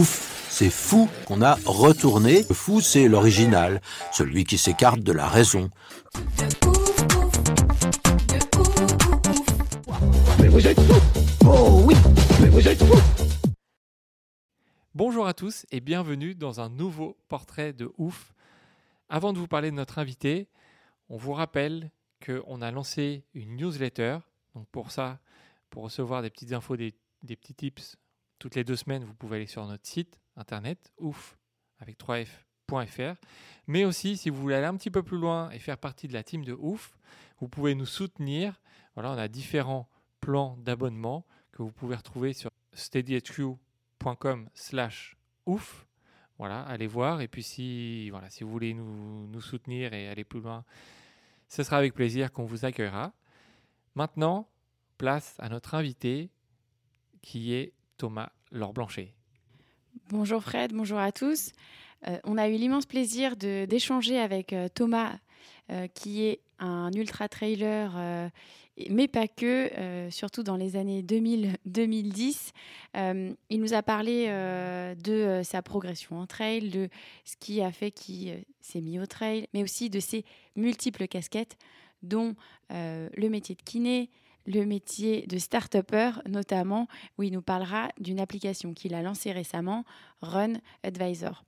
Ouf, c'est fou qu'on a retourné. Le fou, c'est l'original, celui qui s'écarte de la raison. Bonjour à tous et bienvenue dans un nouveau portrait de ouf. Avant de vous parler de notre invité, on vous rappelle qu'on a lancé une newsletter. Donc pour ça, pour recevoir des petites infos, des, des petits tips toutes les deux semaines, vous pouvez aller sur notre site internet ouf avec 3f.fr. Mais aussi, si vous voulez aller un petit peu plus loin et faire partie de la team de ouf, vous pouvez nous soutenir. Voilà, on a différents plans d'abonnement que vous pouvez retrouver sur steadyhq.com slash ouf. Voilà, allez voir. Et puis si, voilà, si vous voulez nous, nous soutenir et aller plus loin, ce sera avec plaisir qu'on vous accueillera. Maintenant, place à notre invité qui est Thomas Laure-Blanchet. Bonjour Fred, bonjour à tous. Euh, on a eu l'immense plaisir d'échanger avec euh, Thomas, euh, qui est un ultra-trailer, mais pas que, surtout dans les années 2000-2010. Euh, il nous a parlé de sa progression en trail, de ce qui a fait qu'il s'est mis au trail, mais aussi de ses multiples casquettes, dont le métier de kiné, le métier de start-upper notamment, où il nous parlera d'une application qu'il a lancée récemment, Run Advisor.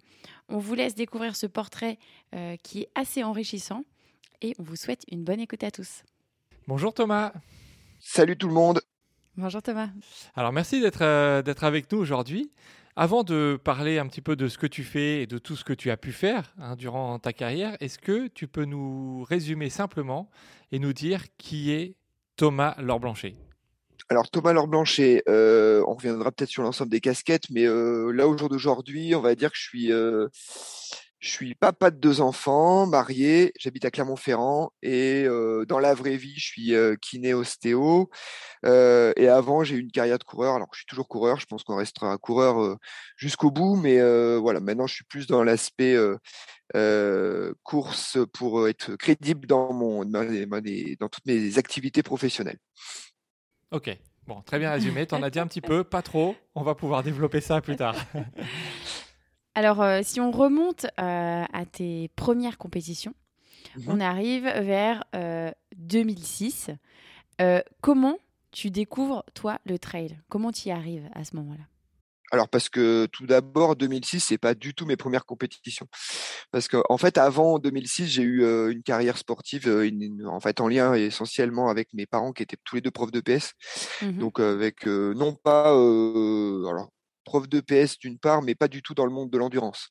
On vous laisse découvrir ce portrait euh, qui est assez enrichissant et on vous souhaite une bonne écoute à tous. Bonjour Thomas. Salut tout le monde. Bonjour Thomas. Alors merci d'être euh, d'être avec nous aujourd'hui. Avant de parler un petit peu de ce que tu fais et de tout ce que tu as pu faire hein, durant ta carrière, est-ce que tu peux nous résumer simplement et nous dire qui est Thomas Laure-Blanchet Alors Thomas Laure Blanchet, euh, on reviendra peut-être sur l'ensemble des casquettes, mais euh, là au jour d'aujourd'hui, on va dire que je suis, euh, je suis papa de deux enfants, marié, j'habite à Clermont-Ferrand et euh, dans la vraie vie, je suis euh, kiné ostéo. Euh, et avant, j'ai eu une carrière de coureur. Alors je suis toujours coureur, je pense qu'on restera coureur euh, jusqu'au bout, mais euh, voilà, maintenant je suis plus dans l'aspect euh, euh, course pour être crédible dans mon, les- dans toutes mes activités professionnelles. Ok, bon, très bien résumé. T'en as dit un petit peu, pas trop. On va pouvoir développer ça plus tard. Alors, euh, si on remonte euh, à tes premières compétitions, Mhm. on arrive vers euh, 2006. Euh, comment tu découvres, toi, le trail? Comment tu y arrives à ce moment-là? Alors parce que tout d'abord 2006 c'est pas du tout mes premières compétitions parce que en fait avant 2006 j'ai eu euh, une carrière sportive euh, une- une- en fait en lien essentiellement avec mes parents qui étaient tous les deux profs de PS Mhm. donc avec euh, non pas alors prof de PS d'une part mais pas du tout dans le monde de l'endurance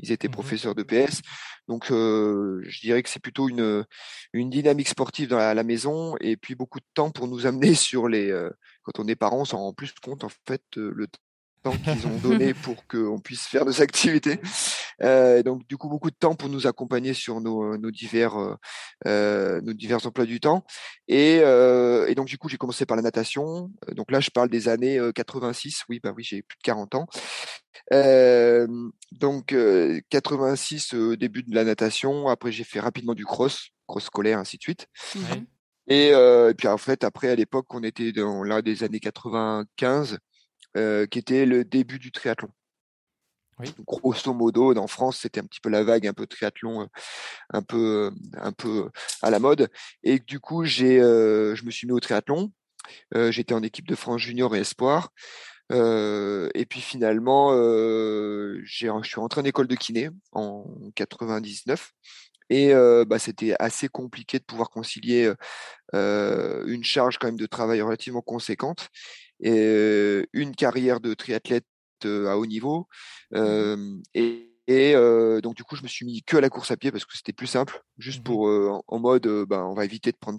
ils étaient Mhm. professeurs de PS donc euh, je dirais que c'est plutôt une une dynamique sportive dans la, la maison et puis beaucoup de temps pour nous amener sur les euh, quand on est parent on s'en rend plus compte en fait euh, le temps qu'ils ont donné pour qu'on puisse faire nos activités. Euh, donc du coup beaucoup de temps pour nous accompagner sur nos, nos divers euh, euh, nos divers emplois du temps. Et, euh, et donc du coup j'ai commencé par la natation. Euh, Donc là je parle des années euh, 86. Oui bah oui j'ai plus de 40 ans. Euh, donc euh, 86 euh, début de la natation. Après j'ai fait rapidement du cross, cross scolaire ainsi de suite. Et, euh, et puis en fait, après, à l'époque, on était dans là des années 95, euh, qui était le début du triathlon. Oui. Grosso modo, en France, c'était un petit peu la vague, un peu triathlon, euh, un peu, euh, un peu à la mode. Et du coup, j'ai, euh, je me suis mis au triathlon. Euh, J'étais en équipe de France junior et espoir. Euh, et puis finalement, euh, j'ai, je suis rentré en école de kiné en 99. Et euh, bah, c'était assez compliqué de pouvoir concilier euh, une charge quand même de travail relativement conséquente et euh, une carrière de triathlète euh, à haut niveau euh, et, donc du coup, je me suis mis que à la course à pied parce que c'était plus simple, juste mmh pour en, mode, ben, on va éviter de prendre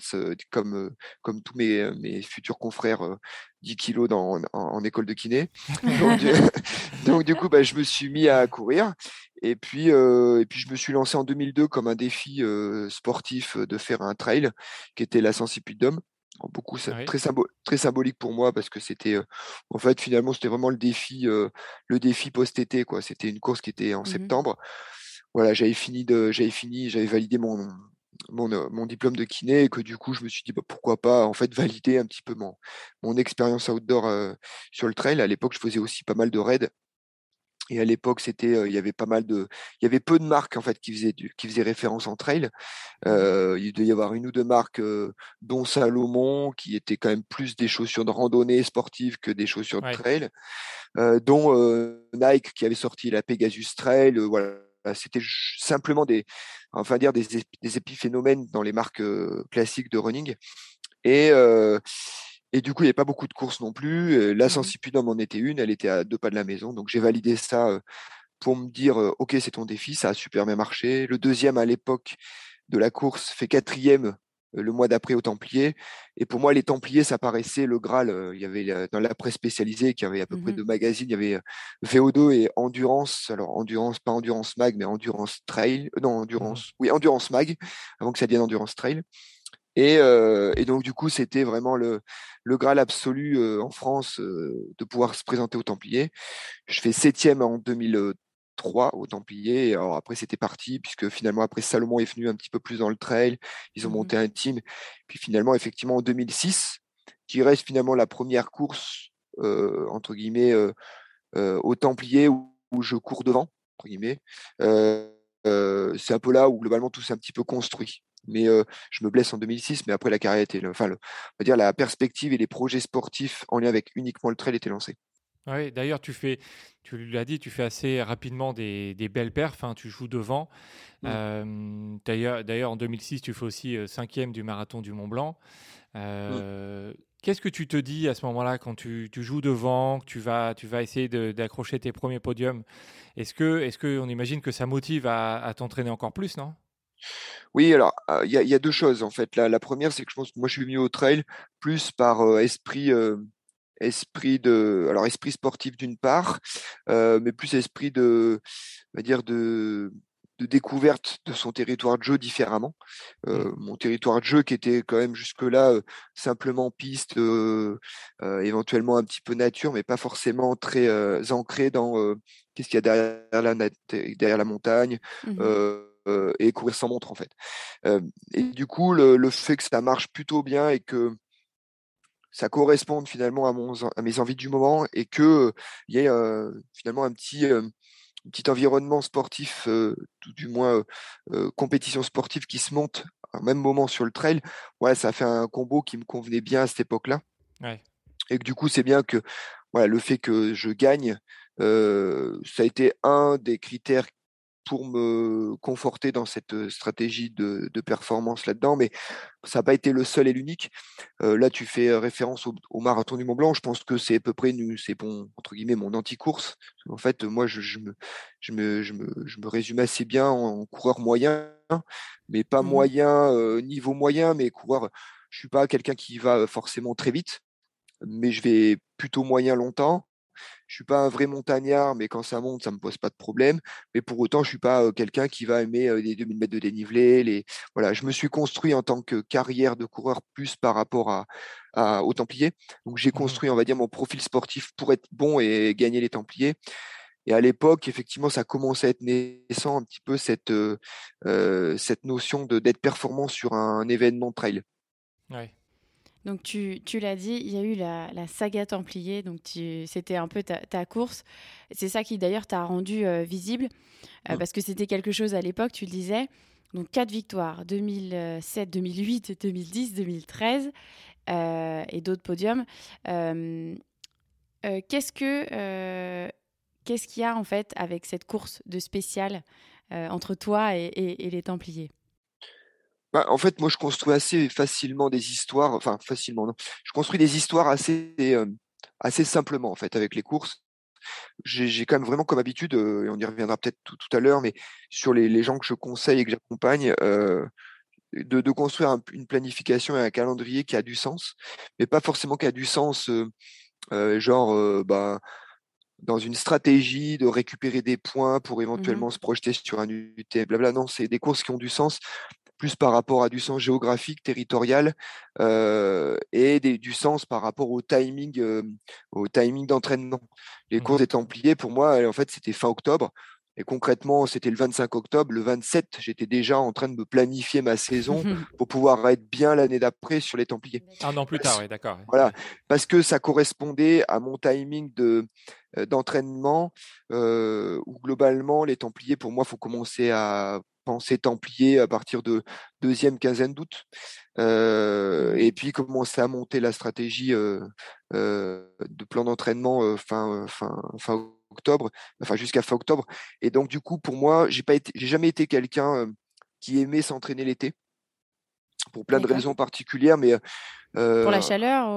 comme comme tous mes, mes futurs confrères 10 kilos dans, en, école de kiné. donc, du, coup, ben, je me suis mis à courir. Et puis, et puis je me suis lancé en 2002 comme un défi sportif de faire un trail qui était la Sensi d'Homme beaucoup très, très symbolique pour moi parce que c'était en fait finalement c'était vraiment le défi le défi post-été quoi. C'était une course qui était en mmh septembre. Voilà j'avais fini de j'avais fini j'avais validé mon, mon, diplôme de kiné et que du coup je me suis dit bah, pourquoi pas en fait valider un petit peu mon, mon expérience outdoor sur le trail. À l'époque je faisais aussi pas mal de raids et à l'époque, c'était, il y avait pas mal de, il y avait peu de marques en fait qui faisaient qui faisaient référence en trail. Mmh il devait y avoir une ou deux marques, dont Salomon, qui étaient quand même plus des chaussures de randonnée sportive que des chaussures de trail, dont Nike qui avait sorti la Pegasus Trail. voilà, c'était simplement des, enfin dire des, des épiphénomènes dans les marques classiques de running. Et et du coup, il n'y avait pas beaucoup de courses non plus. La Sensipudum en était une, elle était à deux pas de la maison. Donc j'ai validé ça pour me dire, OK, c'est ton défi, ça a super bien marché. Le deuxième à l'époque de la course fait quatrième le mois d'après aux Templiers. Et pour moi, les Templiers, ça paraissait le Graal. Il y avait dans la presse spécialisée, qui avait à peu près mmh deux magazines, il y avait VO2 et Endurance. Alors, Endurance, pas Endurance Mag, mais Endurance Trail. non, mmh Endurance, oui, Endurance Mag, avant que ça devienne Endurance Trail. Et, donc, du coup, c'était vraiment le, le Graal absolu en France de pouvoir se présenter aux Templiers. Je fais septième en 2003 aux Templiers. Alors après, c'était parti, puisque finalement, après, Salomon est venu un petit peu plus dans le trail. Ils ont mmh monté un team. Puis finalement, effectivement, en 2006, qui reste finalement la première course, entre guillemets, aux Templiers où, où, je cours devant, entre guillemets. c'est un peu là où globalement tout s'est un petit peu construit mais je me blesse en 2006, mais après la carrière était, enfin, le, on va dire la perspective et les projets sportifs en lien avec uniquement le trail étaient lancés. Oui, d'ailleurs, tu fais, tu l'as dit, tu fais assez rapidement des, des belles perfs, hein, tu joues devant. Mmh. d'ailleurs, d'ailleurs, en 2006, tu fais aussi cinquième du marathon du Mont Blanc. Mmh. Qu'est-ce que tu te dis à ce moment-là quand tu, tu, joues devant, que tu vas, tu vas essayer d'accrocher tes premiers podiums? Est-ce que, est-ce que on imagine que ça motive à, à t'entraîner encore plus, non? Oui, alors il y, a deux choses en fait. La, première, c'est que je pense que moi je suis venu au trail plus par esprit, esprit de, alors esprit sportif d'une part, mais plus esprit de, on va dire de, de découverte de son territoire de jeu différemment. Mmh. mon territoire de jeu qui était quand même jusque-là simplement piste, éventuellement un petit peu nature, mais pas forcément très ancré dans qu'est-ce qu'il y a derrière la, derrière la montagne. Mmh euh, et courir sans montre en fait. Euh, et du coup, le, fait que ça marche plutôt bien et que ça corresponde finalement à, mon, à mes envies du moment et que il y ait euh, finalement un petit petit environnement sportif, tout du moins compétition sportive qui se monte au même moment sur le trail, ouais, ça fait un combo qui me convenait bien à cette époque-là. Et que du coup, c'est bien que voilà, le fait que je gagne, ça a été un des critères pour me conforter dans cette stratégie de, performance là-dedans, mais ça n'a pas été le seul et l'unique. là, tu fais référence au, marathon du Mont Blanc. Je pense que c'est à peu près, c'est bon, entre guillemets, mon anti-course. En fait, moi, je, me, je, me, je, me, résume assez bien en coureur moyen, mais pas mmh moyen, niveau moyen, mais coureur. Je suis pas quelqu'un qui va forcément très vite, mais je vais plutôt moyen longtemps je suis pas un vrai montagnard, mais quand ça monte, ça me pose pas de problème. Mais pour autant, je suis pas quelqu'un qui va aimer les 2000 mètres de dénivelé. Les... Voilà, je me suis construit en tant que carrière de coureur plus par rapport à, à aux Templiers. Donc j'ai mmh construit, on va dire, mon profil sportif pour être bon et gagner les Templiers. Et à l'époque, effectivement, ça commençait à être naissant un petit peu cette, euh, cette notion de d'être performant sur un événement trail. Ouais. Donc tu, l'as dit, il y a eu la, saga Templier, donc c'était un peu ta, course. C'est ça qui d'ailleurs t'a rendu euh, visible, euh, parce que c'était quelque chose à l'époque, tu le disais. Donc quatre victoires, 2007, 2008, 2010, 2013, et d'autres podiums. Euh, qu'est-ce que qu'est-ce qu'il y a en fait avec cette course de spécial entre toi et les Templiers? Bah, en fait, moi, je construis assez facilement des histoires. Enfin, facilement, non. Je construis des histoires assez, assez simplement, en fait, avec les courses. j'ai quand même vraiment comme habitude, et on y reviendra peut-être tout, à l'heure, mais sur les, les, gens que je conseille et que j'accompagne, de, de, construire une planification et un calendrier qui a du sens, mais pas forcément qui a du sens, genre, bah, dans une stratégie de récupérer des points pour mmh éventuellement se projeter sur un UT, blabla. Non, c'est des courses qui ont du sens plus par rapport à du sens géographique, territorial, euh, et du sens par rapport au timing, euh, au timing d'entraînement. Les mmh courses des Templiers, pour moi, en fait, c'était fin octobre. Et concrètement, c'était le 25 octobre. Le 27, j'étais déjà en train de me planifier ma saison pour pouvoir être bien l'année d'après sur les Templiers. Un an plus tard, oui, d'accord. Voilà, parce que ça correspondait à mon timing de euh, d'entraînement où globalement les Templiers, pour moi, faut commencer à penser Templiers à partir de deuxième quinzaine d'août, euh, et puis commencer à monter la stratégie euh, euh, de plan d'entraînement fin, fin, fin octobre, enfin jusqu'à fin octobre. Et donc du coup, pour moi, j'ai pas été, j'ai jamais été quelqu'un qui aimait s'entraîner l'été pour plein de raisons particulières, mais euh, pour la chaleur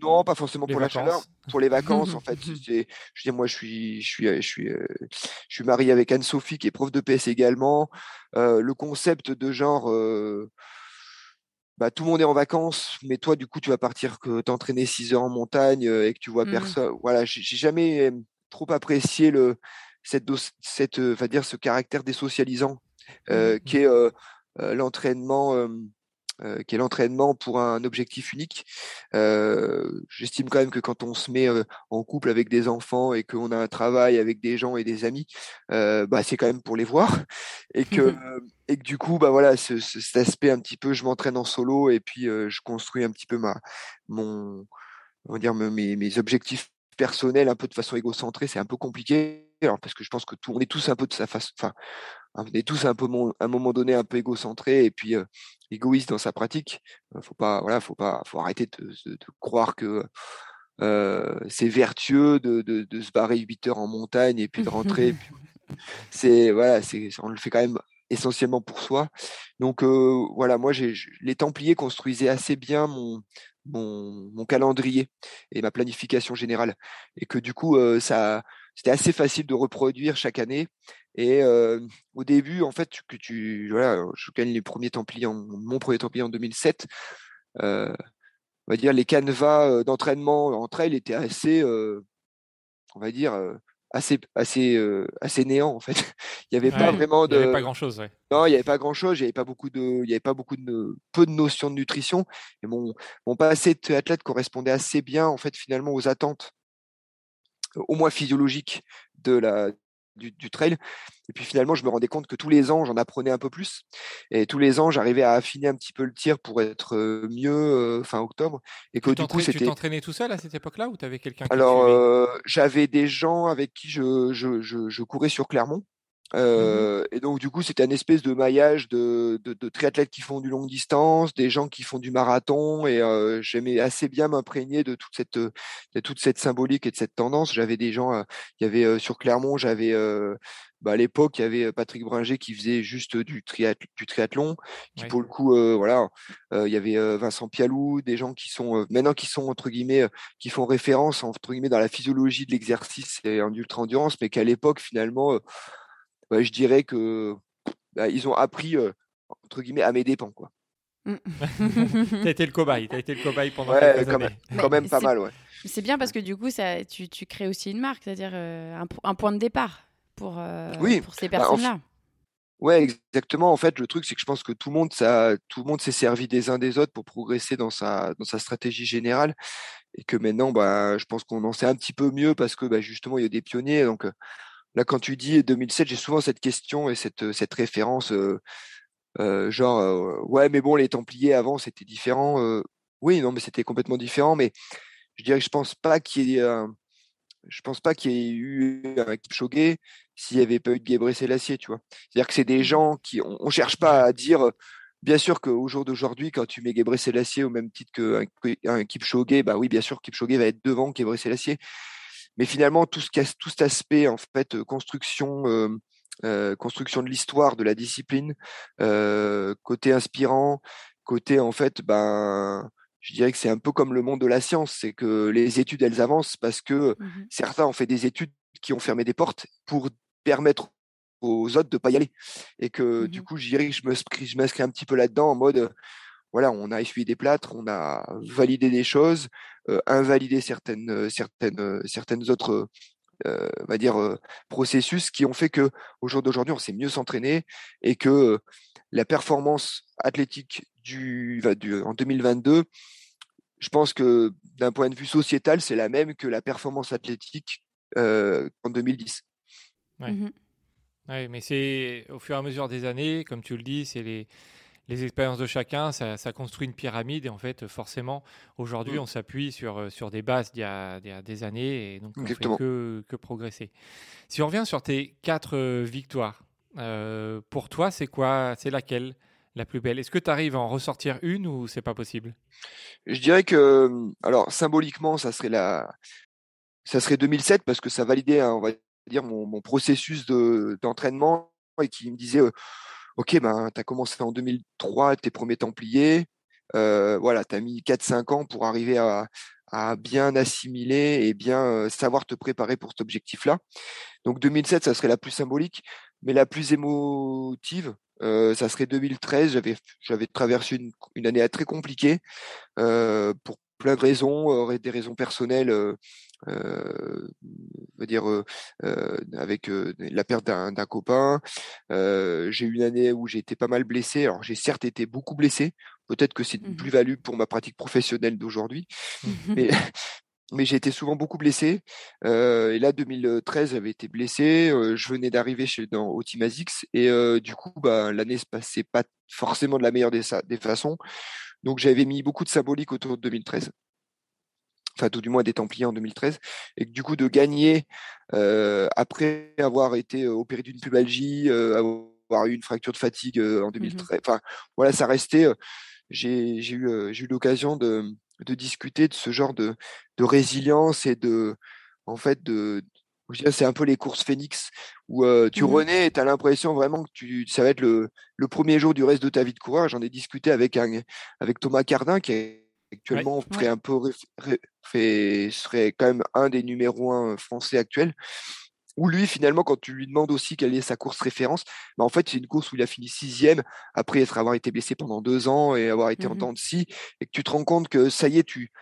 Non, pas forcément pour la chaleur, pour les vacances en fait. Je dis moi, je suis, je suis, je suis, euh, je suis marié avec Anne-Sophie qui est prof de PS également. Euh, le concept de genre, bah, tout le monde est en vacances, mais toi du coup tu vas partir que t'entraîner 6 heures en montagne et que tu vois mmh. personne. Voilà, j'ai jamais trop apprécié le cette, cette, va dire ce caractère désocialisant mmh, qui mmh. est l'entraînement euh, qui est l'entraînement pour un objectif unique. Euh, j'estime quand même que quand on se met euh, en couple avec des enfants et qu'on a un travail avec des gens et des amis, bah, c'est quand même pour les voir et que et que du coup bah voilà ce, cet aspect un petit peu je m'entraîne en solo et puis je construis un petit peu ma mon on va dire mes, mes objectifs personnels un peu de façon égocentrée c'est un peu compliqué alors parce que je pense que tout on est tous un peu de sa face enfin on est tous un peu à un moment donné un peu égocentrés et puis égoïste dans sa pratique. Faut pas, voilà, faut pas, faut arrêter de, de, croire que euh, c'est vertueux de, de, se barrer 8 heures en montagne et puis de rentrer. c'est voilà, c'est on le fait quand même essentiellement pour soi. Donc euh, voilà, moi j'ai les Templiers construisaient assez bien mon, mon, mon calendrier et ma planification générale et que du coup euh, ça c'était assez facile de reproduire chaque année et au début, en fait, que tu, voilà, je gagne les premiers Templiers, mon premier Templier en 2007. on va dire les canevas d'entraînement entre elles étaient assez, on va dire, assez, assez, assez néant en fait. il n'y avait pas vraiment de. Il n'y avait pas grand chose. Ouais. Non, il n'y avait pas grand chose. Il n'y avait pas beaucoup de, il y avait pas beaucoup de, peu de notions de nutrition. Et mon, mon passé de athlète correspondait assez bien en fait finalement aux attentes, au moins physiologiques de la du, trail. Et puis finalement, je me rendais compte que tous les ans, j'en apprenais un peu plus. Et tous les ans, j'arrivais à affiner un petit peu le tir pour être mieux fin octobre. Et que du coup, c'était. Tu t'entraînais tout seul à cette époque-là ou tu avais quelqu'un Alors, j'avais des gens avec qui je, je, je courais sur Clermont. Mmh euh, et donc du coup, c'était un espèce de maillage de, de, de, triathlètes qui font du longue distance, des gens qui font du marathon, et euh, j'aimais assez bien m'imprégner de toute cette de toute cette symbolique et de cette tendance. J'avais des gens, euh, il y avait euh, sur Clermont, j'avais bah, à l'époque, il y avait Patrick Bringer qui faisait juste du, du triathlon, qui pour le coup, voilà, il y avait Vincent Pialou, des gens qui sont maintenant qui sont entre guillemets, qui font référence entre guillemets dans la physiologie de l'exercice et en ultra endurance, mais qu'à l'époque finalement je dirais que bah, ils ont appris entre guillemets à mes dépens quoi. Mmh. t'as été le cobaye, t'as été le cobaye pendant ouais, quand Même, quand même pas mal, ouais. C'est bien parce que du coup, ça, tu, tu crées aussi une marque, c'est-à-dire un, un, point de départ pour, oui. pour ces bah, personnes-là. Ouais, exactement. En fait, le truc, c'est que je pense que tout le monde, ça, tout le monde s'est servi des uns des autres pour progresser dans sa, dans sa stratégie générale, et que maintenant, bah, je pense qu'on en sait un petit peu mieux parce que, bah, justement, il y a des pionniers. Donc, Là, quand tu dis 2007, j'ai souvent cette question et cette, cette référence, euh, euh, genre, euh, ouais, mais bon, les Templiers avant, c'était différent. oui, non, mais c'était complètement différent. Mais je dirais que je pense pas qu'il y ait, je pense pas qu'il y ait eu un Kipchoge s'il n'y avait pas eu de Gebre Selassie, tu vois. C'est-à-dire que c'est des mmh gens qui, on, on cherche pas à dire. Bien sûr qu'au jour d'aujourd'hui, quand tu mets Gebre Selassie au même titre qu'un un Kipchoge, bah oui, bien sûr, Kipchoge va être devant Gebre Selassie. Mais finalement, tout, ce, tout cet aspect, en fait, euh, construction, euh, euh, construction de l'histoire, de la discipline, côté inspirant, côté, en fait, ben, je dirais que c'est un peu comme le monde de la science, c'est que les études, elles avancent parce que mmh certains ont fait des études qui ont fermé des portes pour permettre aux autres de pas y aller. Et que Mmh du coup, je dirais que je m'inscris un petit peu là-dedans en mode, voilà, on a essuyé des plâtres, on a validé des choses, heu, invalidé certaines, heu, certaines, heu, certaines autres, on va dire, processus qui ont fait qu'au jour d'aujourd'hui, on sait mieux s'entraîner et que, la performance athlétique du va du en 2022, je pense que d'un point de vue sociétal, c'est la même que la performance athlétique, en 2010. Ouais. Mmh mh. Ouais, mais c'est au fur et à mesure des années, comme tu le dis, c'est les, les expériences de chacun, ça, ça construit une pyramide et en fait, forcément, aujourd'hui, Mmh. on s'appuie sur, euh, sur des bases d'il y a, y a des années et donc on fait Exactement. que, que progresser. Si on revient sur tes quatre euh, victoires, euh, pour toi, c'est quoi, c'est laquelle la plus belle? Est-ce que tu arrives à en ressortir une ou c'est pas possible? Je dirais que, alors symboliquement, ça serait la ça serait 2007 parce que ça validait, hein, on va dire mon mon processus de d'entraînement et qui me disait, «OK, ben, tu as commencé en 2003 tes premiers templiers, heu, voilà, tu as mis 4-5 ans pour arriver à bien assimiler et bien, heu, savoir te préparer pour cet objectif-là». Donc 2007, ça serait la plus symbolique, mais la plus émotive, heu, ça serait 2013. J'avais traversé une une année très compliquée, heu, pour plein de raisons, des raisons personnelles, va dire, heu heu, avec, heu, la perte d'un copain. J'ai eu une année où j'ai été pas mal blessé. Alors j'ai certes été beaucoup blessé, peut-être que c'est une Mmh mh. plus-value pour ma pratique professionnelle d'aujourd'hui, mais mais j'ai été souvent beaucoup blessé. Et là 2013, j'avais été blessé, je venais d'arriver chez dans au Team ASICS et du coup, bah, l'année se passait pas forcément de la meilleure des des façons. Donc j'avais mis beaucoup de symbolique autour de 2013. Enfin, tout du moins des Templiers en 2013 et que du coup de gagner, heu, après avoir été, heu, opéré d'une pubalgie, heu, avoir eu une fracture de fatigue, heu, en Mmh mh. 2013 enfin voilà, ça restait, j'ai eu, l'occasion de de discuter de ce genre de de résilience et de en fait de c'est un peu les courses phénix où, tu Mmh renais et tu as l'impression vraiment que tu ça va être le le 1er jour du reste de ta vie de coureur. J'en ai discuté avec un avec Thomas Cardin qui est. actuellement ferait Ouais. un peu serait quand même un des numéros 1 français actuels. Où lui finalement quand tu lui demandes aussi quelle est sa course référence, bah, en fait c'est une course où il a fini 6e après être avoir été blessé pendant 2 ans et avoir été Mmh en dents de scie et que tu te rends compte que ça y est, tu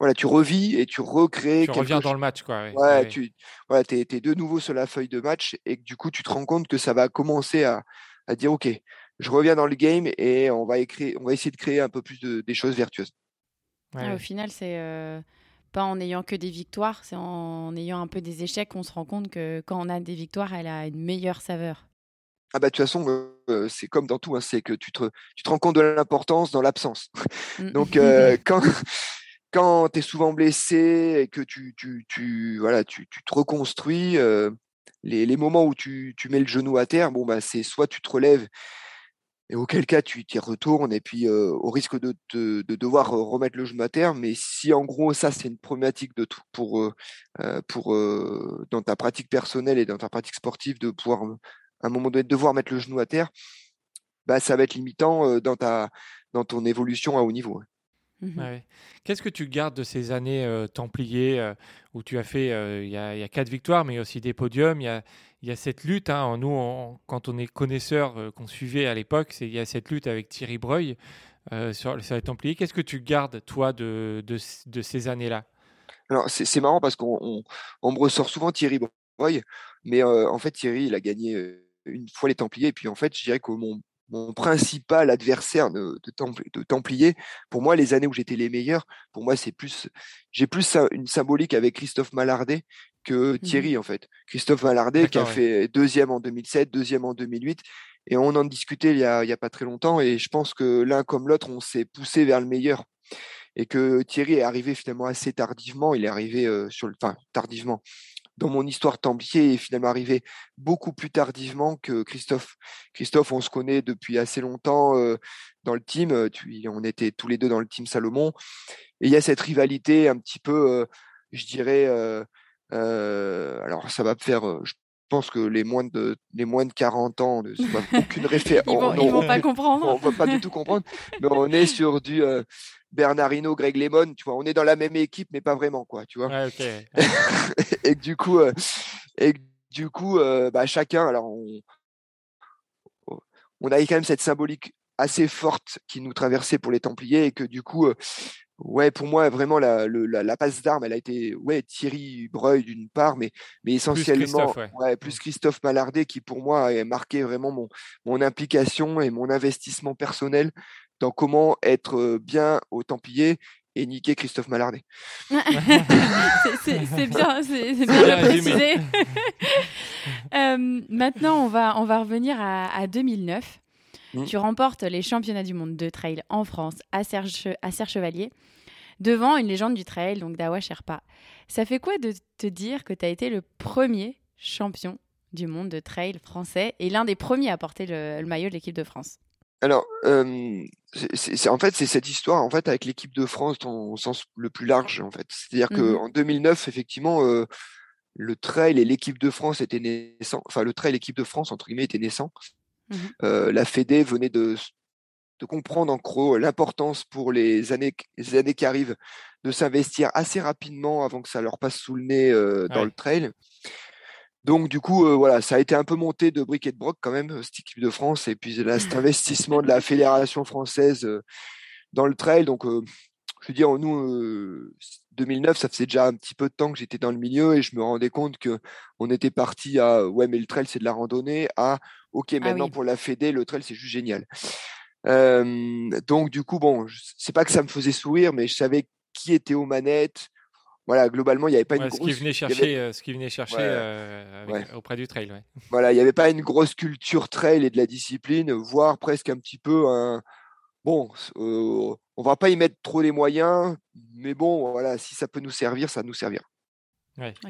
voilà, tu revis et tu recrées Tu reviens dans le match, quoi. Ouais, ouais, ouais, ouais. tu voilà, es de nouveau sur la feuille de match et que du coup tu te rends compte que ça va commencer à à dire: «OK, je reviens dans le game et on va écréer on va essayer de créer un peu plus de des choses vertueuses». Ouais, Ah, au final, c'est, heu, pas en ayant que des victoires, c'est en ayant un peu des échecs qu'on se rend compte que quand on a des victoires, elle a une meilleure saveur. Ah bah, de toute façon, heu, c'est comme dans tout, hein, c'est que tu te tu te rends compte de l'importance dans l'absence. Donc heu, Mmh. quand quand tu es souvent blessé et que tu tu tu voilà, tu tu te reconstruis, heu, les les moments où tu tu mets le genou à terre, bon, bah, c'est soit tu te relèves et auquel cas tu t'y retournes et puis, au risque de te de devoir, remettre le genou à terre, mais si en gros ça c'est une problématique de tout pour, pour, dans ta pratique personnelle et dans ta pratique sportive de pouvoir, à un moment donné devoir mettre le genou à terre, bah, ça va être limitant, dans ta dans ton évolution à haut niveau. Mmh Ouais. Qu'est-ce que tu gardes de ces années, heu, templiers, où tu as fait, il y y a 4 victoires, mais il y a aussi des podiums, il y a il y a cette lutte, hein, nous, quand on est connaisseurs, heu, qu'on suivait à l'époque, il y a cette lutte avec Thierry Breuil, heu, sur les templiers. Qu'est-ce que tu gardes, toi, de de ces années-là? Alors c'est marrant parce qu'on on on me ressort souvent Thierry Breuil, mais heu, en fait Thierry, il a gagné, une fois les templiers et puis en fait, je dirais que mon mon principal adversaire de de templ de pour moi, les années où j'étais les meilleurs, pour moi, c'est plus j'ai plus une symbolique avec Christophe Mallardet que Mmh mh. Thierry, en fait. Christophe Mallardet qui a ouais. fait 2e en 2007, 2e en 2008 et on en discutait il y a pas très longtemps et je pense que l'un comme l'autre, on s'est poussé vers le meilleur et que Thierry est arrivé finalement assez tardivement. Il est arrivé, heu, sur le enfin tardivement. Dans mon histoire templier, il est finalement arrivé beaucoup plus tardivement que Christophe. Christophe, on se connaît depuis assez longtemps, heu, dans le team, tu on était tous les 2 dans le team Salomon et il y a cette rivalité un petit peu, je dirais, alors ça va me faire, je pense que les moins de les moins de 40 ans ne aucune réfé Ils on vont on vont pas comprendre. on va pas du tout comprendre, mais on est sur du, heu, Bernard Hinault, Greg Lemon, tu vois? On est dans la même équipe, mais pas vraiment quoi, tu vois? Ouais. Et que du coup, Et du coup, bah, chacun, alors on, on avait quand même cette symbolique assez forte qui nous traversait pour les Templiers et que du coup, ouais, pour moi, vraiment, la, la, passe d'armes, elle a été ouais, Thierry Breuil d'une part, mais, mais essentiellement, plus Christophe, ouais. plus mmh. Christophe Mallardet qui, pour moi, a marqué vraiment mon, mon implication et mon investissement personnel dans comment être bien aux Templiers et niquer Christophe Mallardet. c'est bien, c'est bien, précisé. maintenant, on va, on va revenir à, à 2009. Mmh. Tu remportes les championnats du monde de trail en France à Serre, à Chevalier devant une légende du trail, donc Dawa Sherpa. Ça fait quoi de te dire que tu as été le premier champion du monde de trail français et l'un des premiers à porter le, maillot de l'équipe de France? Alors, c'est, en fait, c'est cette histoire en fait avec l'équipe de France au sens le plus large en fait. C'est-à-dire mmh qu'en 2009, effectivement, le trail et l'équipe de France étaient naissants. Enfin, le trail et l'équipe de France entre guillemets étaient naissants. Mmh la Fédé venait de, de comprendre en gros l'importance pour les années, les années qui arrivent de s'investir assez rapidement avant que ça leur passe sous le nez dans le trail. Donc du coup, voilà, ça a été un peu monté de briques et de broc quand même cette équipe de France et puis là, cet investissement de la fédération française dans le trail. Donc je veux dire, nous, 2009, ça faisait déjà un petit peu de temps que j'étais dans le milieu et je me rendais compte que on était parti à ouais, mais le trail c'est de la randonnée, à ok, ah maintenant pour la Fédé, le trail c'est juste génial. donc du coup, bon, c'est pas que ça me faisait sourire, mais je savais qui était aux manettes. Voilà, globalement, il n'y avait pas une grosse. Ce qui venait chercher, euh, ce qui venait chercher euh, auprès du trail. Voilà, il n'y avait pas une grosse culture trail et de la discipline, voire presque un petit peu un. Bon, euh, on va pas y mettre trop les moyens, mais bon, voilà, si ça peut nous servir, ça nous servira.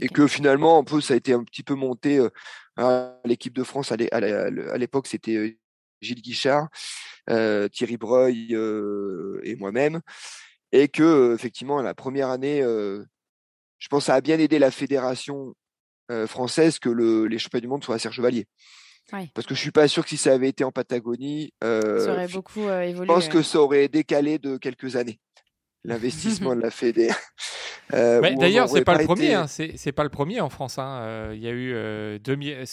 Et que finalement, un peu, ça a été un petit peu monté. à l'équipe de France, à l'époque, c'était Gilles Guichard, Thierry Breuil et moi-même. Et que, effectivement, la première année, je pense que ça a bien aidé la fédération française que les championnats du monde soient à Serre Chevalier. Parce que je suis pas sûr que si ça avait été en Patagonie, ça aurait beaucoup évolué. Je pense que ça aurait décalé de quelques années l'investissement de la Fédé. Euh, D'ailleurs, c'est pas, pas le premier. Hein, c'est pas le premier en France. Hein. Euh, il y a eu euh,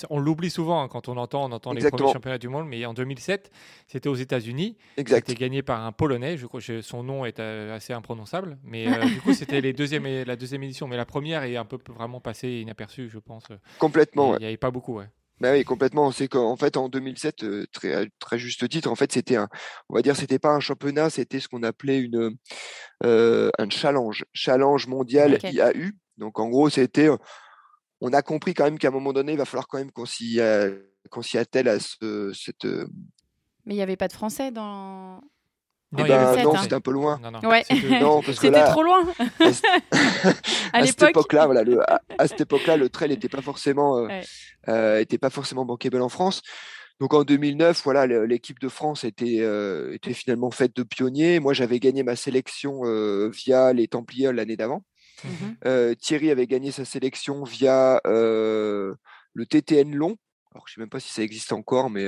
on l'oublie souvent hein, quand on entend, on entend les premiers championnats du monde, mais en 2007, c'était aux États-Unis. C'était gagné par un Polonais. Je crois que son nom est euh, assez imprononçable, mais du coup, c'était les deuxième et la deuxième édition. Mais la première est un peu vraiment passée inaperçue, je pense. Complètement. Il n'y avait pas beaucoup. Ouais. Bah oui, complètement. C'est qu'en fait, en 2007, très, très juste titre, en fait, c'était un, on va dire, c'était pas un championnat, c'était ce qu'on appelait une, un challenge, challenge mondial IAU. Donc, en gros, c'était, on a compris quand même qu'à un moment donné, il va falloir quand même qu'on s'y, qu'on s'y attelle à ce, cette. Mais il n'y avait pas de français dans. Non, eh ben, non c'était un peu loin. Non, non. Ouais. C'était trop loin. à, cette époque-là, voilà, le, à, cette époque-là, le trail n'était pas forcément, euh, euh, était pas forcément bankable en France. Donc en 2009, voilà, l'équipe de France était, euh, était finalement faite de pionniers. Moi, j'avais gagné ma sélection euh, via les Templiers l'année d'avant. Mmh Thierry avait gagné sa sélection via le TTN long. Alors, je sais même pas si ça existe encore, mais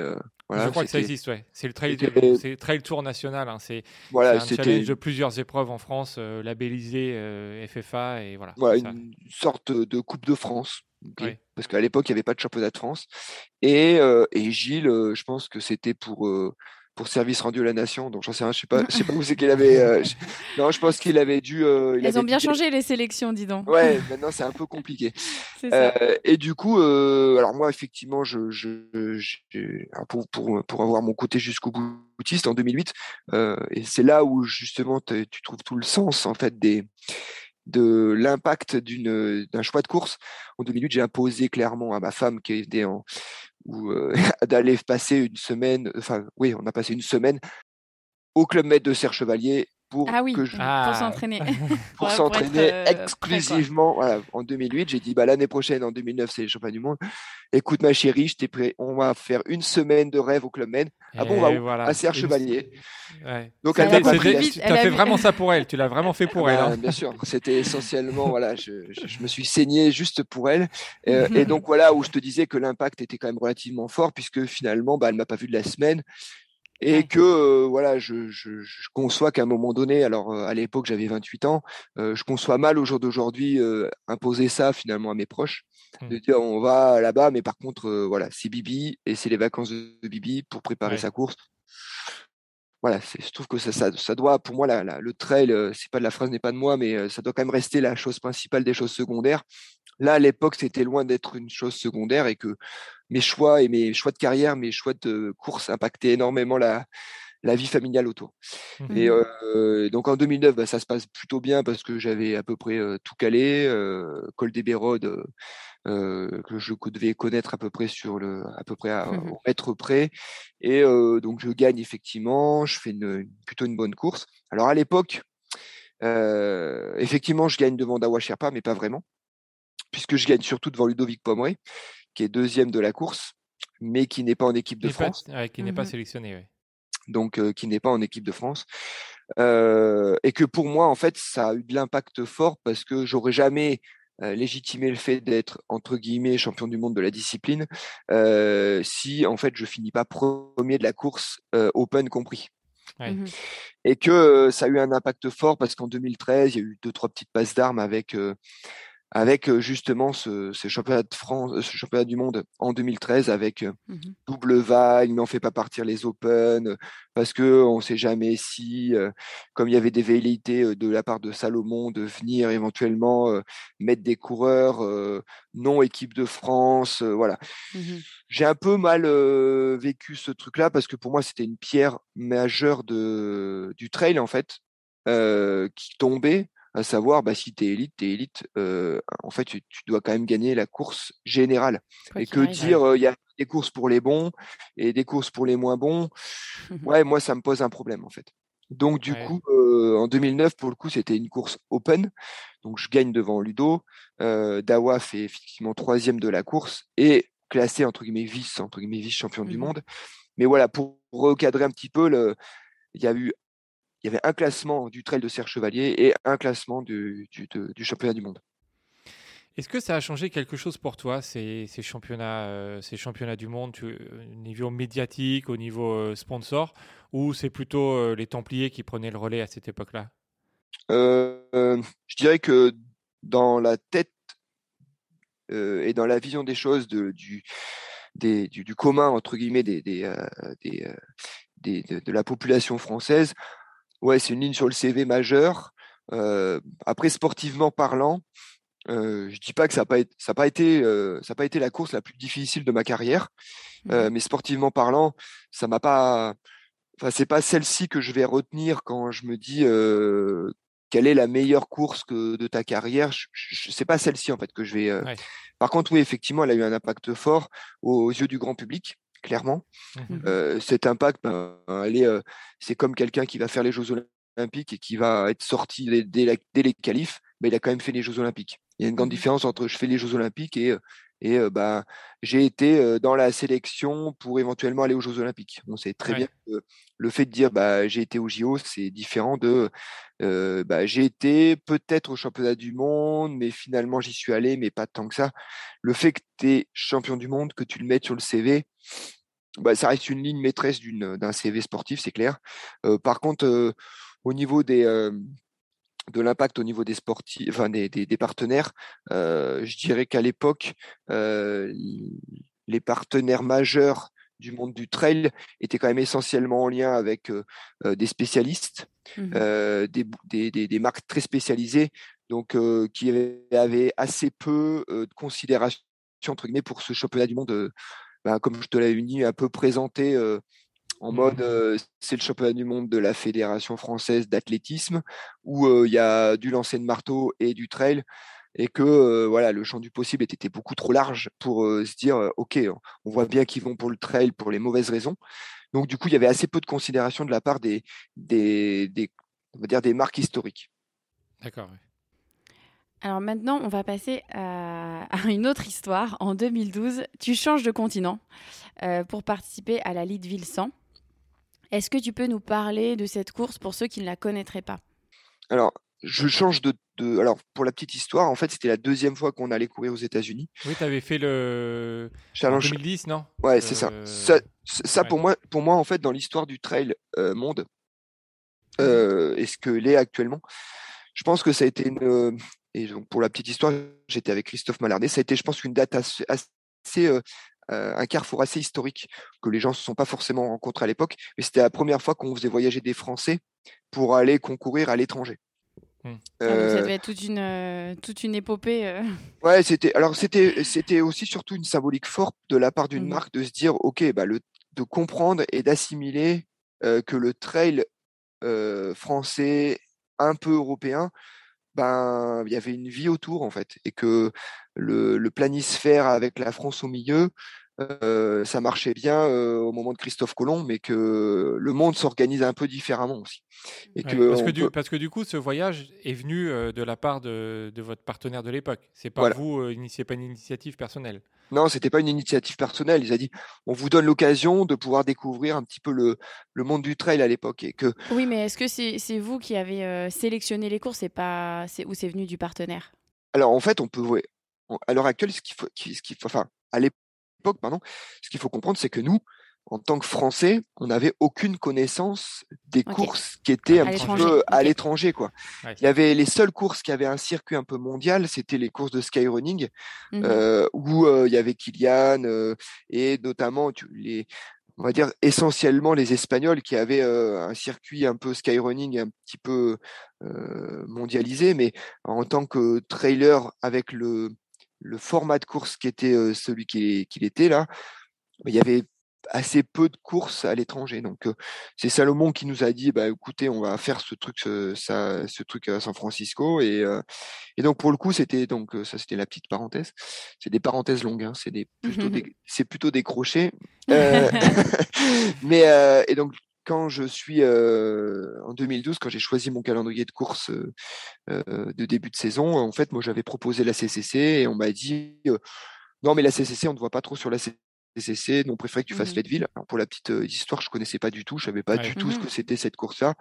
je crois que ça existe, ouais. C'est le trail, le trail Tour national. Hein. C'est voilà, un challenge de plusieurs épreuves en France, euh, labellisé euh, FFA et voilà. Voilà, une sorte de Coupe de France. Parce qu'à l'époque, il n'y avait pas de championnat de France. Et, euh, et Gilles, je pense que c'était pour pour service rendu à la nation. Donc, j'en sais rien, je sais pas, je sais pas où c'est qu'il avait. Euh, non, je pense qu'il avait dû. Euh, Elles ont bien changé les sélections, dis donc. Ouais, maintenant c'est un peu compliqué. Euh, et du coup, alors moi, effectivement, je, je, pour, pour, pour avoir mon côté jusqu'au boutiste en 2008, et c'est là où justement tu trouves tout le sens en fait des de l'impact d'une d'un choix de course. En 2008, j'ai imposé clairement à ma femme qui était en ou d'aller passer une semaine, enfin oui, on a passé une semaine au Club Med de Serre Chevalier pour ah oui, que je... pour s'entraîner. pour s'entraîner euh, exclusivement. voilà, en 2008, j'ai dit bah, l'année prochaine, en 2009, c'est les championnats du monde. Écoute ma chérie, je t'ai prêt. On va faire une semaine de rêve au Club Med. Ah bon, on va à Serre Chevalier. Donc elle as fait vraiment ça pour elle. Tu l'as vraiment fait pour elle. Hein. Bien sûr. C'était essentiellement voilà, je, je, me suis saigné juste pour elle. Euh, et donc voilà où je te disais que l'impact était quand même relativement fort puisque finalement, bah, elle m'a pas vu de la semaine. Et que voilà, je, je, je conçois qu'à un moment donné, alors à l'époque j'avais 28 ans, je conçois mal au jour d'aujourd'hui imposer ça finalement à mes proches, mmh. de dire on va là-bas, mais par contre voilà, c'est Bibi et c'est les vacances de Bibi pour préparer sa course voilà, je trouve que ça, ça, doit, pour moi, la, le trail, c'est pas de la phrase n'est pas de moi, mais ça doit quand même rester la chose principale des choses secondaires. Là, à l'époque, c'était loin d'être une chose secondaire et que mes choix et mes choix de carrière, mes choix de course impactaient énormément la, la vie familiale autour. Mmh et euh, donc en 2009, bah, ça se passe plutôt bien parce que j'avais à peu près tout calé, euh, col des Bérodes, euh, que je devais connaître à peu près sur le, à peu près à, mmh au mètre près. Et donc je gagne effectivement, je fais une, plutôt une bonne course. Alors à l'époque, effectivement, je gagne devant Dawa Sherpa, mais pas vraiment, puisque je gagne surtout devant Ludovic Pomeroy, qui est deuxième de la course, mais qui n'est pas en équipe de France. qui n'est pas mmh sélectionné, oui donc qui n'est pas en équipe de France. et que pour moi, en fait, ça a eu de l'impact fort parce que j'aurais jamais légitimé le fait d'être entre guillemets champion du monde de la discipline si en fait je finis pas premier de la course Open compris. Mmh et que ça a eu un impact fort parce qu'en 2013, il y a eu deux trois petites passes d'armes avec avec justement ce, championnat de France, ce championnat du monde en 2013 avec mmh double vague, mais on fait pas partir les Open parce que on sait jamais si, comme il y avait des velléités de la part de Salomon de venir éventuellement mettre des coureurs non équipe de France, voilà. Mmh J'ai un peu mal vécu ce truc-là parce que pour moi c'était une pierre majeure de du trail en fait qui tombait à savoir bah, si tu es élite, tu es élite, en fait, tu, dois quand même gagner la course générale. et que dire, il y a des courses pour les bons et des courses pour les moins bons, ouais, moi, ça me pose un problème, en fait. Donc, du coup, en 2009, pour le coup, c'était une course open. Donc, je gagne devant Ludo. Dawa fait effectivement troisième de la course et classé, entre guillemets, vice, entre guillemets, vice-champion du mmh monde. Mais voilà, pour recadrer un petit peu, le, il y a eu il y avait un classement du trail de Serre Chevalier et un classement du, du, championnat du monde. Est-ce que ça a changé quelque chose pour toi, ces, ces championnats, euh, ces championnats du monde, au niveau médiatique, au niveau euh, sponsor, ou c'est plutôt euh, les Templiers qui prenaient le relais à cette époque-là? Je dirais que dans la tête et dans la vision des choses de, du, des, du, commun, entre guillemets, des, des, des de, de, la population française, ouais, c'est une ligne sur le CV majeur. Euh, après, sportivement parlant, euh, je dis pas que ça n'a pas, ça pas, été, euh, ça pas été la course la plus difficile de ma carrière, euh, mais sportivement parlant, ça m'a pas. Enfin, c'est pas celle-ci que je vais retenir quand je me dis quelle est la meilleure course que de ta carrière. Je, c'est pas celle-ci en fait que je vais. Par contre, oui, effectivement, elle a eu un impact fort aux yeux du grand public clairement. Mmh euh, cet impact, ben, c'est comme quelqu'un qui va faire les Jeux Olympiques et qui va être sorti dès, les qualifs, mais il a quand même fait les Jeux Olympiques. Il y a une grande mmh différence entre je fais les Jeux Olympiques et, et ben, j'ai été dans la sélection pour éventuellement aller aux Jeux Olympiques. On sait très bien que le fait de dire bah, j'ai été aux JO, c'est différent de bah, j'ai été peut-être au championnat du monde, mais finalement j'y suis allé, mais pas tant que ça. Le fait que tu es champion du monde, que tu le mettes sur le CV, bah, ça reste une ligne maîtresse d'un CV sportif, c'est clair. par contre, au niveau des de l'impact au niveau des sportifs, enfin des, des, partenaires, je dirais qu'à l'époque, les partenaires majeurs du monde du trail étaient quand même essentiellement en lien avec des spécialistes, mmh des, des, marques très spécialisées, donc qui avaient assez peu de considération entre guillemets pour ce championnat du monde bah, comme je te l'avais dit, un peu présenté en mmh mode c'est le championnat du monde de la Fédération française d'athlétisme, où il y a du lancer de marteau et du trail, et que voilà le champ du possible était beaucoup trop large pour se dire ok, on voit bien qu'ils vont pour le trail pour les mauvaises raisons. Donc du coup, il y avait assez peu de considération de la part des, des, des on va dire des marques historiques. D'accord. Alors maintenant, on va passer à, une autre histoire. En 2012, tu changes de continent euh, pour participer à la Leadville 100. Est-ce que tu peux nous parler de cette course pour ceux qui ne la connaîtraient pas? Alors, je change de, de, Alors, pour la petite histoire, en fait, c'était la deuxième fois qu'on allait courir aux États-Unis. Oui, tu avais fait le. Challenge. En 2010, non? Ouais, c'est ça. Euh, Ça, ça ouais. pour, moi, pour moi, en fait, dans l'histoire du trail euh, monde, Mmh. euh, et ce que l'est actuellement, je pense que ça a été une. Et donc, pour la petite histoire, j'étais avec Christophe Mallardet. Ça a été, je pense, une date assez. assez, euh, un carrefour assez historique que les gens ne se sont pas forcément rencontrés à l'époque, mais c'était la première fois qu'on faisait voyager des Français pour aller concourir à l'étranger. Hmm. Ah, ça Euh, devait être toute une, euh, toute une épopée. euh. Ouais, c'était alors c'était c'était aussi surtout une symbolique forte de la part d'une Mhm. marque de se dire ok bah le de comprendre et d'assimiler euh, que le trail euh, français un peu européen ben il y avait une vie autour en fait et que le, le planisphère avec la France au milieu euh, ça marchait bien euh, au moment de Christophe Colomb mais que le monde s'organise un peu différemment aussi et Ouais, que parce, que du, peut- parce que du coup, ce voyage est venu euh, de la part de, de votre partenaire de l'époque. C'est pas Voilà. vous, euh, c'est pas une initiative personnelle. Non, c'était pas une initiative personnelle. Il a dit, on vous donne l'occasion de pouvoir découvrir un petit peu le, le monde du trail à l'époque et que Oui, mais est-ce que c'est c'est vous qui avez euh, sélectionné les courses et pas c'est ou c'est venu du partenaire? Alors en fait, on peut ouais, à l'heure actuelle, ce qu'il faut, qu'il faut, enfin à l'époque, pardon, ce qu'il faut comprendre, c'est que nous, en tant que Français, on n'avait aucune connaissance des courses qui étaient un À petit peu à l'étranger, quoi. Ouais. Il y avait les seules courses qui avaient un circuit un peu mondial, c'était les courses de skyrunning, euh, où euh, il y avait Kylian euh, et notamment tu- les on va dire essentiellement les Espagnols qui avaient euh, un circuit un peu skyrunning un petit peu euh, mondialisé, mais en tant que trailer avec le, le format de course qui était euh, celui qui- qu'il était là, il y avait assez peu de courses à l'étranger. Donc euh, c'est Salomon qui nous a dit bah écoutez, on va faire ce truc ce, ça, ce truc à San Francisco et euh, et donc pour le coup, c'était donc ça c'était la petite parenthèse. C'est des parenthèses longues, hein, c'est des plutôt des c'est plutôt des crochets. Euh, mais euh, et donc quand je suis euh, en 2012, quand j'ai choisi mon calendrier de course euh, de début de saison, en fait, moi j'avais proposé la CCC et on m'a dit euh, non mais la CCC on ne voit pas trop sur la CCC, donc on préférait que tu fasses Mhm. Leadville. Alors pour la petite histoire, je connaissais pas du tout, je savais pas Ouais. du tout ce que c'était cette course-là.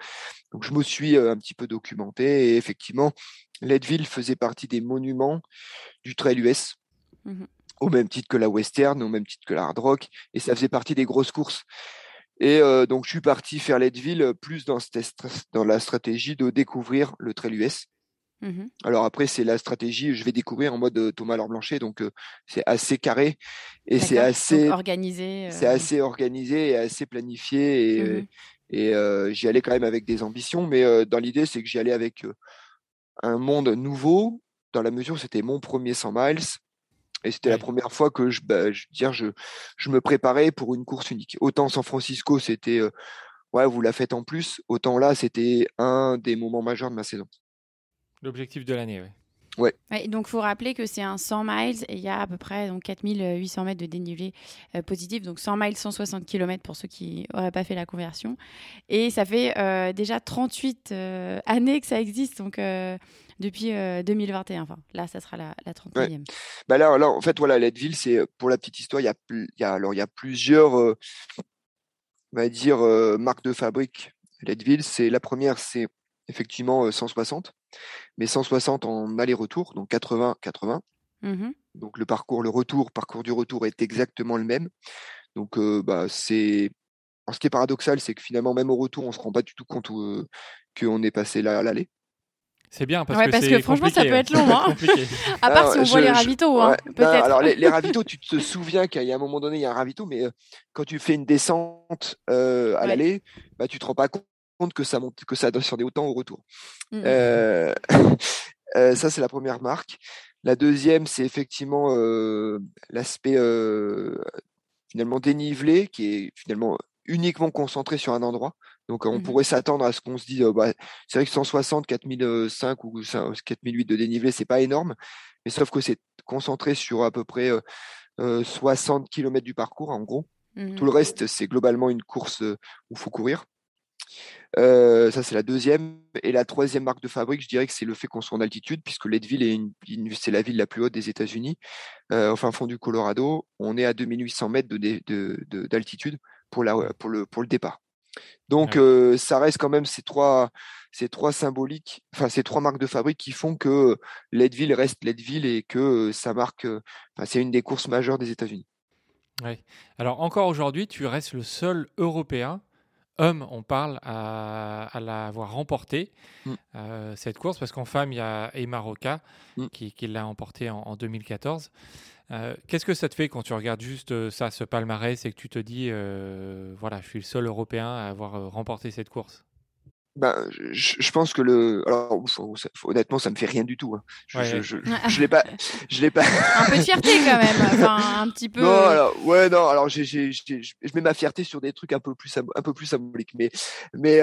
Donc je me suis un petit peu documenté et effectivement, Leadville faisait partie des monuments du trail US. Mhm. Au même titre que la Western, au même titre que la Hard Rock, et ça faisait partie des grosses courses. Et euh, donc je suis parti faire Leadville plus dans, cette stra- dans la stratégie de découvrir le trail US. Mhm. Alors après, c'est la stratégie, je vais découvrir en mode euh, Thomas Laure Blanchet, donc euh, c'est assez carré et c'est assez, Donc, organisé. c'est euh, assez organisé et assez planifié et, et euh, j'y allais quand même avec des ambitions, mais euh, dans l'idée, c'est que j'y allais avec euh, un monde nouveau, dans la mesure où c'était mon premier 100 miles et c'était la première fois que je, bah, je, dire, je, je me préparais pour une course unique. Autant San Francisco, c'était euh, ouais, vous la faites en plus, autant là, c'était un des moments majeurs de ma saison. L'objectif de l'année, ouais. Ouais, donc, il faut rappeler que c'est un 100 miles et il y a à peu près donc, 4800 mètres de dénivelé euh, positif. Donc, 100 miles, 160 km pour ceux qui n'auraient pas fait la conversion. Et ça fait euh, déjà 38 euh, années que ça existe, donc euh, depuis euh, 2021. Enfin, là, ça sera la, la 31e. Bah là, là, en fait, voilà, Leadville, c'est euh, pour la petite histoire, il y a, y a, alors, il y a plusieurs, euh, on va dire, euh, marques de fabrique. Leadville, c'est la première, c'est effectivement euh, 160, mais 160 en aller-retour, donc 80-80. Mhm. Donc le parcours, le retour, parcours du retour est exactement le même. Donc euh, bah, c'est, alors, ce qui est paradoxal, c'est que finalement, même au retour, on se rend pas du tout compte euh, qu'on est passé là à l'aller. C'est bien parce Ouais, que parce c'est que franchement, ça peut être long, hein. À part Alors, si on voit les je- ravitaux, hein, Ouais, non, peut-être. alors les, les ravitaux, tu te souviens qu'il y a un moment donné, il y a un ravito, mais euh, quand tu fais une descente euh, à Ouais. l'aller, bah, tu te rends pas compte que ça monte, que ça descendait autant au retour. Mhm. Euh, euh, ça, c'est la première marque. La deuxième, c'est effectivement euh, l'aspect euh, finalement dénivelé, qui est finalement uniquement concentré sur un endroit. Donc, on Mhm. pourrait s'attendre à ce qu'on se dise, euh, bah, c'est vrai que 160, 4005 ou 5 4008 de dénivelé, c'est pas énorme, mais sauf que c'est concentré sur à peu près euh, euh, 60 km du parcours, en gros. Mhm. Tout le reste, c'est globalement une course où il faut courir. Euh, ça, c'est la deuxième. Et la troisième marque de fabrique, je dirais que c'est le fait qu'on soit en altitude, puisque Leadville est, une, une- c'est la ville la plus haute des États-Unis, euh, au fin fond du Colorado. On est à 2800 mètres de, dé- de- de- d'altitude pour, la, pour, le, pour le départ. Donc, Ouais. euh, ça reste quand même ces trois, ces trois symboliques, enfin ces trois marques de fabrique qui font que Leadville reste Leadville et que ça marque, enfin, c'est une des courses majeures des États-Unis. Oui. Alors encore aujourd'hui, tu restes le seul Européen homme, on parle, à, l'avoir remporté mm. cette course, parce qu'en femme, il y a Emma Roca mm. qui, l'a remporté en, 2014. Qu'est-ce que ça te fait quand tu regardes juste ça, ce palmarès, et que tu te dis, voilà, je suis le seul Européen à avoir remporté cette course? Ben, je, pense que le. Alors, honnêtement, ça me fait rien du tout. Hein. Je, je, je, l'ai pas. Je l'ai pas. un peu de fierté quand même. Enfin, un petit peu. Non, alors, ouais, non. Alors, j'ai, je mets ma fierté sur des trucs un peu plus, un peu plus symboliques. Mais, mais,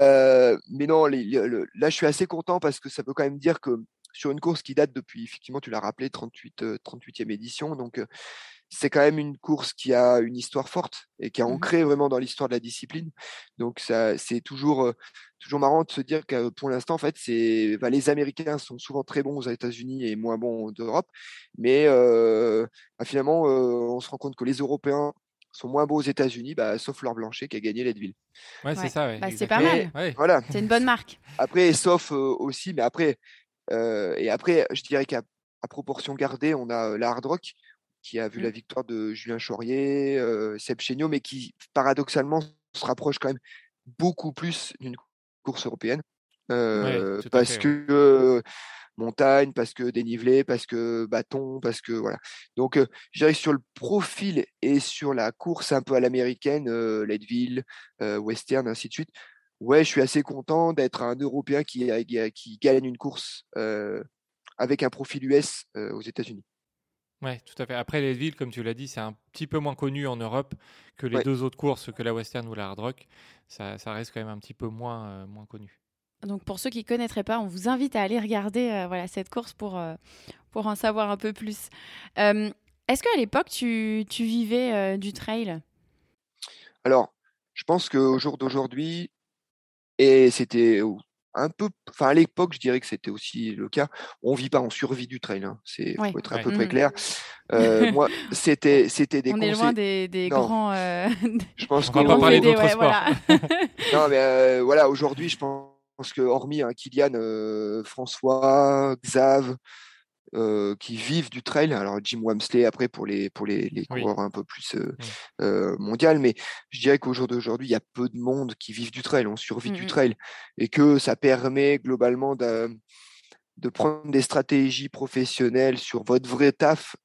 euh, mais non. là, je suis assez content parce que ça veut quand même dire que sur une course qui date depuis, effectivement, tu l'as rappelé, 38, 38e édition. Donc, c'est quand même une course qui a une histoire forte et qui est mmh ancrée vraiment dans l'histoire de la discipline. Donc ça, c'est toujours toujours marrant de se dire que pour l'instant, en fait, c'est bah, les Américains sont souvent très bons aux États-Unis et moins bons d'Europe, mais bah, finalement, on se rend compte que les Européens sont moins beaux aux États-Unis, bah, sauf Laure Blanchet qui a gagné Leadville. Ouais, c'est ça. Bah, c'est pas mal. Voilà. C'est une bonne marque. Après, sauf aussi, mais après, et après, je dirais qu'à proportion gardée, on a la hard rock qui a vu la mmh. victoire de Julien Chaurier, Seb Chéniaud, mais qui paradoxalement se rapproche quand même beaucoup plus d'une course européenne. parce que montagne, parce que dénivelé, parce que bâton, parce que voilà. Donc, je dirais que sur le profil et sur la course un peu à l'américaine, Leadville, Western, ainsi de suite, ouais, je suis assez content d'être un Européen qui, qui gagne une course avec un profil US aux États-Unis. Oui, tout à fait. Après, les villes, comme tu l'as dit, c'est un petit peu moins connu en Europe que les deux autres courses, que la Western ou la Hard Rock. Ça, ça reste quand même un petit peu moins, euh, moins connu. Donc pour ceux qui ne connaîtraient pas, on vous invite à aller regarder euh, voilà, cette course pour, euh, pour en savoir un peu plus. Est-ce qu'à l'époque, tu, tu vivais du trail? Alors, je pense qu'au jour d'aujourd'hui, et c'était un peu, enfin à l'époque, je dirais que c'était aussi le cas. On vit pas en survie du trail, hein. c'est faut être à peu près mmh. clair. Euh, moi, c'était c'était des. On est loin des, des grands. Euh... Je pense qu'on va pas parler d'autres sports. Voilà. non, mais euh, voilà, aujourd'hui, je pense que hormis hein, Kylian, euh, François, Xav, euh, qui vivent du trail. Alors Jim Wamsley après pour les pour les, les coureurs un peu plus euh, euh, mondial, mais je dirais qu'au jour d'aujourd'hui, il y a peu de monde qui vivent du trail, on survit du mmh trail, et que ça permet globalement de, de prendre des stratégies professionnelles sur votre vrai taf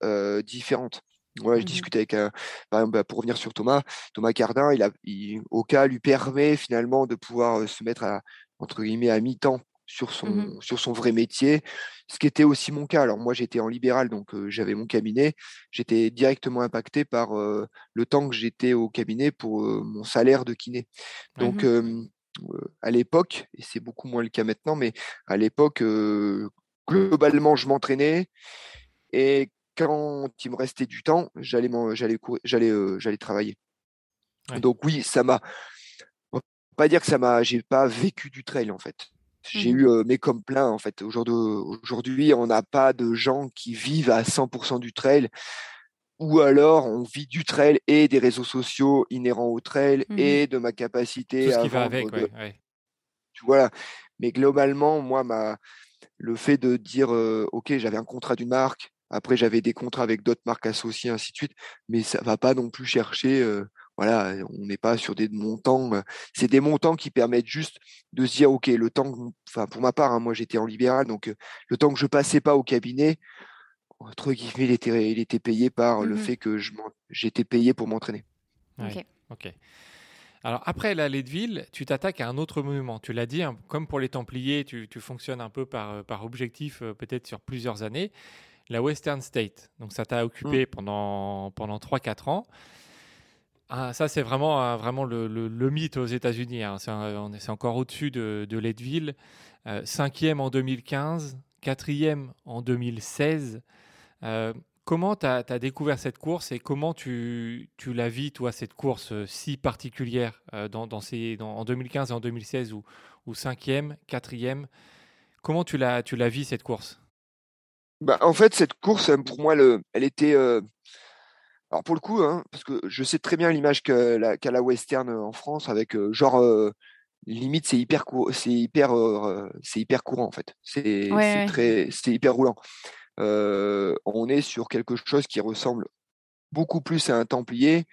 différentes. Ouais, je mmh discutais avec un, par exemple, bah, pour revenir sur Thomas, Thomas Cardin, il a, il, Oka lui permet finalement de pouvoir se mettre à, entre guillemets, à mi-temps sur mmh son, sur son vrai métier, ce qui était aussi mon cas. Alors moi j'étais en libéral, donc j'avais mon cabinet, j'étais directement impacté par le temps que j'étais au cabinet pour mon salaire de kiné. Donc mmh à l'époque, et c'est beaucoup moins le cas maintenant, mais à l'époque, globalement je m'entraînais et quand il me restait du temps, j'allais j'allais j'allais j'allais travailler. Donc oui, ça m'a pas dire que ça m'a j'ai pas vécu du trail en fait. J'ai mmh eu mes comme plein en fait. Aujourd'hui, on n'a pas de gens qui vivent à 100% du trail, ou alors on vit du trail et des réseaux sociaux inhérents au trail mmh et de ma capacité Tout ce qui va avec, Tu vois? Mais globalement, moi, ma... le fait de dire, ok, j'avais un contrat d'une marque, après j'avais des contrats avec d'autres marques associées, ainsi de suite, mais ça va pas non plus chercher voilà, on n'est pas sur des montants. c'est des montants qui permettent juste de se dire, ok, le temps, enfin pour ma part, hein, moi j'étais en libéral, donc le temps que je passais pas au cabinet, entre guillemets, il était, il était payé par le mmh fait que j'étais payé pour m'entraîner. ok. Alors après la Leadville, tu t'attaques à un autre monument. Tu l'as dit, hein, comme pour les Templiers, tu, fonctionnes un peu par, par objectif, peut-être sur plusieurs années. La Western State, donc ça t'a occupé mmh. pendant, pendant 3-4 ans. Ah, ça, c'est vraiment, vraiment le, mythe aux États-Unis. Hein. C'est encore au-dessus de, de Leadville. Euh, cinquième en 2015, quatrième en 2016. Euh, comment tu as, découvert cette course et comment tu, tu la vis, toi, cette course euh, si particulière dans, ces, en 2015 et en 2016 ou, ou cinquième, quatrième Comment tu la, tu la vis, cette course? Bah, En fait, cette course, pour moi, le, elle était alors pour le coup, hein, parce que je sais très bien l'image qu'a la, la, Western en France avec genre limite c'est hyper c'est hyper c'est hyper courant en fait c'est très c'est hyper roulant on est sur quelque chose qui ressemble beaucoup plus à un templier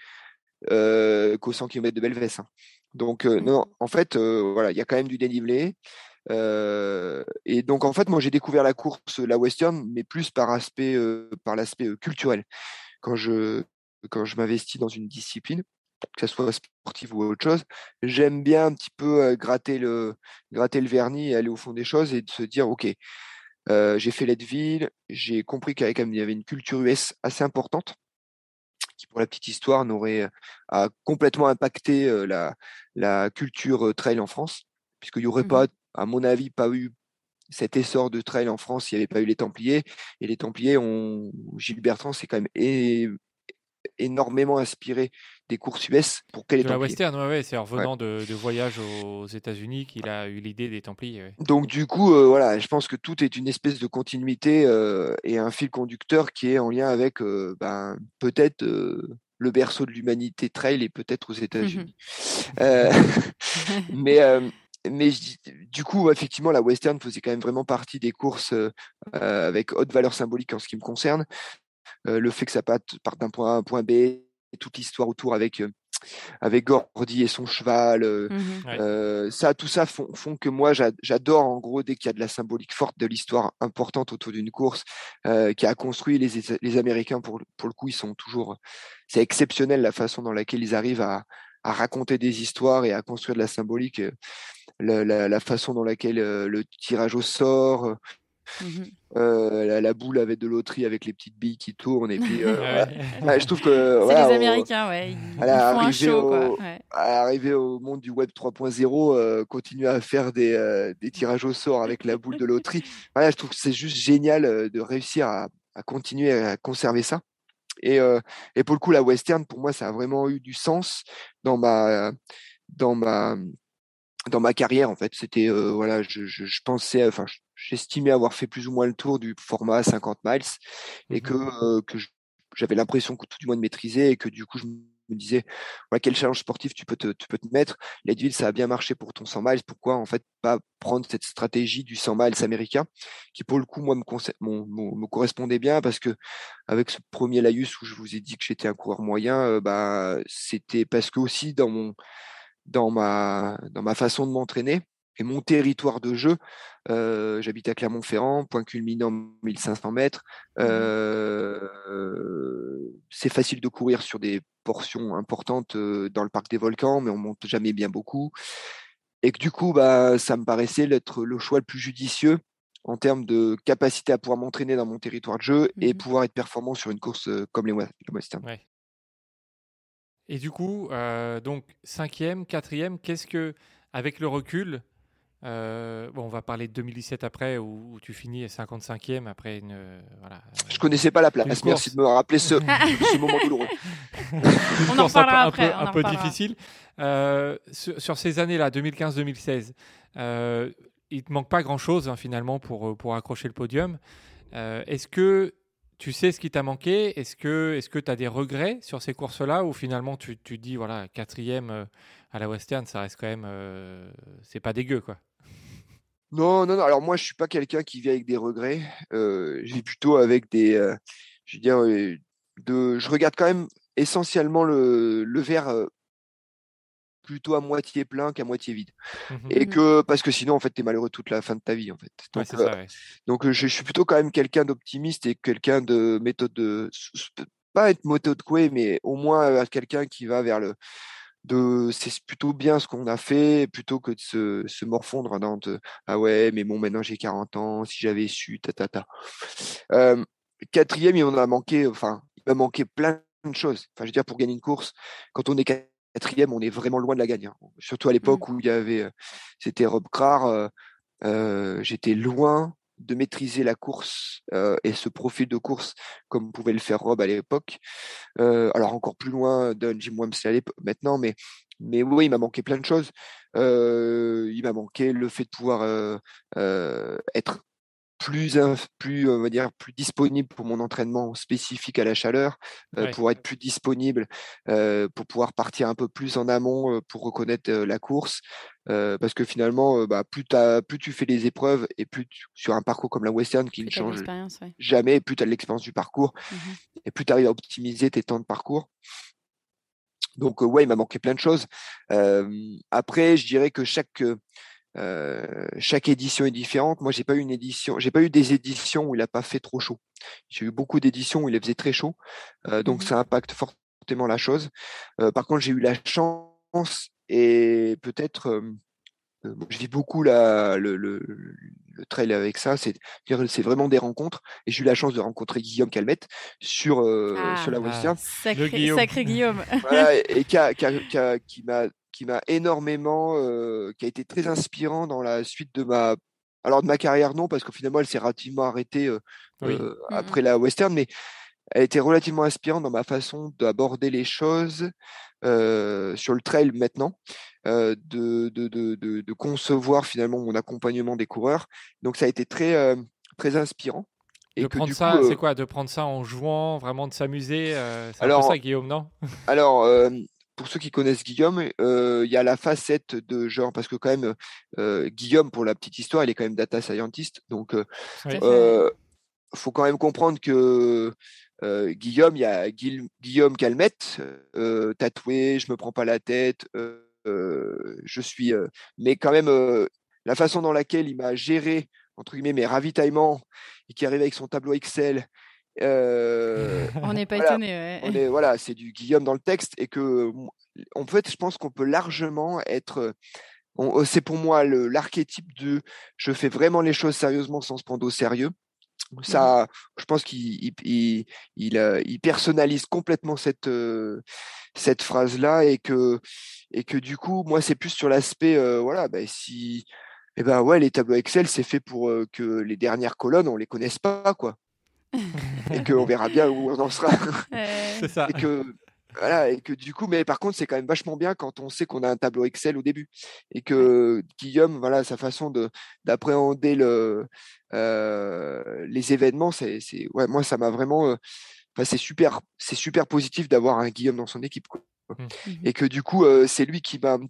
qu'au 100 km de Belvès hein. donc mmh. non en fait voilà il y a quand même du dénivelé et donc en fait moi j'ai découvert la course la western mais plus par aspect par l'aspect culturel quand je quand je m'investis dans une discipline que ce soit sportive ou autre chose, j'aime bien un petit peu gratter le, gratter le vernis et aller au fond des choses et de se dire, OK, j'ai fait Leadville, j'ai compris qu'il y avait une culture US assez importante, qui pour la petite histoire n'aurait a complètement impacté la, la culture trail en France, puisqu'il n'y aurait mmh pas, à mon avis, pas eu cet essor de trail en France s'il n'y avait pas eu les Templiers. Et les Templiers ont, Gilles Bertrand, c'est quand même énormément inspiré des courses US pour quelle est la western, ouais, c'est en revenant de, de, voyage aux États-Unis qu'il a eu l'idée des Templiers. Donc du coup, euh, voilà, je pense que tout est une espèce de continuité euh, et un fil conducteur qui est en lien avec euh, ben, peut-être le berceau de l'humanité trail et peut-être aux États-Unis. mais mais du coup, effectivement, la western faisait quand même vraiment partie des courses avec haute valeur symbolique en ce qui me concerne. Euh, le fait que ça parte d'un point A à un point B, et toute l'histoire autour avec euh, avec Gordy et son cheval, euh, mmh ça, tout ça font, font que moi j'adore en gros dès qu'il y a de la symbolique forte, de l'histoire importante autour d'une course qui a construit les, les Américains pour pour le coup ils sont toujours, c'est exceptionnel la façon dans laquelle ils arrivent à, à raconter des histoires et à construire de la symbolique, la, la façon dans laquelle le tirage au sort, Mmh euh, la, boule avec de loterie avec les petites billes qui tournent et puis euh, je trouve que c'est les Américains ouais ils, font un show au, arriver au monde du web 3.0 euh, continuer à faire des, des, tirages au sort avec la boule de loterie. Voilà je trouve que c'est juste génial de réussir à, à, continuer à conserver ça. Et, et pour le coup la western pour moi ça a vraiment eu du sens dans ma dans ma dans ma carrière en fait c'était voilà je, je, je pensais enfin j'estimais avoir fait plus ou moins le tour du format 50 miles et que, mmh euh, que j'avais l'impression que tout du moins de maîtriser et que du coup je me disais voilà, quel challenge sportif tu peux te, tu peux te mettre. Leadville, ça a bien marché pour ton 100 miles. Pourquoi en fait pas prendre cette stratégie du 100 miles américain? qui pour le coup moi me, me correspondait bien parce que avec ce premier laïus où je vous ai dit que j'étais un coureur moyen, euh, bah c'était parce que aussi dans mon dans ma dans ma façon de m'entraîner et mon territoire de jeu, euh, j'habite à Clermont-Ferrand, point culminant 1500 mètres. Mmh euh, c'est facile de courir sur des portions importantes euh, dans le parc des volcans, mais on monte jamais bien beaucoup. Et que du coup, bah, ça me paraissait être le choix le plus judicieux en termes de capacité à pouvoir m'entraîner dans mon territoire de jeu et mmh pouvoir être performant sur une course comme les Western. Et du coup, donc cinquième, quatrième, qu'est-ce que, avec le recul, euh, bon, on va parler de 2017 après, où, tu finis 55e après une. Euh, voilà, je connaissais pas la place. Merci de me rappeler ce, moment douloureux. on en parlera un après. Peu, un peu difficile. Euh, sur, ces années-là, 2015-2016, il te manque pas grand-chose hein, finalement pour, pour accrocher le podium. Est-ce que tu sais ce qui t'a manqué? Est-ce que que tu as des regrets sur ces courses-là? Ou finalement tu, tu dis voilà quatrième à la Western, ça reste quand même c'est pas dégueu quoi. Non, non, non. Alors moi, je suis pas quelqu'un qui vit avec des regrets. Euh, je vis plutôt avec des, euh, je veux euh, je regarde quand même essentiellement le, le verre euh, plutôt à moitié plein qu'à moitié vide. Mmh Et mmh que parce que sinon, en fait, tu es malheureux toute la fin de ta vie, en fait. Donc, ça, ouais. donc je, suis plutôt quand même quelqu'un d'optimiste et quelqu'un de méthode de, pas être méthode coué, mais au moins quelqu'un qui va vers le c'est plutôt bien ce qu'on a fait plutôt que de se, se morfondre dans ah ouais mais bon maintenant j'ai 40 ans si j'avais su ta ta ta quatrième il en a manqué enfin il m'a manqué plein de choses enfin je veux dire pour gagner une course quand on est quatrième on est vraiment loin de la gagner hein. surtout à mmh. l'époque où il y avait c'était Rob Krar euh, j'étais loin de maîtriser la course euh, et ce profil de course comme pouvait le faire Rob à l'époque. Euh, alors encore plus loin d'un Jim Wamsley maintenant, mais mais oui, il m'a manqué plein de choses. Il m'a manqué le fait de pouvoir être plus plus on va dire plus disponible pour mon entraînement spécifique à la chaleur pour être plus disponible pour pouvoir partir un peu plus en amont pour reconnaître la course parce que finalement, bah, plus, plus tu fais les épreuves et plus sur un parcours comme la Western qui ne change jamais, plus tu as de l'expérience du parcours mmh et plus tu arrives à optimiser tes temps de parcours. Donc, ouais, il m'a manqué plein de choses. après, je dirais que chaque, chaque édition est différente. Moi, j'ai pas eu une édition, j'ai pas eu des éditions où il n'a pas fait trop chaud. J'ai eu beaucoup d'éditions où il faisait très chaud, donc mmh ça impacte fortement la chose. par contre, j'ai eu la chance et peut-être je vis beaucoup la, le, le, le, trail avec ça, c'est c'est vraiment des rencontres. Et j'ai eu la chance de rencontrer Guillaume Calmette sur, ah, sur la Western. Ah, sacré, Guillaume. sacré Guillaume. voilà, et, qui, a, qui, a, qui m'a qui m'a énormément, qui a été très inspirant dans la suite de ma alors de ma carrière non parce que finalement elle s'est relativement arrêtée mmh après la western mais elle était relativement inspirante dans ma façon d'aborder les choses sur le trail maintenant de, de, de, de, concevoir finalement mon accompagnement des coureurs. Donc ça a été très très inspirant de prendre ça, c'est quoi? De prendre ça en jouant, vraiment de s'amuser C'est ça, Guillaume, non? Alors, pour ceux qui connaissent Guillaume, il y a la facette de genre, parce que quand même, Guillaume, pour la petite histoire, il est quand même data scientist. Donc, il faut quand même comprendre que Guillaume, il y a Guillaume Calmette, tatoué, je me prends pas la tête, je suis. mais quand même, la façon dans laquelle il m'a géré, entre guillemets, mes ravitaillements, et qui arrive avec son tableau Excel, euh, on n'est pas étonné. voilà, c'est du Guillaume dans le texte et que en fait, je pense qu'on peut largement être. Oh, c'est pour moi l'archétype de je fais vraiment les choses sérieusement sans se prendre au sérieux. Ça, mmh je pense qu'il il, il, euh, personnalise complètement cette euh, cette phrase là et que et que du coup, moi, c'est plus sur l'aspect voilà, ben, si eh ben ouais, les tableaux Excel, c'est fait pour que les dernières colonnes, on les connaisse pas, quoi et qu'on verra bien où on en sera. c'est ça. Et que, voilà, et que du coup, mais par contre, c'est quand même vachement bien quand on sait qu'on a un tableau Excel au début et que Guillaume, voilà, sa façon de d'appréhender le euh, les événements, c'est, c'est, ouais, moi, ça m'a vraiment, euh, c'est super, c'est super positif d'avoir un Guillaume dans son équipe, quoi. Mmh. Mmh et que du coup, euh, c'est lui qui m'a un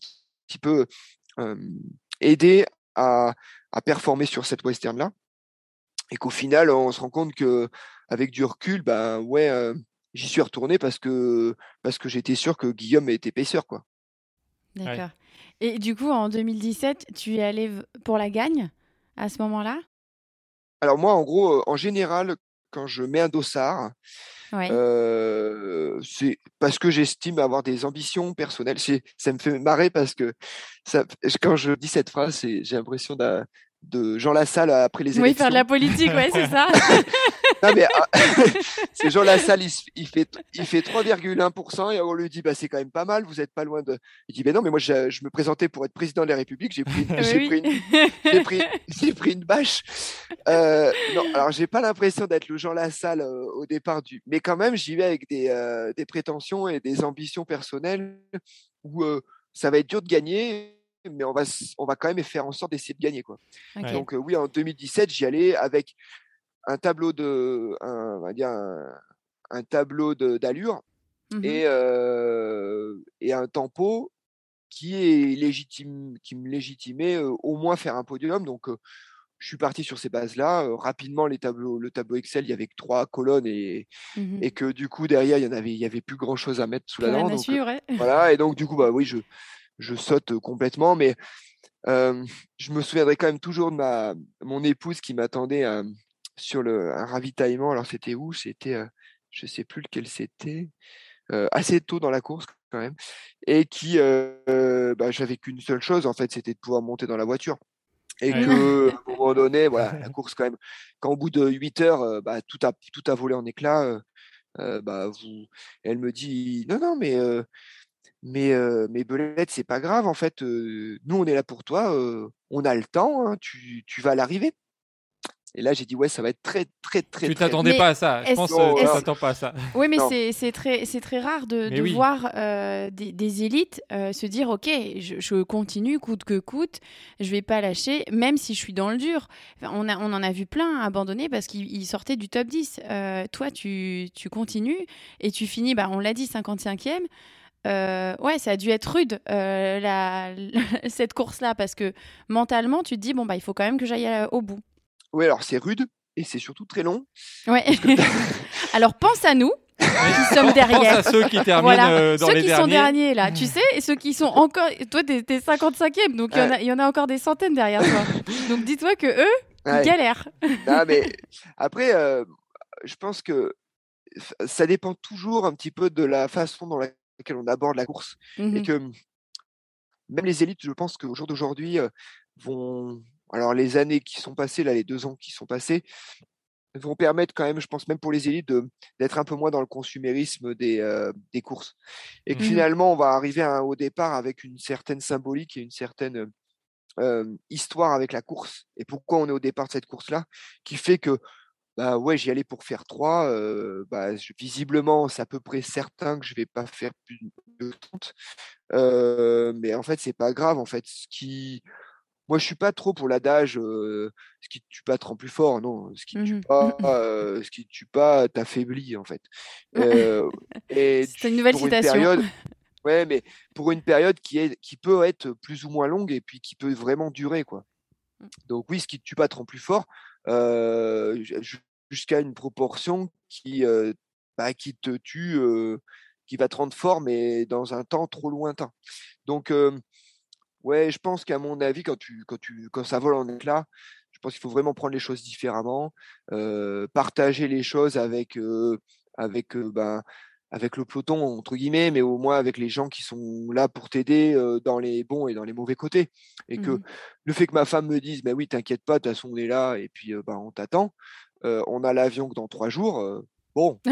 petit peu aidé à, à performer sur cette western là et qu'au final, on se rend compte que avec du recul, ben ouais, j'y suis retourné parce que parce que j'étais sûr que Guillaume était épaisseur, quoi. D'accord. Et du coup, en 2017, tu es allé pour la gagne à ce moment-là? Alors moi, en gros, en général, quand je mets un dossard, c'est parce que j'estime avoir des ambitions personnelles. Ça me fait marrer parce que ça, quand je dis cette phrase, j'ai l'impression d'un de Jean Lassalle après les élections. Oui, faire de la politique, ouais, c'est ça. non, mais ah, c'est Jean Lassalle, il, fait, il fait 3,1% et on lui dit, bah, c'est quand même pas mal, vous n'êtes pas loin de. Il dit, mais non, mais moi, je, me présentais pour être président de la République, j'ai pris, j'ai pris, pris, pris, une bâche. Euh, non, alors, j'ai pas l'impression d'être le Jean Lassalle euh, au départ du. Mais quand même, j'y vais avec des, euh, des prétentions et des ambitions personnelles où ça va être dur de gagner mais on va, on va quand même faire en sorte d'essayer de gagner. Quoi. Donc, oui, en 2017, j'y allais avec un tableau de, un, on va dire un, tableau d'allure mmh et, et un tempo qui est légitime, qui me légitimait au moins faire un podium. Donc, je suis parti sur ces bases-là. rapidement, les tableaux, le tableau Excel, il y avait trois colonnes et, mmh et que du coup, derrière, il y en avait, il y avait plus grand chose à mettre sous la dent. Donc, voilà. Et donc, du coup, bah oui, je, je saute complètement, mais je me souviendrai quand même toujours de ma, mon épouse qui m'attendait sur le, un ravitaillement. Alors, c'était où? C'était, je sais plus lequel c'était, assez tôt dans la course quand même, et qui, bah, j'avais qu'une seule chose en fait, c'était de pouvoir monter dans la voiture. Et que, à un moment donné, voilà, la course quand même, quand au bout de 8 heures, bah, tout a tout a volé en éclats. bah, vous, elle me dit non non mais mais, mais Belette, c'est pas grave, en fait, nous, on est là pour toi, on a le temps, hein, tu, tu vas l'arriver. Et là, j'ai dit, ouais, ça va être très, très, très. Tu t'attendais pas à ça. Je pense que tu t'attends pas à ça. Oui, mais c'est très, très rare de, de voir des, des, élites se dire, OK, je, je, continue coûte que coûte, je vais pas lâcher, même si je suis dans le dur. on, a, on en a vu plein abandonner parce qu'ils sortaient du top 10. toi, tu, tu continues et tu finis, bah, on l'a dit, 55e. Ouais, ça a dû être rude la, cette course-là parce que mentalement, tu te dis bon bah il faut quand même que j'aille au bout. Oui, alors c'est rude et c'est surtout très long. Ouais. alors pense à nous qui sommes derrière. Pense à ceux qui terminent euh, dans ceux les qui derniers. sont derniers là, tu sais, et ceux qui sont encore. Toi, t'es es 55e, donc il y, en a- il y en a encore des centaines derrière toi. donc dis-toi que eux, Ouais. ils galèrent. Non, mais après, euh, je pense que ça dépend toujours un petit peu de la façon dans laquelle on aborde la course. Et Mhm. que hum, même les élites, je pense qu'au jour d'aujourd'hui, euh, vont. Alors, les années qui sont passées, là, les deux ans qui sont passés, vont permettre quand même, je pense, même pour les élites, d'être un peu moins dans le consumérisme des, euh, des courses. Et que Mhm. finalement, on va arriver à au départ avec une certaine symbolique et une certaine euh, histoire avec la course. Et pourquoi on est au départ de cette course-là, qui fait que bah ouais, j'y allais pour faire trois. euh, bah, je- visiblement, c'est à peu près certain que je vais pas faire plus de 30. Euh, mais en fait, c'est pas grave. En fait, ce qui, moi, je suis pas trop pour l'adage euh, ce qui tue pas te rend plus fort. Non, ce qui te tue pas, euh, ce qui tue pas t'affaiblit en fait. Euh, C'est une nouvelle pour citation. période, ouais, mais pour une période qui est, qui peut être plus ou moins longue et puis qui peut vraiment durer quoi. Mm. Donc oui, ce qui tue pas te rend plus fort jusqu'à une proportion qui, euh, bah, qui te tue, euh, qui va te rendre fort, mais dans un temps trop lointain. Donc, euh, ouais, je pense qu'à mon avis, quand, tu, quand, tu, quand ça vole en éclats, je pense qu'il faut vraiment prendre les choses différemment, euh, partager les choses avec, euh, avec, euh, ben, avec le peloton, entre guillemets, mais au moins avec les gens qui sont là pour t'aider euh, dans les bons et dans les mauvais côtés. Et que Mhm. le fait que ma femme me dise, mais oui, t'inquiète pas, de toute façon, on est là et puis euh, ben, on t'attend. Euh, on a l'avion que dans trois jours. bon.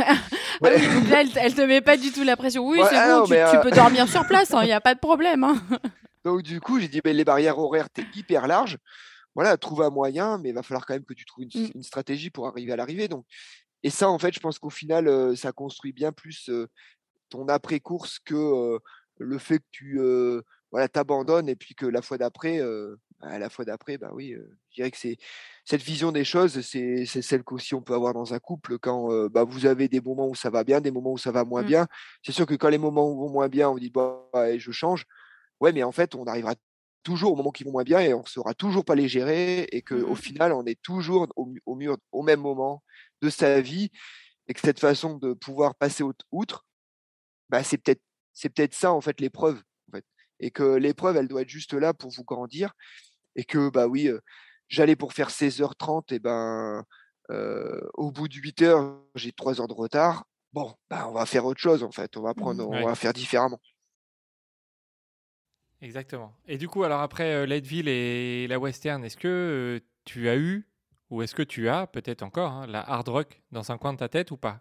Ah oui, donc là, elle, elle te met pas du tout la pression. Oui, Ouais, c'est ah bon, non, tu, peux dormir sur place, il n'y a pas de problème. hein. Donc du coup, j'ai dit, ben, les barrières horaires, t'es hyper large. Voilà, trouve un moyen, mais il va falloir quand même que tu trouves une, Mm. une stratégie pour arriver à l'arrivée. Donc, et ça, en fait, je pense qu'au final, ça construit bien plus ton après-course que le fait que tu voilà, t'abandonnes et puis que la fois d'après, bah, la fois d'après, bah oui, euh, je dirais que c'est cette vision des choses, c'est c'est celle qu'aussi on peut avoir dans un couple quand euh, bah, vous avez des moments où ça va bien, des moments où ça va moins Mm. bien. C'est sûr que quand les moments vont moins bien, on dit ouais, je change. Ouais, mais en fait, on arrivera toujours au moment qui vont moins bien et on ne saura toujours pas les gérer et que au Mhm. final, on est toujours au, mu- au mur, au même moment de sa vie et que cette façon de pouvoir passer outre, bah, c'est peut-être c'est peut-être ça en fait l'épreuve en fait et que l'épreuve elle doit être juste là pour vous grandir et que bah oui euh, j'allais pour faire 16h30 et ben euh, au bout de 8 heures j'ai 3 heures de retard bon bah on va faire autre chose en fait on va prendre Mhm. on va faire différemment Exactement. Et du coup, alors après euh, Leadville et la Western, est-ce que euh, tu as eu, ou est-ce que tu as peut-être encore, hein, la hard rock dans un coin de ta tête ou pas?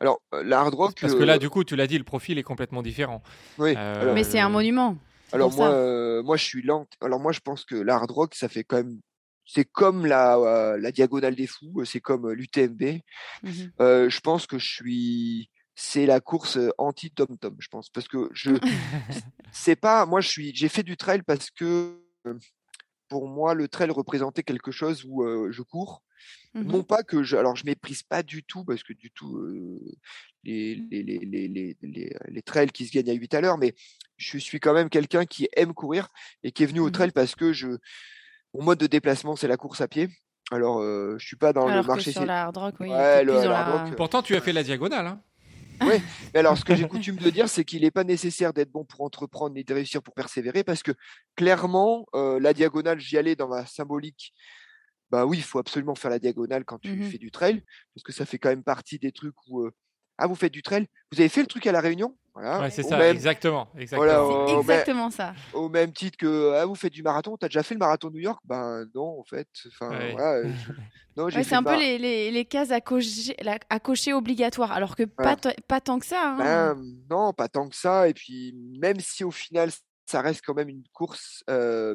Alors euh, la hard rock Parce que là, euh, du coup, tu l'as dit, le profil est complètement différent. oui Euh, alors, Mais c'est un monument. alors moi euh, moi je suis lent alors moi je pense que la hard rock ça fait quand même c'est comme la, euh, la diagonale des fous c'est comme l'UTMB Mhm. Euh, je pense que je suis c'est la course anti tom tom je pense parce que je c'est pas moi je suis j'ai fait du trail parce que euh, pour moi le trail représentait quelque chose où euh, je cours Mhm. non pas que je alors je méprise pas du tout parce que du tout euh, les, les, les, les, les, les, les trails qui se gagnent à 8 à l'heure mais je suis quand même quelqu'un qui aime courir et qui est venu au Mhm. trail parce que je mon mode de déplacement c'est la course à pied alors euh, je suis pas dans Alors le que marché sur la hard rock, oui, Ouais, le- la- rock, Pourtant, tu as fait la diagonale. hein. Mais alors, ce que j'ai coutume de dire, c'est qu'il n'est pas nécessaire d'être bon pour entreprendre ni de réussir pour persévérer, parce que clairement, euh, la diagonale, j'y allais dans ma symbolique. Bah oui, il faut absolument faire la diagonale quand tu Mhm. fais du trail, parce que ça fait quand même partie des trucs où euh, ah vous faites du trail, vous avez fait le truc à la Réunion, voilà. Ouais, c'est au ça, même, exactement. exactement. Voilà, C'est ben- exactement ça. au même titre que ah vous faites du marathon, t'as déjà fait le marathon de New York? Ben non, en fait. Enfin Ouais. voilà. je- Non, j'ai Ouais, fait c'est un peu les, les, les cases à cocher, la- à cocher obligatoires, alors que pas, pas tant que ça. hein. Ben, non, pas tant que ça. Et puis, même si au final, ça reste quand même une course euh,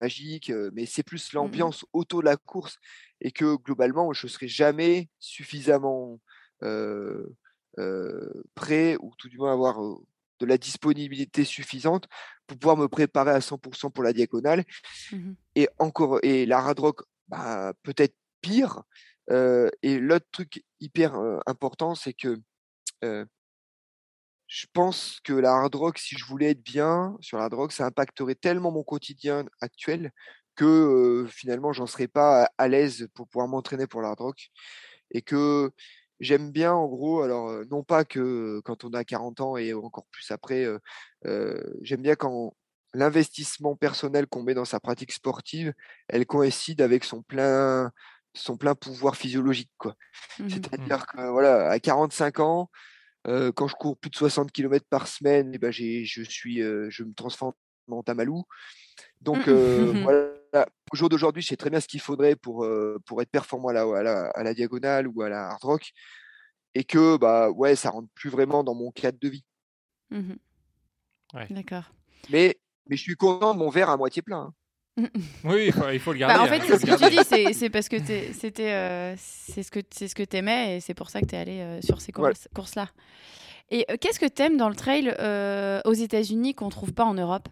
magique, euh, mais c'est plus l'ambiance autour de la course et que globalement, je ne serai jamais suffisamment euh, euh, prêt ou tout du moins avoir euh, de la disponibilité suffisante pour pouvoir me préparer à 100% pour la diagonale. Mhm. Et encore, et la hard rock, bah, peut-être pire. Euh, et l'autre truc hyper euh, important, c'est que euh, je pense que la hard rock, si je voulais être bien sur la hard rock, ça impacterait tellement mon quotidien actuel que finalement, j'en serais pas à l'aise pour pouvoir m'entraîner pour la hard rock. Et que j'aime bien, en gros, alors non pas que quand on a 40 ans et encore plus après, j'aime bien quand l'investissement personnel qu'on met dans sa pratique sportive, elle coïncide avec son plein, son plein pouvoir physiologique. Quoi. Mmh C'est-à-dire que voilà, à 45 ans, quand je cours plus de 60 km par semaine, eh ben je, suis, je me transforme en tamalou. Donc mmh. voilà, au jour d'aujourd'hui, je sais très bien ce qu'il faudrait pour, pour être performant à la, à, la, diagonale ou à la hard rock. Et que bah ouais, ça rentre plus vraiment dans mon cadre de vie. Mmh D'accord. Mais, mais je suis content de mon verre à moitié plein. Hein. Oui, il faut, le garder. Bah, en fait, hein, ce que tu dis, c'est parce que c'était euh, c'est ce que c'est ce que aimais et c'est pour ça que tu es allé euh, sur ces courses, là. Et euh, qu'est-ce que tu aimes dans le trail aux États-Unis qu'on trouve pas en Europe?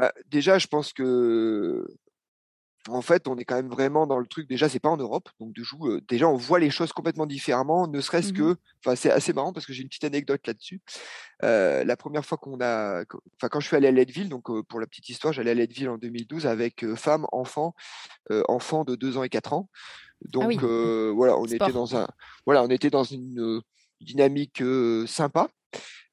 Bah, Déjà, je pense que en fait, on est quand même vraiment dans le truc. Déjà, c'est pas en Europe, donc déjà, on voit les choses complètement différemment, ne serait-ce que, mmh enfin, c'est assez marrant parce que j'ai une petite anecdote là-dessus. la première fois qu'on a, enfin, quand je suis allé à Leadville, donc pour la petite histoire, j'allais à Leadville en 2012 avec femme, enfant, enfant de 2 ans et 4 ans. Ah donc voilà, on était dans un, voilà, on était dans une dynamique sympa.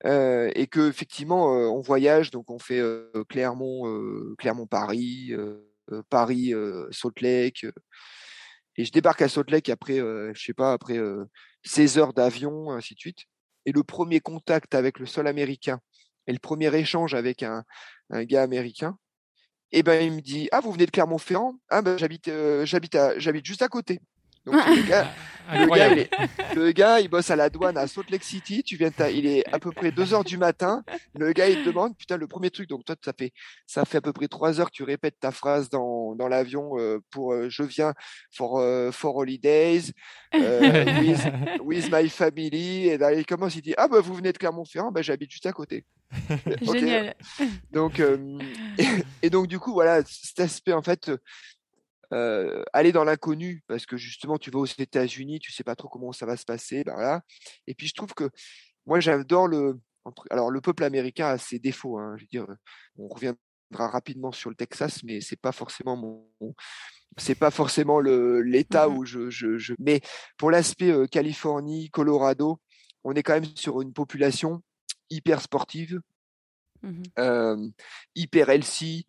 Et que effectivement on voyage donc on fait Clermont Clermont Paris Paris, Salt Lake. Et je débarque à Salt Lake après, je pas, après 16 heures d'avion, ainsi de suite. Et le premier contact avec le sol américain et le premier échange avec un, un gars américain, et eh ben il me dit ah vous venez de Clermont-Ferrand? Ah ben j'habite j'habite j'habite juste à côté donc le gars, le gars, il, bosse à la douane à Salt Lake City. Tu viens, il est à peu près 2 heures du matin. Le gars, il te demande, putain, le premier truc. Donc toi, ça fait, ça fait à peu près 3 heures que tu répètes ta phrase dans, dans l'avion euh, pour euh, je viens for, euh, for holidays with, with, my family. Et là, il commence, il dit, ah ben vous venez de Clermont-Ferrand, ben j'habite juste à côté. Génial. Donc, et, donc du coup, voilà, cet aspect en fait aller dans l'inconnu parce que justement tu vas aux États-Unis, tu sais pas trop comment ça va se passer, ben voilà. Et puis je trouve que moi j'adore le alors le peuple américain a ses défauts, hein, je veux dire, on reviendra rapidement sur le Texas, mais c'est pas forcément mon, c'est pas forcément le l'État mmh où je, je, je, mais pour l'aspect Californie, Colorado, on est quand même sur une population hyper sportive, mmh hyper healthy,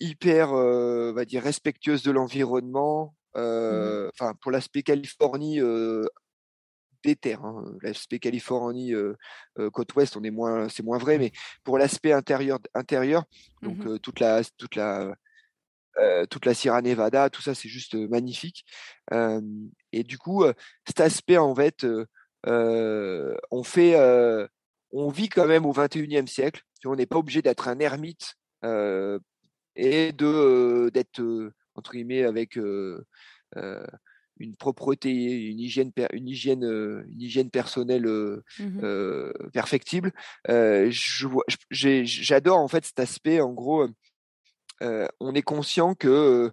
hyper, euh, va dire, respectueuse de l'environnement. Mmh euh, enfin, pour l'aspect Californie des terres. Hein, l'aspect Californie côte ouest, on est moins, c'est moins vrai, mais pour l'aspect intérieur, intérieur, mmh donc toute la, toute la, toute la Sierra Nevada, tout ça, c'est juste magnifique. et du coup, cet aspect, en fait, on fait, on vit quand même au 21e siècle. On n'est pas obligé d'être un ermite et de d'être entre guillemets avec une propreté, une hygiène, une hygiène, une hygiène personnelle mmh perfectible. J'adore en fait cet aspect. En gros, on est conscient que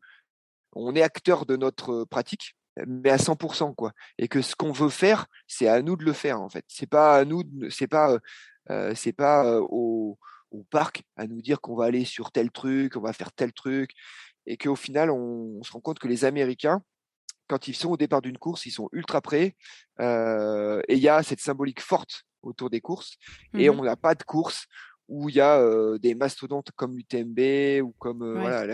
on est acteur de notre pratique, mais à 100% quoi. Et que ce qu'on veut faire, c'est à nous de le faire en fait. C'est pas à nous, c'est pas, c'est pas au au parc à nous dire qu'on va aller sur tel truc, on va faire tel truc, et qu'au final, on, se rend compte que les Américains, quand ils sont au départ d'une course, ils sont ultra prêts, euh, et il y a cette symbolique forte autour des courses, et mmh on n'a pas de course où il y a euh, des mastodontes comme l'UTMB ou comme euh, voilà.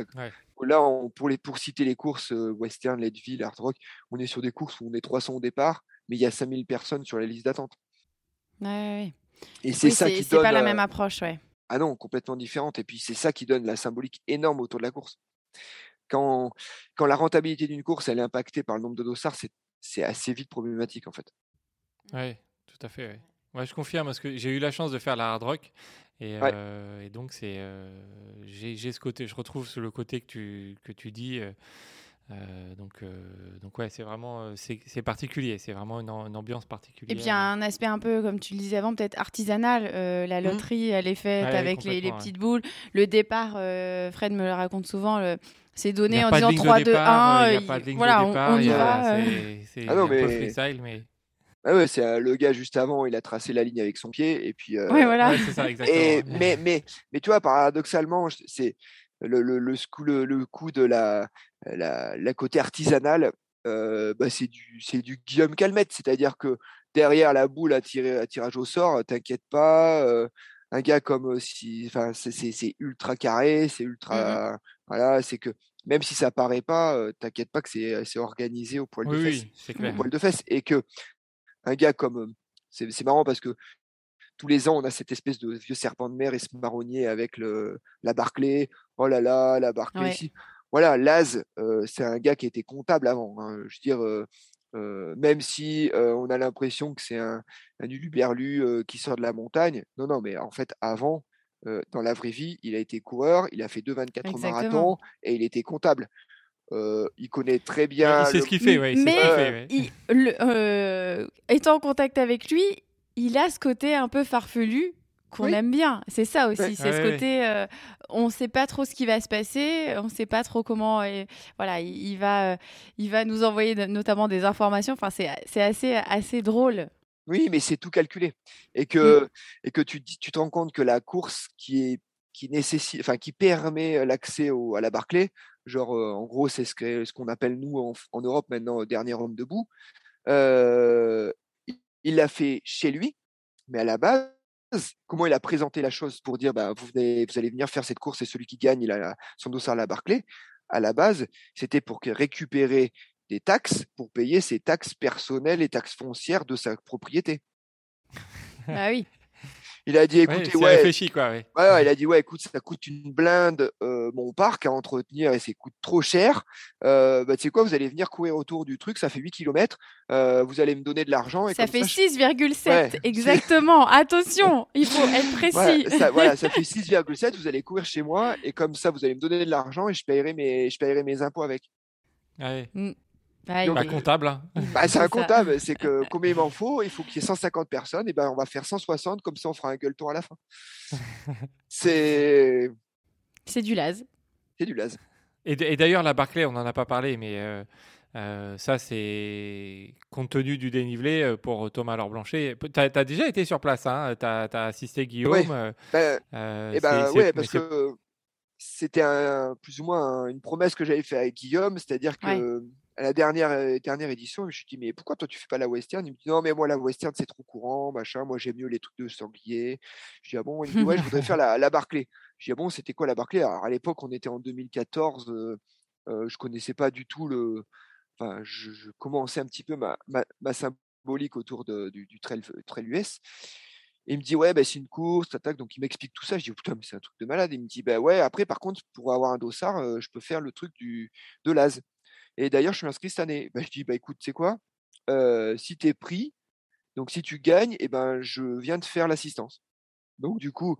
Là, pour les pour citer les courses Western, Leadville, Hard Rock, on est sur des courses où on est 300 au départ, mais il y a 5000 personnes sur la liste d'attente. Ouais, Et c'est ça qui donne. C'est pas la même approche, ouais. Ah non, complètement différente. Et puis c'est ça qui donne la symbolique énorme autour de la course. Quand, quand la rentabilité d'une course elle est impactée par le nombre de dossards, c'est assez vite problématique en fait. Oui, tout à fait. Ouais. je confirme parce que j'ai eu la chance de faire la hard rock et, euh, donc c'est euh, j'ai ce côté, je retrouve le côté que tu, que tu dis. Euh, euh, donc, euh, donc ouais, c'est vraiment euh, c'est particulier, c'est vraiment une, ambiance particulière. Et puis il y a un aspect un peu, comme tu le disais avant, peut-être artisanal. la mmh. loterie, elle est faite avec les, les, petites boules. Le départ, Fred me le raconte souvent. c'est donné en disant 3, 2, 1. Il n'y a pas de ligne voilà, de départ, on, y va. C'est ah un peu freestyle, mais. Ah ouais, c'est euh, le gars juste avant, il a tracé la ligne avec son pied et puis. euh, Ouais, voilà. Ouais, c'est ça, exactement. et, mais, mais, mais tu vois, paradoxalement, c'est le, le, le, coup de la, la, la côté artisanal, euh, bah, c'est du, du Guillaume Calmette. C'est-à-dire que derrière la boule à, tirer, à tirage au sort, t'inquiète pas. euh, un gars comme euh, si, enfin, c'est- ultra carré, c'est ultra, voilà, c'est que même si ça paraît pas, euh, t'inquiète pas que c'est organisé au poil Oui, de fesses oui, c'est au poil de fesses et que un gars comme c'est marrant parce que tous les ans on a cette espèce de vieux serpent de mer et ce marronnier avec le la Barclay oh là là la Barclay Ouais. ici voilà Laz euh, c'est un gars qui était comptable avant hein. je veux dire euh, euh, même si euh, on a l'impression que c'est un, un uluberlu euh, qui sort de la montagne non non mais en fait avant euh, dans la vraie vie il a été coureur il a fait deux 24 Exactement. marathons et il était comptable Euh, il connaît très Il bien sait le- ce qu'il fait, ouais, il sait ce Mais qu'il Ouais. fait, ouais. il- le- euh, étant en contact avec lui, il a ce côté un peu farfelu qu'on Oui. aime bien. C'est ça aussi, Ouais. c'est ce Ouais, côté, euh, on ne sait pas trop ce qui va se passer, on ne sait pas trop comment, et voilà, il, il va, euh, il va nous envoyer de- notamment des informations. Enfin, c'est c'est assez, assez drôle. Oui, mais c'est tout calculé. Et que, et que tu, tu te rends compte que la course qui est qui nécessite, enfin qui permet euh, l'accès au- à la Barclay, genre euh, en gros c'est ce que- ce qu'on appelle nous en, en Europe maintenant dernier homme debout. euh, il- l'a fait chez lui, mais à la base, comment il a présenté la chose pour dire bah, vous, venez- vous allez venir faire cette course et celui qui gagne il a son dossard à la Barclay. À la base, c'était pour récupérer des taxes pour payer ses taxes personnelles et taxes foncières de sa propriété. ah oui. Il a dit, écoutez, ouais, réfléchi, quoi. ouais. ouais, ouais, il a dit, ouais, écoute, ça coûte une blinde euh, mon parc à entretenir et ça coûte trop cher. Euh, bah, tu sais quoi, vous allez venir courir autour du truc, ça fait 8 km. vous allez me donner de l'argent. et Ça comme fait je- 6,7, Ouais, c'est- exactement. Attention, il faut être précis. Voilà, ça, voilà, ça fait 6,7. Vous allez courir chez moi et comme ça, vous allez me donner de l'argent et je paierai mes, je paierai mes impôts avec. Ouais. Ah, Donc, Bah, comptable. hein. Bah, c'est un comptable, c'est que combien il m'en faut Il faut qu'il y ait 150 personnes, et ben on va faire 160, comme ça on fera un gueuleton à la fin. C'est C'est du las. c'est du laze. Et, d'ailleurs, la Barclay, on n'en a pas parlé, mais euh, euh, ça, c'est compte tenu du dénivelé euh, pour Thomas Laure Blanchet. Tu as, déjà été sur place, hein tu as, assisté Guillaume. Ouais. euh, Ben, euh, Eh ben ouais, parce que c'était un, plus ou moins un- une promesse que j'avais fait avec Guillaume, c'est-à-dire que Ouais. À la dernière euh, dernière édition, je me suis dit mais pourquoi toi tu fais pas la western? Il me dit non mais moi la western c'est trop courant, machin. Moi j'aime mieux les trucs de sanglier. Je dis ah bon? Il me dit ouais je voudrais faire la, la Barclay. Je dis ah bon c'était quoi la Barclay? Alors à l'époque on était en 2014, euh, euh, je connaissais pas du tout le, enfin je, je commençais un petit peu ma, ma, ma symbolique autour de, du, du trail, trail US. Et il me dit, ouais, bah, c'est une course, tac, donc il m'explique tout ça. Je dis, oh, putain, mais c'est un truc de malade. Il me dit, bah ouais, après, par contre, pour avoir un dossard, euh, je peux faire le truc du, de l'AS. Et d'ailleurs, je suis inscrit cette année. Bah, je dis, bah écoute, tu sais quoi? Euh, Si tu es pris, donc si tu gagnes, et ben, je viens de faire l'assistance. Donc, du coup,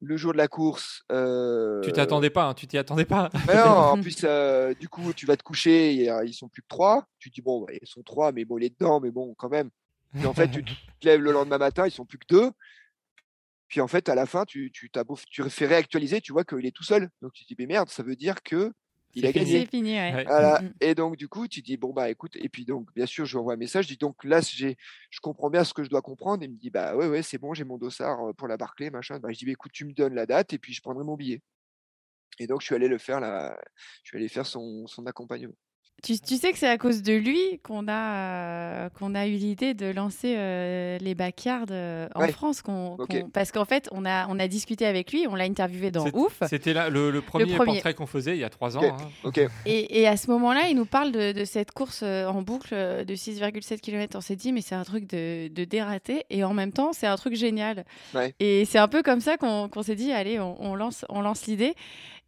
le jour de la course. euh, Tu t'attendais pas, hein, tu t'y attendais pas. mais non, en plus, euh, du coup, tu vas te coucher, et, euh, ils sont plus que trois. Tu te dis, bon, bah, ils sont trois, mais bon, il est dedans, mais bon, quand même. Et en fait, tu te lèves le lendemain matin, ils sont plus que deux. Puis en fait, à la fin, tu, tu, beau- tu fais réactualiser, tu vois qu'il est tout seul. Donc tu te dis, mais merde, ça veut dire que il a gagné. C'est fini, ouais. Ouais. Voilà. Mm, mm. Et donc, du coup, tu dis, bon, bah écoute, et puis donc, bien sûr, je lui envoie un message, je dis, donc là, j'ai, je comprends bien ce que je dois comprendre. Il me dit, bah ouais, ouais, c'est bon, j'ai mon dossard euh, pour la Barclay, machin. Bah, je dis, bah, écoute, tu me donnes la date et puis je prendrai mon billet. Et donc, je suis allé le faire, là, je suis allé faire son, son accompagnement. Tu, tu sais que c'est à cause de lui qu'on a, euh, qu'on a eu l'idée de lancer euh, les backyards euh, en Ouais. France. parce qu'en fait, on a, on a discuté avec lui, on l'a interviewé dans Ouf. C'était le, le premier, premier. portrait qu'on faisait il y a trois ans. Hein. Et, et à ce moment-là, il nous parle de, de cette course en boucle de 6,7 km. On s'est dit, mais c'est un truc de, de dératé. Et en même temps, c'est un truc génial. Ouais. Et c'est un peu comme ça qu'on s'est dit, allez, on, on lance, on lance l'idée.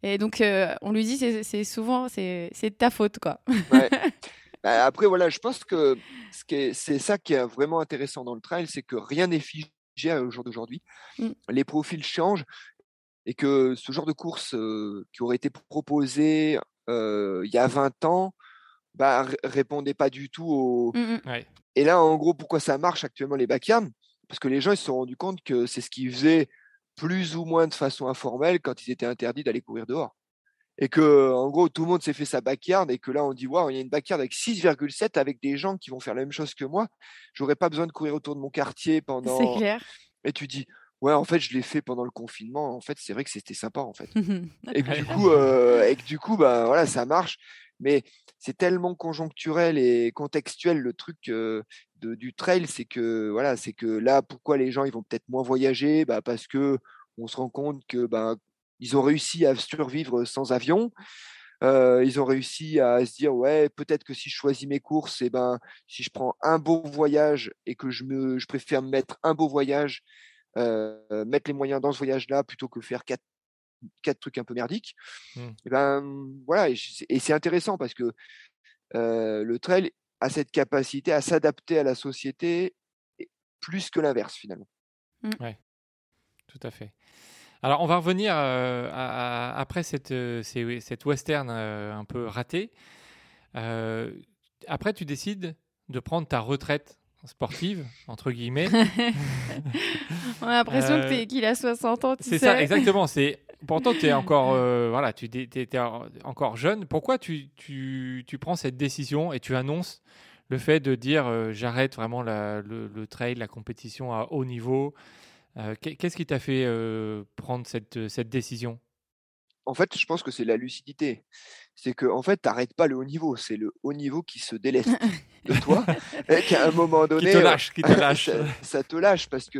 Et donc, euh, on lui dit, c'est souvent, c'est de ta faute, quoi. Ouais. Bah, après, voilà, je pense que ce qui est- c'est ça qui est vraiment intéressant dans le trail, c'est que rien n'est figé au jour d'aujourd'hui. Mm. Les profils changent et que ce genre de course euh, qui aurait été proposé euh, il y a 20 ans, bah, répondait pas du tout au. Mm, mm. Ouais. Et là, en gros, pourquoi ça marche actuellement les backyards? Parce que les gens ils se sont rendus compte que c'est ce qu'ils faisaient plus ou moins de façon informelle quand ils étaient interdits d'aller courir dehors. et que en gros tout le monde s'est fait sa backyard et que là on dit waouh il y a une backyard avec 6,7 avec des gens qui vont faire la même chose que moi. J'aurais pas besoin de courir autour de mon quartier pendant C'est clair. et tu dis ouais en fait je l'ai fait pendant le confinement. En fait c'est vrai que c'était sympa en fait. Et que du coup euh, et que du coup bah voilà ça marche. Mais c'est tellement conjoncturel et contextuel le truc euh, de, du trail c'est que voilà c'est que là pourquoi les gens ils vont peut-être moins voyager? Bah parce que on se rend compte que bah ils ont réussi à survivre sans avion. Euh, ils ont réussi à se dire ouais peut-être que si je choisis mes courses et ben si je prends un beau voyage et que je me je préfère mettre un beau voyage euh, mettre les moyens dans ce voyage là plutôt que faire quatre quatre trucs un peu merdiques Mmh. et ben voilà et c'est intéressant parce que euh, le trail a cette capacité à s'adapter à la société plus que l'inverse finalement Tout à fait. Alors, on va revenir euh, à- à- après cette, euh, ces- cette western euh, un peu ratée. Euh, après, tu décides de prendre ta retraite sportive, entre guillemets. On a l'impression Euh, qu'il a 60 ans, tu C'est ça, exactement. C'est pourtant tu es encore euh, voilà, tu es, encore jeune. Pourquoi tu, tu, tu prends cette décision et tu annonces le fait de dire euh, j'arrête vraiment la- le, le trail, la compétition à haut niveau? Euh, qu'est- Qu'est-ce qui t'a fait prendre cette, cette décision? En fait, je pense que c'est la lucidité. C'est que, en fait, t'arrêtes pas le haut niveau. C'est le haut niveau qui se déleste de toi. et qu'à un moment Qui donné, te euh, lâche, qui te lâche. ça, ça te lâche parce que,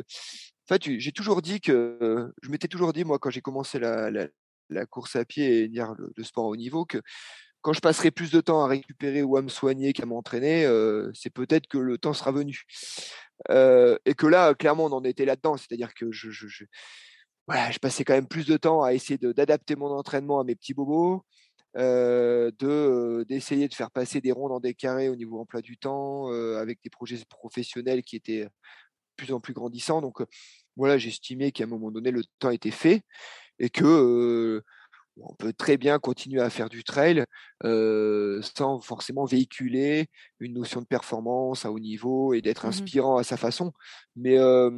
en fait, j'ai toujours dit que, je m'étais toujours dit, moi, quand j'ai commencé la, course à pied et le, le sport haut niveau, que quand je passerai plus de temps à récupérer ou à me soigner qu'à m'entraîner, c'est peut-être que le temps sera venu. Et que là, clairement, on en était là-dedans. C'est-à-dire que je, passais quand même plus de temps à essayer d'adapter mon entraînement à mes petits bobos, euh, de d'essayer de faire passer des ronds dans des carrés au niveau emploi du temps, avec des projets professionnels qui étaient plus en plus grandissants. Donc euh, voilà, j'estimais qu'à un moment donné, le temps était fait et que euh, on peut très bien continuer à faire du trail euh, sans forcément véhiculer une notion de performance à haut niveau et d'être Mhm. inspirant à sa façon. Mais euh,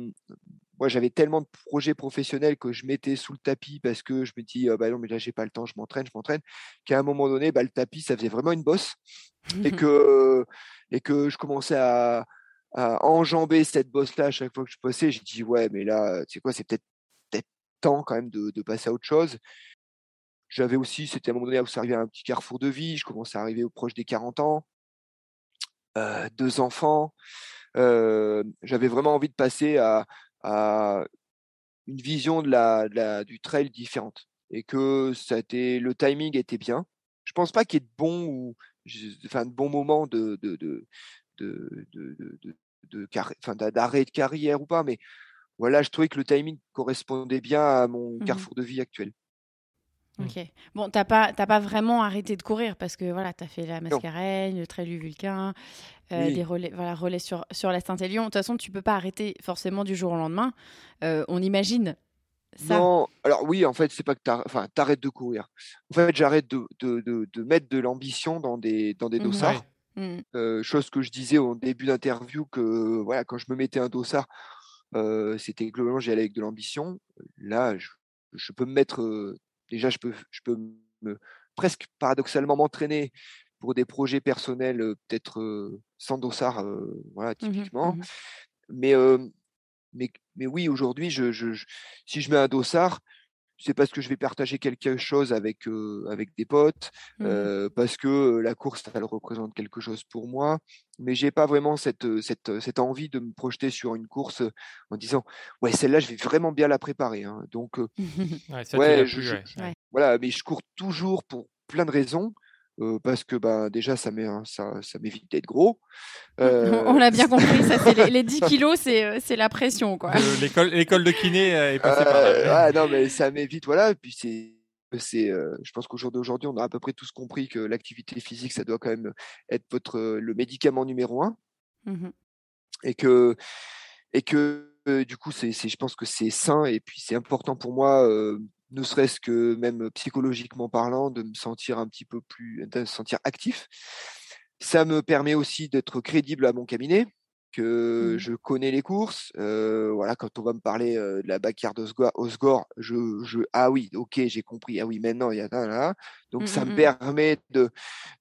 moi, j'avais tellement de projets professionnels que je mettais sous le tapis parce que je me dis, ah bah non, mais là, j'ai pas le temps, je m'entraîne, je m'entraîne, qu'à un moment donné, bah, le tapis, ça faisait vraiment une bosse et que, et que je commençais à, enjamber cette bosse-là à chaque fois que je passais. J'ai dit, ouais, mais là, sais quoi, c'est peut-être peut-être temps quand même de, de passer à autre chose. J'avais aussi, c'était à un moment donné où ça arrivait à un petit carrefour de vie, je commençais à arriver au proche des 40 ans, euh, deux enfants. Euh, J'avais vraiment envie de passer à, à une vision de la, du trail différente et que ça a le timing était bien. Je pense pas qu'il y ait de bons ou enfin de moments de de, de, enfin, d'a- d'arrêt de carrière ou pas, mais voilà, je trouvais que le timing correspondait bien à mon Mhm. carrefour de vie actuel. Ok. Bon, t'as pas, t'as pas vraiment arrêté de courir parce que voilà, t'as fait la Mascareigne, le Trail du Vulcain, euh, Oui. des relais, voilà, relais sur, sur la Saint-Élion. De toute façon, tu peux pas arrêter forcément du jour au lendemain. Euh, on imagine ça. Non, alors oui, en fait, c'est pas que t'arr- enfin, t'arrêtes de courir. En fait, j'arrête de, de, de, de mettre de l'ambition dans des, dans des Mhm. dossards. Mm. Euh, chose que je disais au début d'interview que voilà, quand je me mettais un dossard, euh, c'était globalement j'y allais avec de l'ambition. Là, je, je peux me mettre euh, déjà, je peux, je peux me presque paradoxalement m'entraîner pour des projets personnels, peut-être sans dossard, voilà, Mhm, typiquement. mhm. Mais, mais, mais oui, aujourd'hui, je- si je mets un dossard, c'est parce que je vais partager quelque chose avec, euh, avec des potes, euh, parce que la course, elle représente quelque chose pour moi. Mais j'ai pas vraiment cette, cette, cette envie de me projeter sur une course en disant, ouais, celle-là, je vais vraiment bien la préparer. hein. Donc, euh, Ouais, ça, tu Ouais, l'as je- plus, je- ouais, ouais. Ouais. voilà, mais je cours toujours pour plein de raisons. Euh, parce que ben déjà ça met ça, ça m'évite d'être gros. Euh, On l'a bien compris, ça, c'est les, les 10 kilos, c'est, c'est la pression, quoi. Euh, L'école, l'école de kiné euh, est passée par là. Ouais, non, mais ça m'évite, voilà. Et puis c'est, c'est, euh, je pense qu'au jour d'aujourd'hui, on a à peu près tous compris que l'activité physique, ça doit quand même être votre le médicament numéro un, Mhm. et que, et que euh, du coup, c'est, c'est, je pense que c'est sain et puis c'est important pour moi, euh, ne serait-ce que même psychologiquement parlant, de me sentir un petit peu plus, de me sentir actif. Ça me permet aussi d'être crédible à mon cabinet que Mmh. je connais les courses. Euh, voilà, quand on va me parler euh, de la backyard Osgore, je, je, ah oui, ok, j'ai compris. Ah oui, maintenant il y a là, là. Donc Mmh, ça mmh, me permet de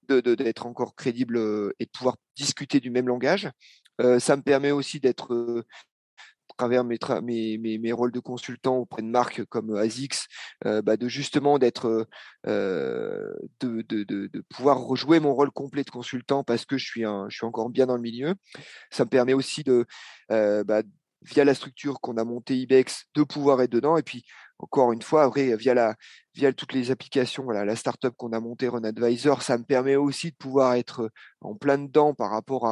de- de- d'être encore crédible euh, et de pouvoir discuter du même langage. Ça me permet aussi d'être travers mes, mes, mes, rôles de consultant auprès de marques comme ASICS, euh, bah, de justement d'être euh, de, de, pouvoir rejouer mon rôle complet de consultant parce que je suis un, je suis encore bien dans le milieu. Ça me permet aussi de euh, bah, via la structure qu'on a montée Ibex de pouvoir être dedans et puis encore une fois après via la via toutes les applications voilà la startup qu'on a montée Run Advisor ça me permet aussi de pouvoir être en plein dedans par rapport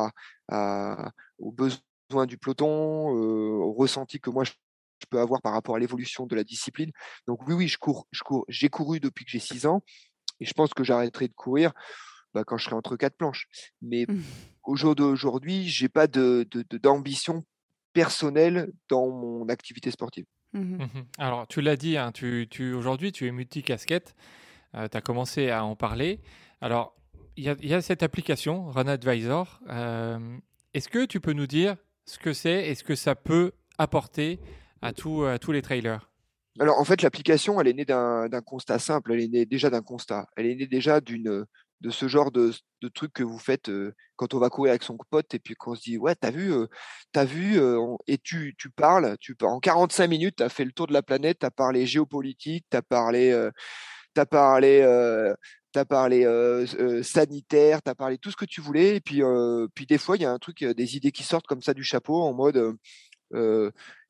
à aux besoins du peloton, euh, au ressenti que moi je, peux avoir par rapport à l'évolution de la discipline. Donc oui, oui, je cours, je cours, j'ai couru depuis que j'ai 6 ans et je pense que j'arrêterai de courir bah, quand je serai entre quatre planches. Mais Mmh. au jour d'aujourd'hui, j'ai pas de, de, de- d'ambition personnelle dans mon activité sportive. Mmh. Mhm. Alors, tu l'as dit, hein, tu, tu, aujourd'hui, tu es multicasquette. Euh, tu as commencé à en parler. Alors, il y, a- il y a cette application, Run Advisor. Euh, Est-ce que tu peux nous dire ce que c'est et ce que ça peut apporter à, tous les trailers Alors en fait, l'application, elle est née d'un constat simple. Elle est née déjà d'un constat. Elle est née déjà d'une de ce genre de, truc que vous faites euh, quand on va courir avec son pote et puis qu'on se dit ouais t'as vu euh, t'as vu euh, et tu tu parles tu en 45 minutes t'as fait le tour de la planète t'as parlé géopolitique t'as parlé t'as parlé euh, t'as parlé sanitaire t'as parlé tout ce que tu voulais et puis des fois il y a un truc des idées qui sortent comme ça du chapeau en mode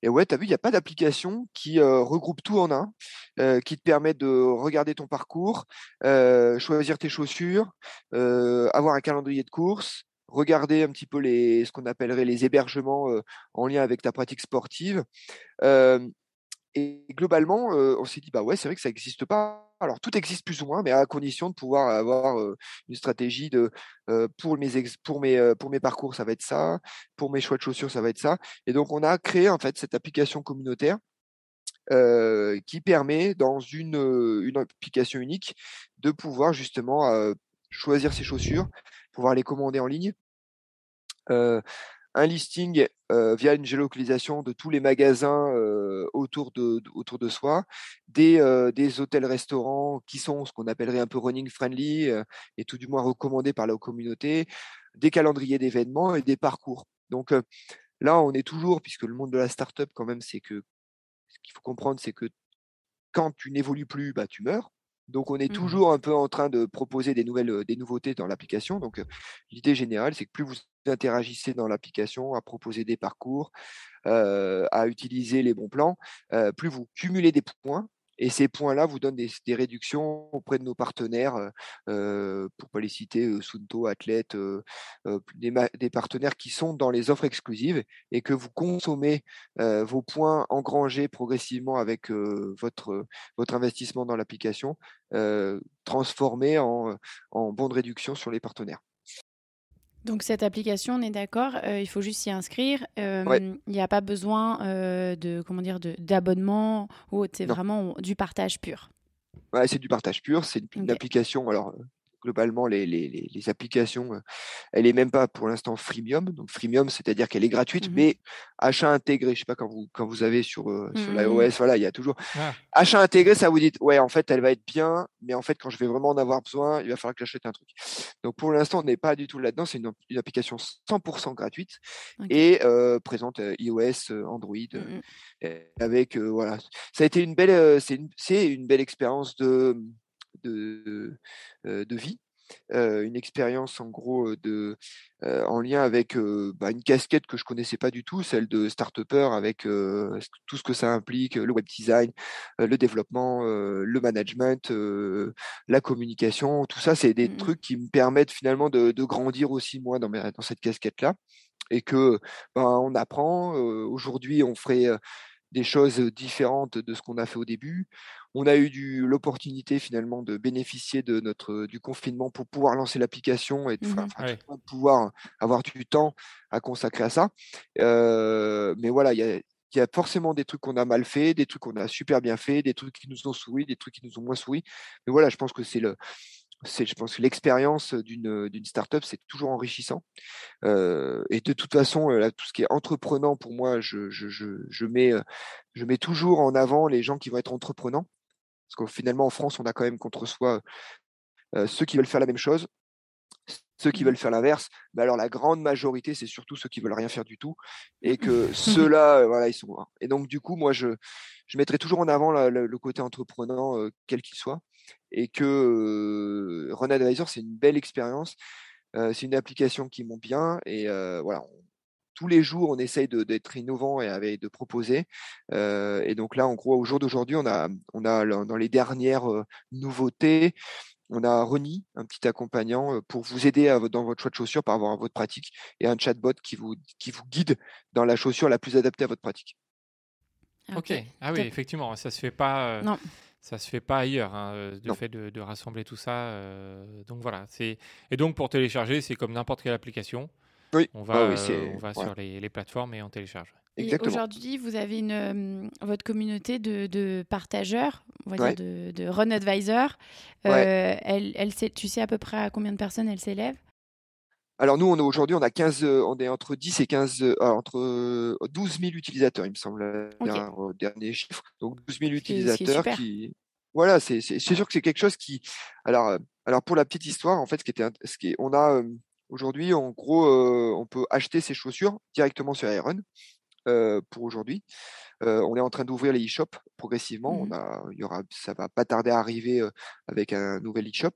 et ouais, tu as vu, il n'y a pas d'application qui regroupe tout en un, qui te permet de regarder ton parcours, choisir tes chaussures, avoir un calendrier de course, regarder un petit peu ce qu'on appellerait les hébergements en lien avec ta pratique sportive. Et globalement, on s'est dit, bah ouais, c'est vrai que ça n'existe pas. Alors, tout existe plus ou moins, mais à condition de pouvoir avoir une stratégie de pour mes ex- pour mes pour mes parcours, ça va être ça, pour mes choix de chaussures, ça va être ça. Et donc, on a créé en fait cette application communautaire qui permet dans une une application unique de pouvoir justement choisir ses chaussures, pouvoir les commander en ligne. Un listing via une géolocalisation de tous les magasins autour, de, autour de soi, des, des hôtels-restaurants qui sont ce qu'on appellerait un peu running friendly et tout du moins recommandés par la communauté, des calendriers d'événements et des parcours. Donc là, on est toujours, puisque le monde de la startup quand même, c'est que ce qu'il faut comprendre, c'est que quand tu n'évolues plus, bah, tu meurs. Donc, on est Mhm. toujours un peu en train de proposer des nouvelles, des nouveautés dans l'application. Donc, l'idée générale, c'est que plus vous interagissez dans l'application, à proposer des parcours, euh, à utiliser les bons plans, euh, plus vous cumulez des points. Et ces points-là vous donnent des, réductions auprès de nos partenaires, euh, euh, pour pas les citer, euh, Sunto, Athlète, des, partenaires qui sont dans les offres exclusives et que vous consommez vos points engrangés progressivement avec votre, investissement dans l'application, transformés en, en bons de réduction sur les partenaires. Donc cette application, on est d'accord, euh, il faut juste s'y inscrire. Euh, Ouais. Il n'y a pas besoin euh, de comment dire d'abonnement ou. C'est vraiment du partage pur. Ouais, c'est du partage pur, c'est une, une application. Alors, globalement, les, les, les, les applications, euh, elle est même pas pour l'instant freemium. Donc, freemium, c'est-à-dire qu'elle est gratuite, Mhm. mais achat intégré. Je sais pas quand vous, quand vous avez sur, euh, sur Mhm. l'iOS, voilà, il y a toujours Ah. achat intégré. Ça vous dit, ouais, en fait, elle va être bien, mais en fait, quand je vais vraiment en avoir besoin, il va falloir que j'achète un truc. Donc, pour l'instant, on n'est pas du tout là-dedans. C'est une, une application 100% gratuite et euh, présente iOS, Android. euh, avec voilà ça a été une belle c'est une, c'est une belle expérience de de, de vie euh, une expérience en gros de euh, en lien avec euh, bah, une casquette que je connaissais pas du tout celle de start-upper avec tout ce que ça implique le web design le développement le management la communication tout ça c'est des Mhm. trucs qui me permettent finalement de, de grandir aussi moi dans, mes- dans cette casquette là et que ben, on apprend aujourd'hui on ferait des choses différentes de ce qu'on a fait au début. On a eu du- l'opportunité finalement de bénéficier de notre du confinement pour pouvoir lancer l'application et de, enfin, Ouais. monde pouvoir avoir du temps à consacrer à ça. Euh, mais voilà, il y a, il y a forcément des trucs qu'on a mal fait, des trucs qu'on a super bien fait, des trucs qui nous ont souri, des trucs qui nous ont moins souri. Mais voilà, je pense que c'est le c'est, je pense que l'expérience d'une, d'une startup, c'est toujours enrichissant. et de toute façon, là, tout ce qui est entreprenant, pour moi, je, je, je, je, mets, je mets toujours en avant les gens qui vont être entreprenants. Parce que finalement, en France, on a quand même contre soi ceux qui veulent faire la même chose, ceux qui mmh. veulent faire l'inverse, bah alors la grande majorité, c'est surtout ceux qui veulent rien faire du tout, et que ceux-là, voilà, ils sont. Et donc du coup, moi, je, je mettrai toujours en avant le, côté entreprenant, quel qu'il soit, et que euh, Run Advisor, c'est une belle expérience. c'est une application qui monte bien, et voilà, tous les jours, on essaye d'être innovant et de proposer. et donc là, en gros, au jour d'aujourd'hui, on a, on a dans les dernières nouveautés, on a Reni, un petit accompagnant pour vous aider dans votre choix de chaussure par rapport à votre pratique et un chatbot qui vous, qui vous guide dans la chaussure la plus adaptée à votre pratique. Ok, ah oui, effectivement, ça se fait pas. non. Ça se fait pas ailleurs, hein, le fait de, rassembler tout ça. donc voilà, et donc pour télécharger, c'est comme n'importe quelle application. Oui. On va, on va sur les, les, plateformes et on télécharge. Aujourd'hui, vous avez une, euh, votre communauté de, de partageurs, on va dire de, Run Advisor. Euh, elle, elle, tu sais à peu près à combien de personnes elle s'élève? Alors nous, on aujourd'hui, on a 15, euh, on est entre 10 et 15, entre 12 000 utilisateurs, il me semble, au dernier chiffre. Donc 12 000 utilisateurs qui, voilà, c'est sûr que c'est quelque chose qui, alors, alors pour la petite histoire, en fait, ce qui était, ce qui est, on a aujourd'hui, en gros, on peut acheter ses chaussures directement sur Iron pour aujourd'hui. on est en train d'ouvrir les e-shops progressivement. On mmh a, il y aura, ça va pas tarder à arriver avec un nouvel e-shop.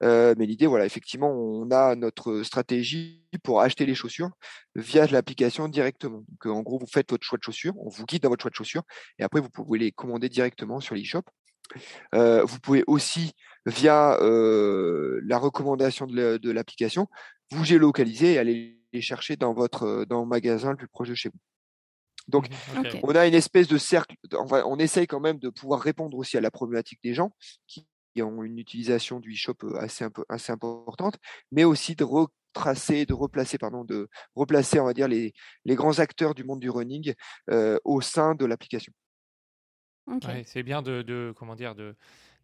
mais l'idée, voilà, effectivement, on a notre stratégie pour acheter les chaussures via l'application directement. Donc, en gros, vous faites votre choix de chaussures, on vous guide dans votre choix de chaussures, et après, vous pouvez les commander directement sur l'e-shop. vous pouvez aussi, via la recommandation de l'application, vous géolocaliser et aller les chercher dans votre dans le magasin le plus proche de chez vous. Donc, mmh on a une espèce de cercle. On, essaye quand même de pouvoir répondre aussi à la problématique des gens qui ont une utilisation du e-shop assez, assez importante, mais aussi de retracer, de replacer, pardon, de replacer, on va dire, les, les grands acteurs du monde du running au sein de l'application. c'est bien de, comment dire, de,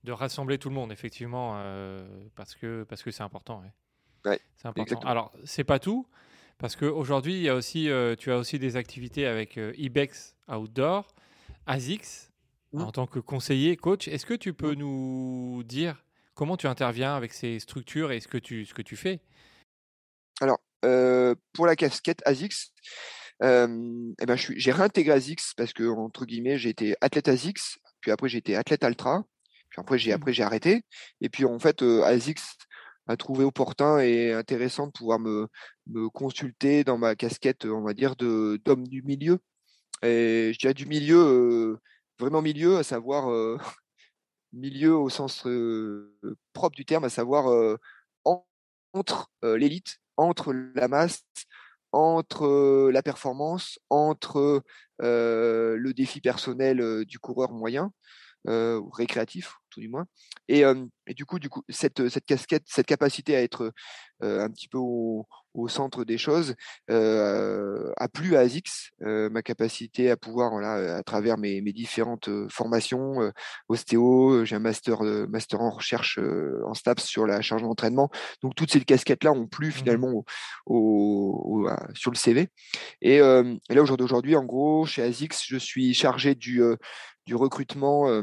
de, rassembler tout le monde, effectivement, parce que parce que c'est important. Ouais. C'est important. Alors, c'est pas tout. Parce qu'aujourd'hui, il y a aussi, euh, tu as aussi des activités avec euh, Ibex Outdoor, ASICS, mmh. en tant que conseiller, coach. Est-ce que tu peux mmh. nous dire comment tu interviens avec ces structures et ce que tu, ce que tu fais? Alors, euh, pour la casquette ASICS, eh ben, j'ai réintégré ASICS parce que, entre guillemets, j'ai été athlète ASICS, puis après j'ai été athlète Ultra, puis après j'ai, mmh. après, j'ai arrêté. Et puis en fait, ASICS a trouvé opportun et intéressant de pouvoir me, consulter dans ma casquette, on va dire, d'homme du milieu. Et je dirais du milieu, euh, vraiment milieu, à savoir euh, milieu au sens euh, propre du terme, à savoir entre l'élite, entre la masse, entre la performance, entre le défi personnel du coureur moyen récréatif, tout du moins. Et, et, du coup, du coup, cette, cette casquette, cette capacité à être un petit peu au, au, centre des choses a plu à ASICS, ma capacité à pouvoir, voilà, à travers mes, mes différentes formations, ostéo, j'ai un master, master en recherche en STAPS sur la charge d'entraînement. Donc toutes ces casquettes-là ont plu mmh finalement au, sur le CV. Et, et là, aujourd'hui, en gros, chez ASICS, je suis chargé du du recrutement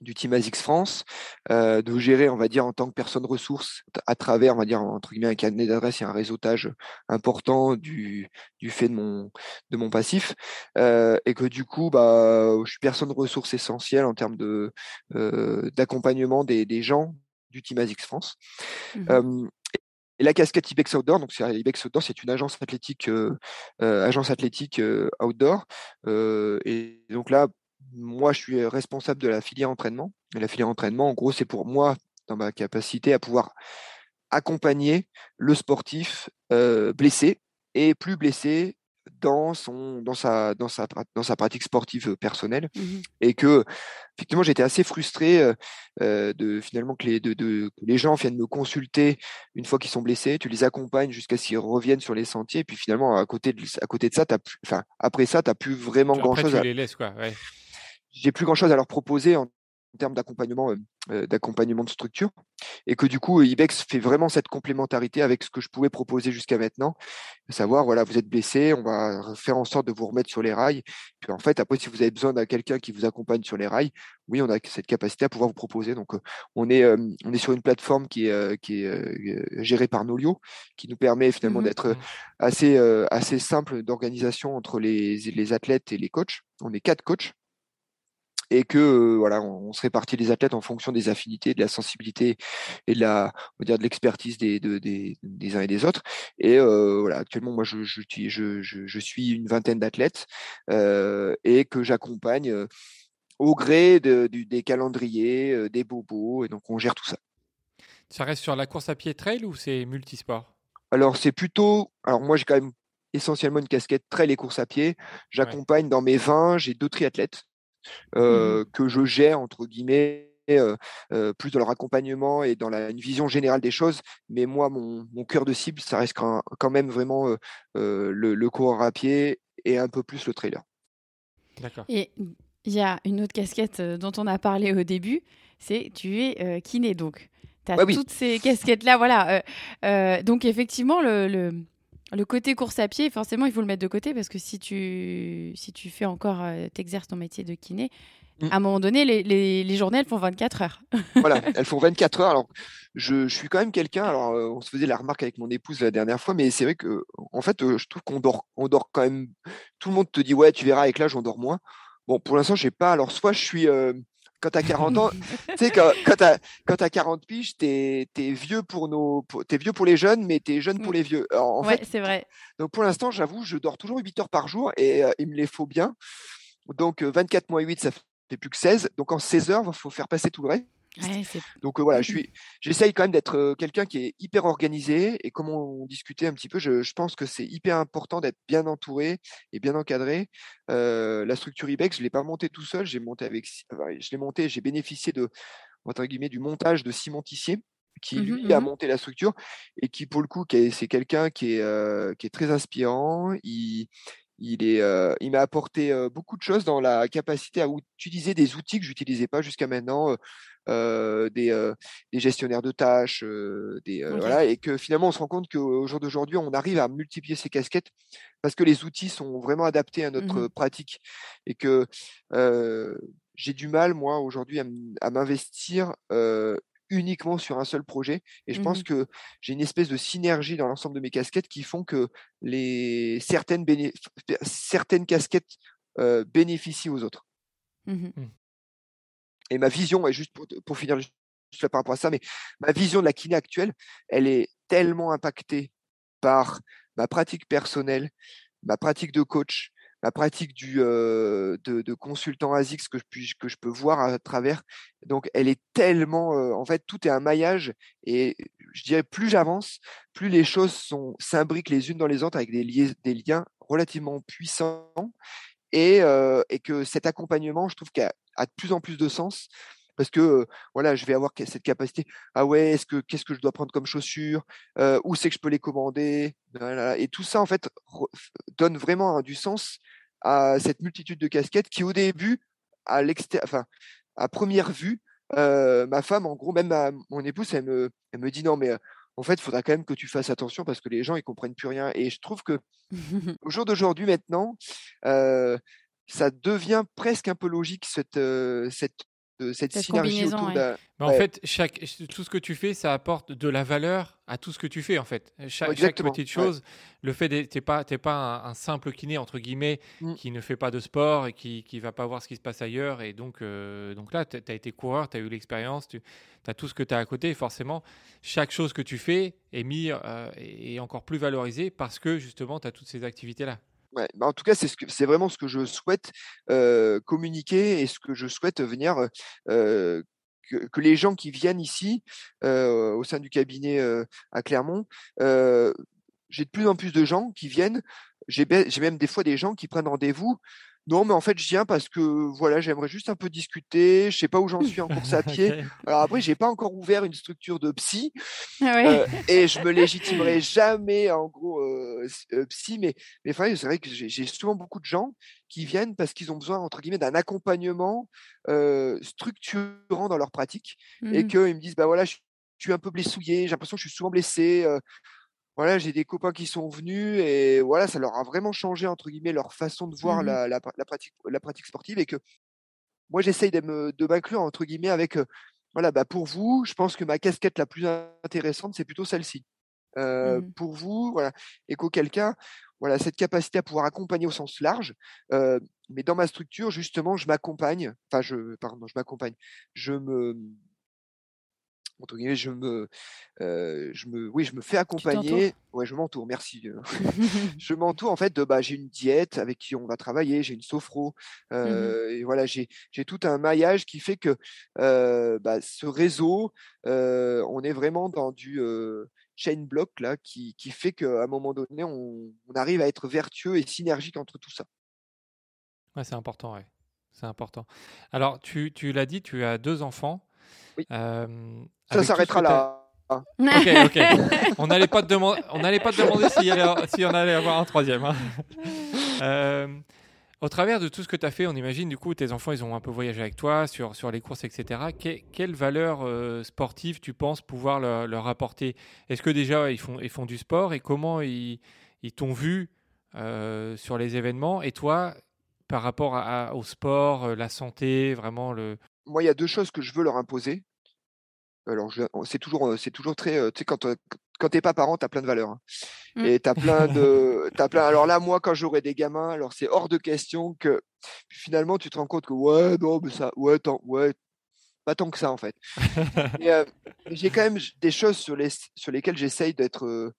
du Team ASICS France, de gérer, on va dire, en tant que personne ressource, à travers, on va dire, entre guillemets, un cabinet d'adresse et un réseautage important du, du fait de mon, de mon passif, et que du coup, bah, je suis personne ressource essentielle en termes de d'accompagnement des, des, gens du Team ASICS France. Mmh et la casquette Ibex Outdoor, donc c'est Ibex Outdoor, c'est une agence athlétique, agence athlétique outdoor. et donc là, moi, je suis responsable de la filière entraînement. Et la filière entraînement, en gros, c'est pour moi, dans ma capacité à pouvoir accompagner le sportif blessé et plus blessé dans son dans sa dans sa dans sa pratique sportive personnelle. Mmh et que effectivement j'étais assez frustré de finalement que les de, de, que les gens viennent me consulter une fois qu'ils sont blessés. Tu les accompagnes jusqu'à ce qu'ils reviennent sur les sentiers. Et puis finalement à côté de à côté de ça as enfin après ça tu plus vraiment grand chose tu les laisses quoi ouais j'ai plus grand chose à leur proposer en, termes d'accompagnement d'accompagnement de structure et que du coup Ibex fait vraiment cette complémentarité avec ce que je pouvais proposer jusqu'à maintenant, savoir voilà vous êtes blessé, on va faire en sorte de vous remettre sur les rails. Puis en fait après si vous avez besoin d'un quelqu'un qui vous accompagne sur les rails, oui on a cette capacité à pouvoir vous proposer. Donc on est on est sur une plateforme qui est qui est gérée par Nolio, qui nous permet finalement mmh d'être assez assez simple d'organisation entre les les athlètes et les coachs. On est quatre coachs et que voilà, on, se répartit les athlètes en fonction des affinités, de la sensibilité et de la, on va dire de l'expertise des, des, des, uns et des autres. Et voilà, actuellement, moi, je, je, je, je suis une vingtaine d'athlètes et que j'accompagne au gré de, des calendriers, des bobos, et donc on gère tout ça. Ça reste sur la course à pied trail ou c'est multisport? Alors c'est plutôt, alors moi j'ai quand même essentiellement une casquette trail et course à pied. J'accompagne dans mes 20, j'ai deux triathlètes Mmh que je gère entre guillemets plus dans leur accompagnement et dans la, une vision générale des choses. Mais moi, mon, mon cœur de cible, ça reste quand, quand même vraiment le, le, coureur à pied et un peu plus le trailer. D'accord. Et il y a une autre casquette dont on a parlé au début, c'est tu es kiné donc. Tu as toutes ces casquettes-là, voilà. donc effectivement, le, le, le côté course à pied, forcément, il faut le mettre de côté parce que si tu, si tu fais encore, euh, t'exerces ton métier de kiné, mm. à un moment donné, les, les, journées, elles font 24 heures. voilà, elles font 24 heures. Alors, je, je suis quand même quelqu'un, alors, euh, on se faisait la remarque avec mon épouse la dernière fois, mais c'est vrai que, en fait, euh, je trouve qu'on dort, on dort quand même. Tout le monde te dit, ouais, tu verras, avec l'âge, on dort moins. Bon, pour l'instant, j'ai pas. Alors, soit je suis quand tu as 40 ans, tu sais, quand, quand tu as, 40 piges, tu es, vieux pour nos, es vieux pour les jeunes, mais tu es jeune pour mmh. les vieux. en ouais, c'est vrai. Donc pour l'instant, j'avoue, je dors toujours 8 heures par jour et euh, il me les faut bien. Donc 24 moins 8, ça fait plus que 16. Donc en 16 heures, il faut faire passer tout le reste. Donc voilà, je suis, j'essaye quand même d'être quelqu'un qui est hyper organisé et comme on discutait un petit peu, je, je pense que c'est hyper important d'être bien entouré et bien encadré. la structure IBEX, je l'ai pas montée tout seul, j'ai monté avec, je l'ai monté, j'ai bénéficié de entre guillemets du montage de Simon Tissier qui mmh lui a mmh monté la structure et qui pour le coup c'est quelqu'un qui est qui est très inspirant. Il, il, est, il m'a apporté beaucoup de choses dans la capacité à utiliser des outils que j'utilisais pas jusqu'à maintenant, euh, des, euh, des, gestionnaires de tâches, euh, voilà, et que finalement on se rend compte qu'au jour d'aujourd'hui, on arrive à multiplier ces casquettes parce que les outils sont vraiment adaptés à notre mmh pratique et que j'ai du mal, moi, aujourd'hui, à m'investir uniquement sur un seul projet. Et je pense mmh que j'ai une espèce de synergie dans l'ensemble de mes casquettes qui font que les certaines, certaines casquettes bénéficient aux autres. Mmh et ma vision, et juste pour, finir juste par rapport à ça, mais ma vision de la kiné actuelle, elle est tellement impactée par ma pratique personnelle, ma pratique de coach, ma pratique du, de, consultant ASICS que je, que je peux voir à travers. Donc, elle est tellement, en fait, tout est un maillage. Et je dirais, plus j'avance, plus les choses sont s'imbriquent les unes dans les autres avec des, des liens relativement puissants. Et, et que cet accompagnement, je trouve qu'il a de plus en plus de sens parce que voilà, je vais avoir cette capacité. Ah ouais, est-ce que qu'est-ce que je dois prendre comme chaussures? Où c'est que je peux les commander? Et tout ça en fait donne vraiment du sens à cette multitude de casquettes qui au début, à enfin à première vue, ma femme, en gros, même mon épouse, elle me, elle me dit non mais en fait, il faudra quand même que tu fasses attention parce que les gens ils comprennent plus rien. Et je trouve que au jour d'aujourd'hui maintenant, ça devient presque un peu logique cette, cette, euh, cette, synergie autour En fait, chaque, tout ce que tu fais, ça apporte de la valeur à tout ce que tu fais. En fait, chaque, petite chose, le fait que tu n'es pas, pas un, simple kiné entre guillemets mmh. qui ne fait pas de sport et qui ne va pas voir ce qui se passe ailleurs. Et donc, euh, donc là, tu as été coureur, tu as eu l'expérience, tu as tout ce que tu as à côté. Et forcément, chaque chose que tu fais est mis est encore plus valorisée parce que justement, tu as toutes ces activités là. Bah, en tout cas, c'est ce vraiment ce que je souhaite communiquer et ce que je souhaite venir que, les gens qui viennent ici au sein du cabinet à Clermont, j'ai de plus en plus de gens qui viennent. J'ai même des fois des gens qui prennent rendez-vous Non, mais en fait, je viens parce que voilà, j'aimerais juste un peu discuter. Je sais pas où j'en suis en course à pied. Ok. Alors après, j'ai pas encore ouvert une structure de psy Ah ouais. euh, et je me légitimerai jamais en gros euh, euh, psy. Mais mais enfin, c'est vrai que j'ai souvent beaucoup de gens qui viennent parce qu'ils ont besoin entre guillemets d'un accompagnement euh, structurant dans leur pratique et Mhm. qu'ils me disent bah voilà, je je suis un peu blessouillé, j'ai l'impression que je suis souvent blessé. euh, voilà, j'ai des copains qui sont venus et voilà, ça leur a vraiment changé entre guillemets leur façon de voir Mhm. la, la, la pratique, la pratique sportive et que moi j'essaye de m'inclure entre guillemets avec voilà, bah pour vous, je pense que ma casquette la plus intéressante c'est plutôt celle-ci. Euh, Mhm. Pour vous, voilà, et qu'auquel cas, voilà, cette capacité à pouvoir accompagner au sens large, euh, mais dans ma structure justement, je m'accompagne, enfin je, pardon, je m'accompagne, je me entre guillemets, je me, euh, je me, oui, je me fais accompagner. Ouais, je m'entoure. Merci. je m'entoure en fait de, bah, j'ai une diète avec qui on va travailler, j'ai une sophro, euh, et voilà, j'ai, j'ai tout un maillage qui fait que euh, bah, ce réseau, on est vraiment dans du chain block là, qui, qui fait qu'à un moment donné, on, on arrive à être vertueux et synergique entre tout ça. Ouais, c'est important, ouais. C'est important. Alors, tu, tu l'as dit, tu as deux enfants. Oui. Euh, Ça s'arrêtera là. Ok, ok. On n'allait pas te demander, on pas te demander s'il y allait- si on allait avoir un troisième. hein. Euh, au travers de tout ce que tu as fait, on imagine du coup tes enfants, ils ont un peu voyagé avec toi sur, sur les courses, etc. Que- quelle valeur euh, sportive tu penses pouvoir leur, leur apporter? Est-ce que déjà ils font, ils font du sport et comment ils, ils t'ont vu euh, sur les événements? Et toi, par rapport à- à- au sport, la santé, vraiment le. Moi, il y a deux choses que je veux leur imposer. Alors, c'est toujours, c'est toujours très, euh, tu sais, quand, euh, quand t'es pas parent, t'as plein de valeurs. hein. Mm. Et t'as plein de, t'as plein. Alors là, moi, quand j'aurai des gamins, alors c'est hors de question que finalement, tu te rends compte que ouais, non, mais ça, ouais, tant, ouais, pas tant que ça en fait. Mais, euh, j'ai quand même des choses sur les, sur lesquelles j'essaye d'être euh,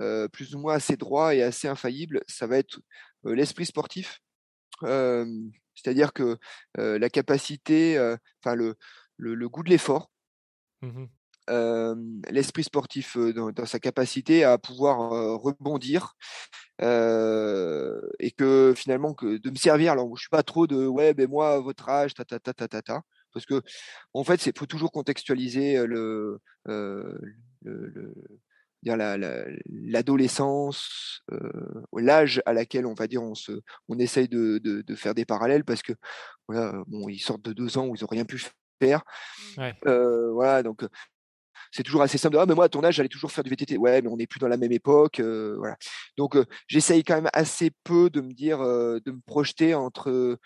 euh, plus ou moins assez droit et assez infaillible. Ça va être euh, l'esprit sportif. C'est-à-dire que euh, la capacité, enfin le, le, le goût de l'effort, euh, l'esprit sportif dans, dans sa capacité à pouvoir rebondir et que finalement que de me servir. Alors je suis pas trop de ouais ben moi à votre âge ta ta ta ta ta ta parce que en fait c'est faut toujours contextualiser le le, le- dire la- la- l'adolescence euh, l'âge à laquelle on va dire on se on essaye de, de, de faire des parallèles parce que voilà bon ils sortent de deux ans où ils ont rien pu faire Ouais. euh, voilà, donc c'est toujours assez simple. de, Ah, mais moi, à ton âge, j'allais toujours faire du VTT. Ouais, mais on n'est plus dans la même époque. euh, voilà. Donc, euh, j'essaye quand même assez peu de me dire, euh, de me projeter entre.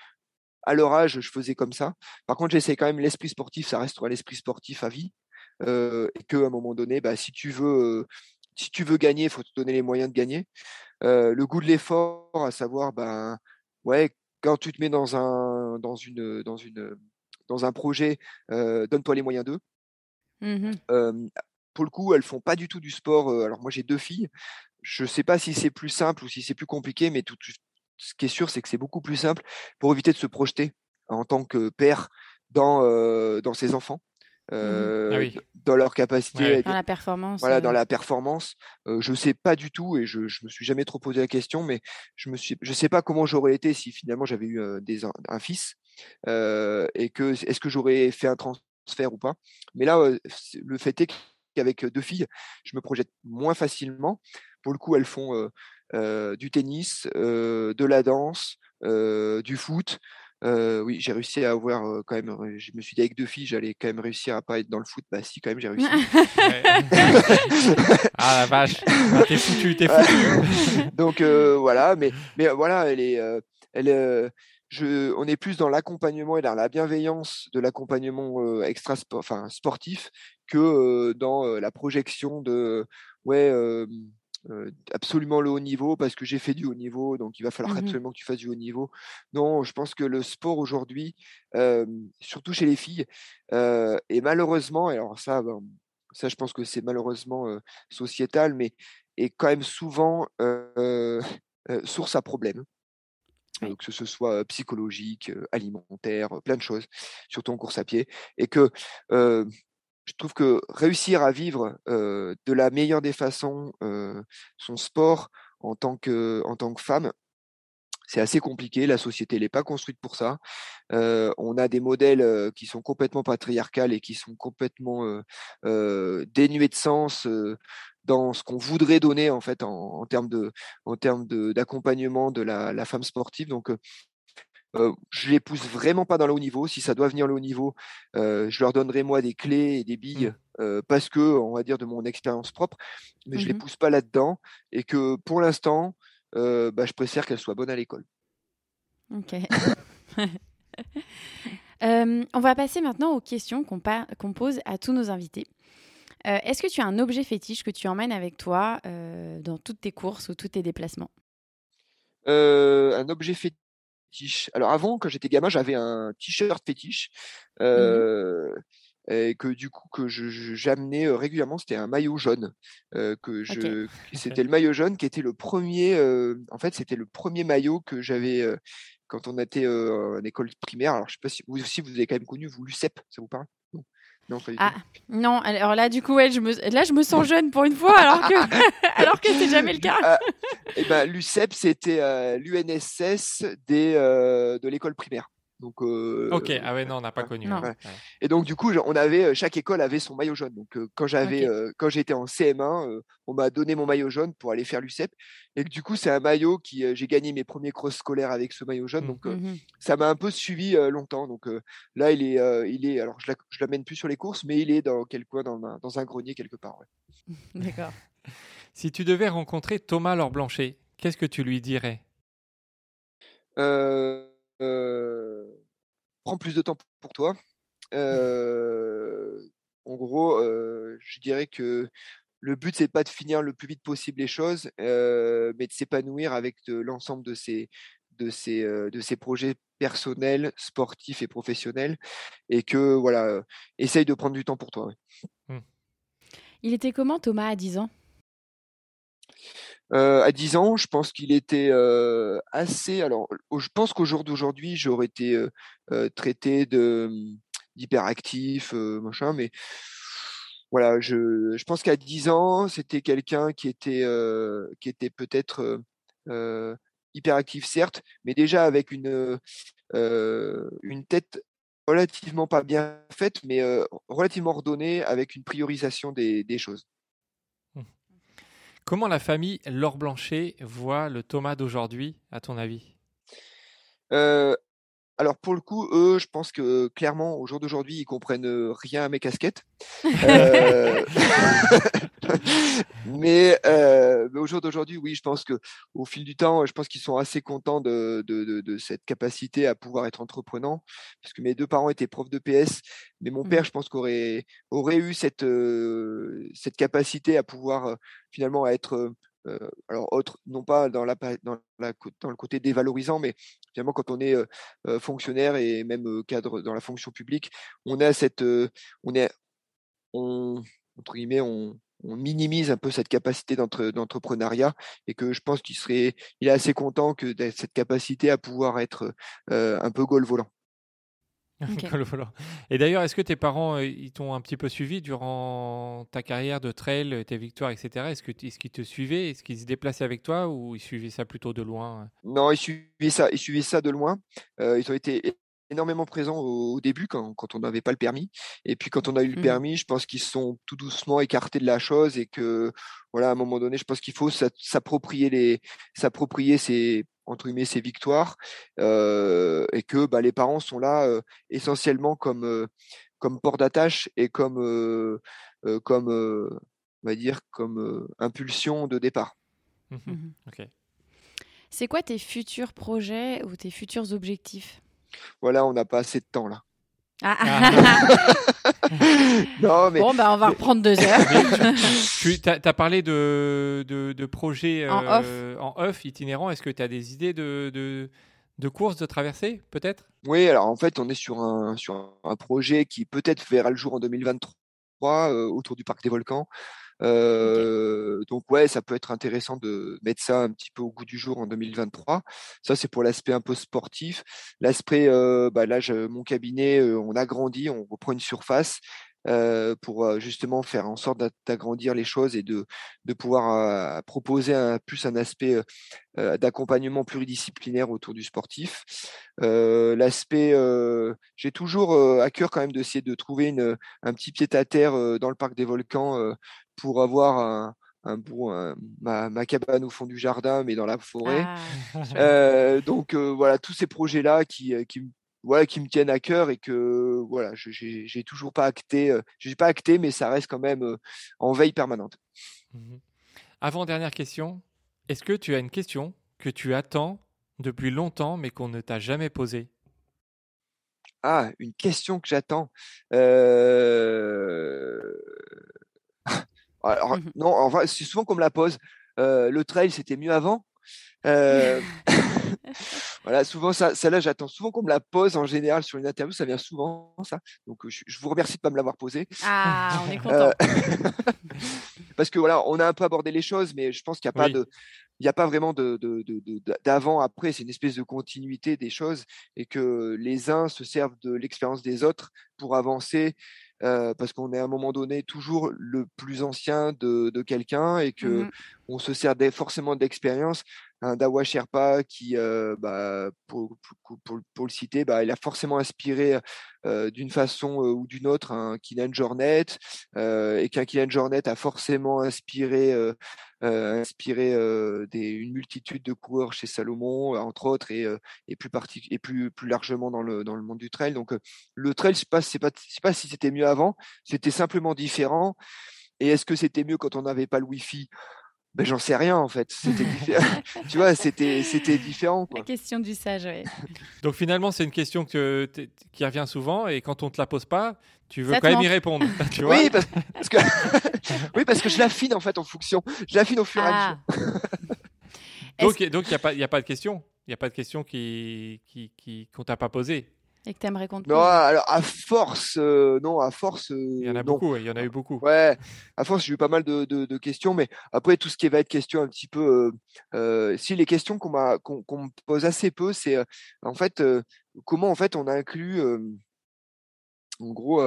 à leur âge, je faisais comme ça. Par contre, j'essaye quand même l'esprit sportif, ça restera l'esprit sportif à vie. Euh, et qu'à un moment donné, bah, si tu veux. euh, si tu veux gagner, il faut te donner les moyens de gagner. Euh, le goût de l'effort, à savoir, ben, ouais, quand tu te mets dans un, dans une, dans une, dans un projet, euh, donne-toi les moyens d'eux. Euh, pour le coup, elles font pas du tout du sport. alors moi, j'ai deux filles. Je sais pas si c'est plus simple ou si c'est plus compliqué, mais tout, ce qui est sûr, c'est que c'est beaucoup plus simple pour éviter de se projeter en tant que père dans, dans ses enfants, euh, Ah oui. dans leur capacité Ouais. à être Dans la performance. voilà, euh, dans la performance. Euh, je sais pas du tout et je, je me suis jamais trop posé la question, mais je me suis, je sais pas comment j'aurais été si finalement j'avais eu euh, des, un, un fils euh, et que est-ce que j'aurais fait un transfert ou pas. Mais là, euh, le fait est qu'avec deux filles, je me projette moins facilement. Pour le coup, elles font euh, euh, du tennis, euh, de la danse, euh, du foot. Euh, oui, j'ai réussi à avoir euh, quand même. Je me suis dit avec deux filles, j'allais quand même réussir à pas être dans le foot. Bah si, quand même, j'ai réussi. Ah la vache, Ah, t'es foutu, t'es foutu. Donc euh, voilà, mais mais voilà, elle est, euh, elle, euh, je, on est plus dans l'accompagnement et dans la bienveillance de l'accompagnement euh, extra sport, enfin sportif que euh, dans euh, la projection de ouais absolument le haut niveau parce que j'ai fait du haut niveau, donc il va falloir Mhm. absolument que tu fasses du haut niveau. Non, je pense que le sport aujourd'hui, euh, surtout chez les filles, euh, et malheureusement, alors ça, ben, ça je pense que c'est malheureusement euh, sociétal, mais est quand même souvent euh, euh, source à problème. Euh, que ce soit euh, psychologique, euh, alimentaire, euh, plein de choses, surtout en course à pied. Et que euh, je trouve que réussir à vivre de la meilleure des façons son sport en tant que, en tant que femme, c'est assez compliqué. La société n'est pas construite pour ça. on a des modèles qui sont complètement patriarcales et qui sont complètement dénués de sens dans ce qu'on voudrait donner en fait en, termes de en termes d'accompagnement de, la, la, femme sportive. Donc euh, je les pousse vraiment pas dans le haut niveau. Si ça doit venir le haut niveau, euh, je leur donnerai moi des clés et des billes mmh. euh, parce que, on va dire, de mon expérience propre, mais je les mmh pousse pas là-dedans et que pour l'instant, bah, je préfère qu'elles soient bonnes à l'école. Ok. on va passer maintenant aux questions qu'on pose à tous nos invités. Est-ce que tu as un objet fétiche que tu emmènes avec toi dans toutes tes courses ou tous tes déplacements? Un objet fétiche alors avant, quand j'étais gamin, j'avais un t-shirt fétiche. Mmh euh, et que du coup que j'amenais euh, régulièrement c'était un maillot jaune que je c'était le maillot jaune qui était le premier en fait c'était le premier maillot que j'avais quand on était en école primaire. Alors je sais pas si vous aussi vous avez quand même connu vous l'UCEP ça vous parle? Non, ah, non, alors là, du coup, ouais, je me, là, je me sens jeune pour une fois, alors que, alors que c'est jamais le cas. Ah, eh ben, l'UCEP, c'était euh, l'UNSS des, euh, de l'école primaire. Donc, euh, ok, ah ouais, non, on n'a pas connu. Et donc, du coup, on avait, chaque école avait son maillot jaune. Donc, quand j'avais, quand j'étais en CM1, on m'a donné mon maillot jaune pour aller faire l'UCEP. Et du coup, c'est un maillot qui, j'ai gagné mes premiers cross scolaires avec ce maillot jaune. Mmh. Donc, mmh ça m'a un peu suivi longtemps. Donc, là, il est, il est, alors, je ne l'amène plus sur les courses, mais il est dans quel coin, dans un, dans un grenier quelque part. D'accord. si tu devais rencontrer Thomas Laure Blanchet, qu'est-ce que tu lui dirais? Euh prends plus de temps pour toi. en gros, je dirais que le but, c'est pas de finir le plus vite possible les choses, mais de s'épanouir avec l'ensemble de ces, de, ces, de ces projets personnels, sportifs et professionnels. Et que, voilà, essaye de prendre du temps pour toi. Mmh. Il était comment, Thomas, à 10 ans? Euh, à 10 ans, je pense qu'il était euh, assez. Alors, je pense qu'au jour d'aujourd'hui, j'aurais été euh, traité de hum, d'hyperactif, machin, mais voilà, je, pense qu'à 10 ans, c'était quelqu'un qui était qui était peut-être hyperactif, certes, mais déjà avec une une tête relativement pas bien faite, mais relativement ordonnée, avec une priorisation des choses. Comment la famille Laure Blanchet voit le Thomas d'aujourd'hui, à ton avis? Euh, alors pour le coup, eux, je pense que clairement, au jour d'aujourd'hui, ils comprennent rien à mes casquettes. Euh, mais, euh, mais, au jour d'aujourd'hui, oui, je pense que au fil du temps, je pense qu'ils sont assez contents de, de, de, cette capacité à pouvoir être entreprenant, parce que mes deux parents étaient profs de PS, mais mon père, mmh. je pense qu'aurait aurait eu cette cette capacité à pouvoir finalement être alors autre, non pas dans, le côté dévalorisant, mais finalement quand on est fonctionnaire et même cadre dans la fonction publique, on a cette, on est, on, entre guillemets, on minimise un peu cette capacité d'entrepreneuriat et que je pense qu'il serait, il est assez content que cette capacité à pouvoir être un peu goal volant. Et d'ailleurs, est-ce que tes parents euh, ils t'ont un petit peu suivi durant ta carrière de trail, tes victoires, etc. Est-ce qu'ils est te suivaient? Est-ce qu'ils se déplaçaient avec toi ou ils suivaient ça plutôt de loin Non, ils suivaient ça, ils suivaient ça de loin. Euh, ils ont été énormément présents au, début quand, quand on n'avait pas le permis. Et puis quand on a eu le mmh. permis, je pense qu'ils se sont tout doucement écartés de la chose et que voilà, à un moment donné, je pense qu'il faut s'approprier les s'approprier ces entre guillemets ses victoires euh, et que bah, les parents sont là euh, essentiellement comme euh, comme port d'attache et comme comme on va dire comme impulsion de départ. Mmh mmh C'est quoi tes futurs projets ou tes futurs objectifs? Voilà, on n'a pas assez de temps là. Ah. ah. non, mais... Bon, bah, on va reprendre deux heures. tu as, parlé de, de, projets en, euh, off. itinérants. Est-ce que tu as des idées de, de, de courses, de traversées, peut-être? Oui, alors en fait, on est sur un, sur un projet qui peut-être verra le jour en 2023 euh, autour du Parc des Volcans. Euh, donc ouais, ça peut être intéressant de mettre ça un petit peu au goût du jour en 2023. Ça c'est pour l'aspect un peu sportif. L'aspect, euh, bah là, mon cabinet, euh, on agrandit, on reprend une surface. pour justement faire en sorte d'agrandir les choses et de, de pouvoir proposer un, plus un aspect d'accompagnement pluridisciplinaire autour du sportif. L'aspect, j'ai toujours à cœur quand même d'essayer de trouver un petit pied à terre dans le parc des volcans pour avoir un, un bon, ma, ma, cabane au fond du jardin, mais dans la forêt. Ah. donc voilà, tous ces projets-là qui, qui, voilà, qui me tiennent à cœur et que voilà, j'ai toujours pas acté, euh, j'ai pas acté, mais ça reste quand même euh, en veille permanente. Mmh Avant dernière question, est-ce que tu as une question que tu attends depuis longtemps mais qu'on ne t'a jamais posée? Ah, une question que j'attends. Euh... Alors, mmh non, en vrai, c'est souvent qu'on me la pose. Euh, le trail, c'était mieux avant. voilà, souvent, ça, celle-là, j'attends souvent qu'on me la pose en général sur une interview. Ça vient souvent, ça. Donc, je, vous remercie de pas me l'avoir posé. Ah, on est content. parce que voilà, on a un peu abordé les choses, mais je pense qu'il n'y a pas de, il n'y a pas vraiment de, d'avant après. C'est une espèce de continuité des choses et que les uns se servent de l'expérience des autres pour avancer. Parce qu'on est à un moment donné toujours le plus ancien de, quelqu'un et que mmh on se sert forcément d'expérience un Dawa Sherpa qui, euh, bah, pour, pour, le citer, bah, il a forcément inspiré euh, d'une façon euh, ou d'une autre un Kylian Jornet et qu'un Kylian Jornet a forcément inspiré, inspiré une multitude de coureurs chez Salomon, entre autres, et, plus, et plus, plus largement dans le, dans le monde du trail. Donc le trail, je ne sais pas si c'était mieux avant, c'était simplement différent. Et est-ce que c'était mieux quand on n'avait pas le Wi-Fi? Ben, j'en sais rien en fait. C'était tu vois, c'était c'était différent. Quoi. La question du sage, oui. Donc finalement, c'est une question que qui revient souvent et quand on te la pose pas, tu veux quand même y répondre. Tu vois oui, parce, que oui, parce que je l'affine en fait en fonction. Je l'affine au fur et à ah. mesure. donc donc il y a pas il y a pas de question. Il n'y a pas de question qui qui qui qu'on t'a pas posée. Et que tu aimerais qu'on Non, alors à force, euh, non, à force. il y en a beaucoup, il y en a eu beaucoup. Ouais, à force, j'ai eu pas mal de, de, questions, mais après, tout ce qui va être question un petit peu. Euh, euh, si les questions qu'on qu'on me pose assez peu, c'est en fait comment en fait on inclut. en gros,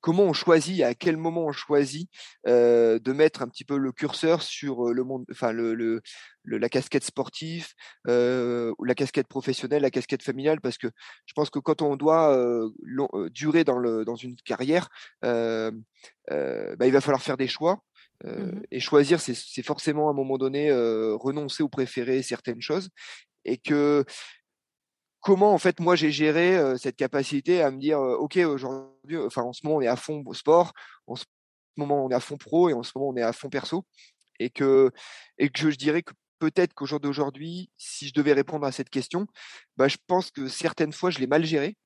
comment on choisit, à quel moment on choisit de mettre un petit peu le curseur sur le monde, enfin le, la casquette sportive, ou la casquette professionnelle, la casquette familiale, parce que je pense que quand on doit durer dans, le, dans une carrière, bah, il va falloir faire des choix. Mmh et choisir, c'est forcément à un moment donné renoncer ou préférer certaines choses. Et que comment en fait moi j'ai géré cette capacité à me dire ok aujourd'hui enfin en ce moment on est à fond sport en ce moment on est à fond pro et en ce moment on est à fond perso et que je, dirais que peut-être qu'au jour d'aujourd'hui si je devais répondre à cette question bah, je pense que certaines fois je l'ai mal géré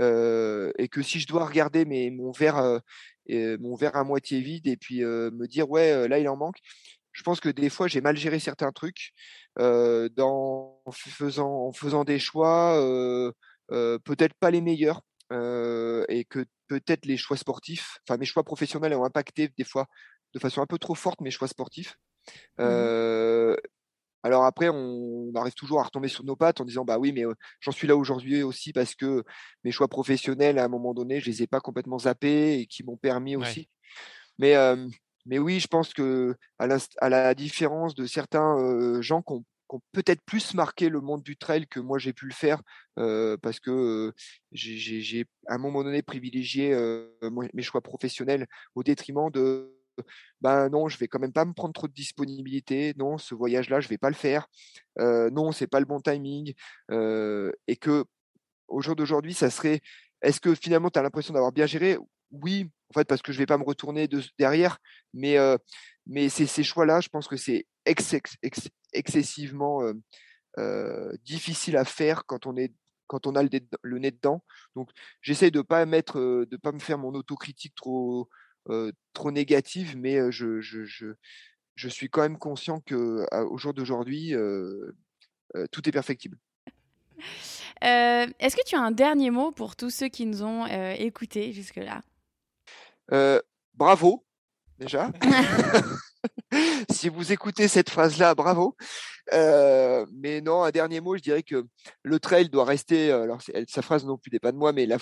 et que si je dois regarder mon verre mon verre à moitié vide et puis me dire ouais là il en manque je pense que des fois j'ai mal géré certains trucs euh, dans, en, faisant, en faisant des choix euh, euh, peut-être pas les meilleurs et que peut-être les choix sportifs, enfin mes choix professionnels ont impacté des fois de façon un peu trop forte mes choix sportifs. Mmh alors après, on, arrive toujours à retomber sur nos pattes en disant bah oui, mais j'en suis là aujourd'hui aussi parce que mes choix professionnels à un moment donné, je les ai pas complètement zappés et qui m'ont permis aussi. Mais mais oui, je pense que à la, différence de certains gens qui ont, peut-être plus marqué le monde du trail que moi j'ai pu le faire, parce que j'ai à un moment donné privilégié mes choix professionnels au détriment de ben non, je vais quand même pas me prendre trop de disponibilité. Non, ce voyage-là, je vais pas le faire. Non, c'est pas le bon timing. et que au jour d'aujourd'hui, ça serait. Est-ce que finalement, tu as l'impression d'avoir bien géré Oui, en fait, parce que je vais pas me retourner de, derrière. Mais, euh, mais ces choix-là, je pense que c'est excessivement euh, euh, difficile à faire quand on est quand on a le, nez dedans. Donc, j'essaye de pas mettre, de pas me faire mon autocritique trop trop négative, mais je, je, je, suis quand même conscient que jour d'aujourd'hui, tout est perfectible. Est-ce que tu as un dernier mot pour tous ceux qui nous ont écoutés jusque-là? Euh, bravo, déjà. si vous écoutez cette phrase-là, bravo. Euh, mais non, un dernier mot, je dirais que le trail doit rester. Alors, sa phrase non plus n'est pas de moi, mais la,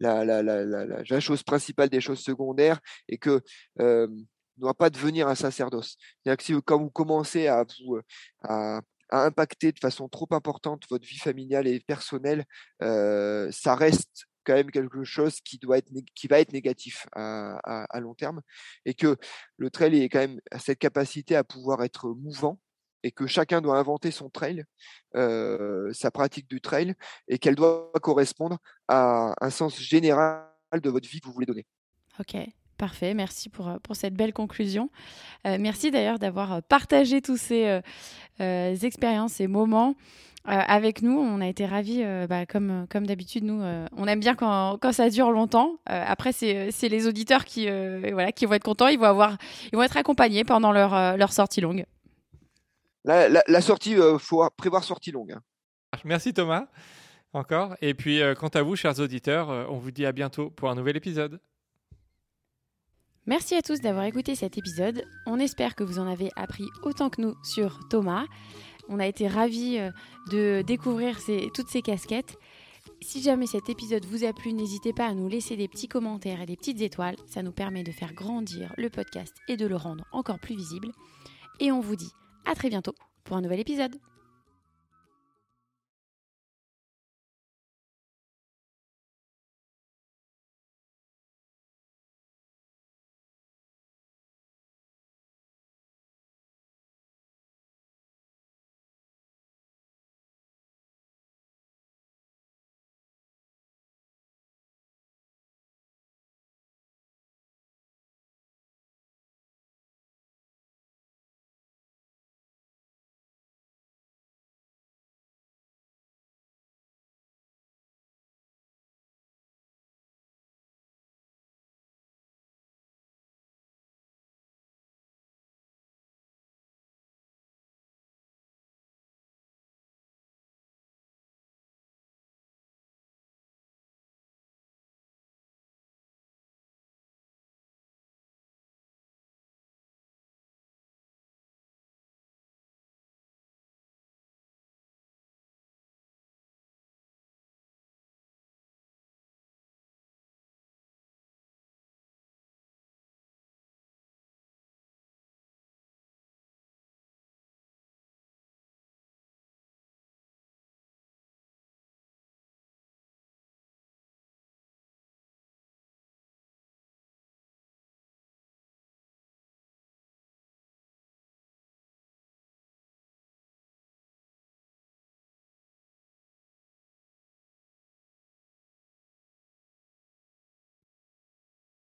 la, la, la, chose principale des choses secondaires et que euh, ne doit pas devenir un sacerdoce. C'est-à-dire que si quand vous commencez à vous à, à, impacter de façon trop importante votre vie familiale et personnelle, euh, ça reste quand même quelque chose qui doit être qui va être négatif à, long terme et que le trail est quand même cette capacité à pouvoir être mouvant et que chacun doit inventer son trail, euh, sa pratique du trail et qu'elle doit correspondre à un sens général de votre vie que vous voulez donner. Ok. Parfait, merci pour, pour cette belle conclusion. Euh, merci d'ailleurs d'avoir partagé tous ces euh, expériences et moments euh, avec nous, on a été ravis, euh, bah, comme, comme d'habitude, nous, euh, on aime bien quand, quand ça dure longtemps. après, c'est les auditeurs qui, voilà, qui vont être contents, ils vont, avoir, ils vont être accompagnés pendant leur, leur sortie longue. La, la, sortie, il faut prévoir sortie longue. Hein. Merci Thomas, encore. Et puis, quant à vous, chers auditeurs, on vous dit à bientôt pour un nouvel épisode. Merci à tous d'avoir écouté cet épisode. On espère que vous en avez appris autant que nous sur Thomas. On a été ravis euh, de découvrir toutes ces casquettes. Si jamais cet épisode vous a plu, n'hésitez pas à nous laisser des petits commentaires et des petites étoiles. Ça nous permet de faire grandir le podcast et de le rendre encore plus visible. Et on vous dit à très bientôt pour un nouvel épisode.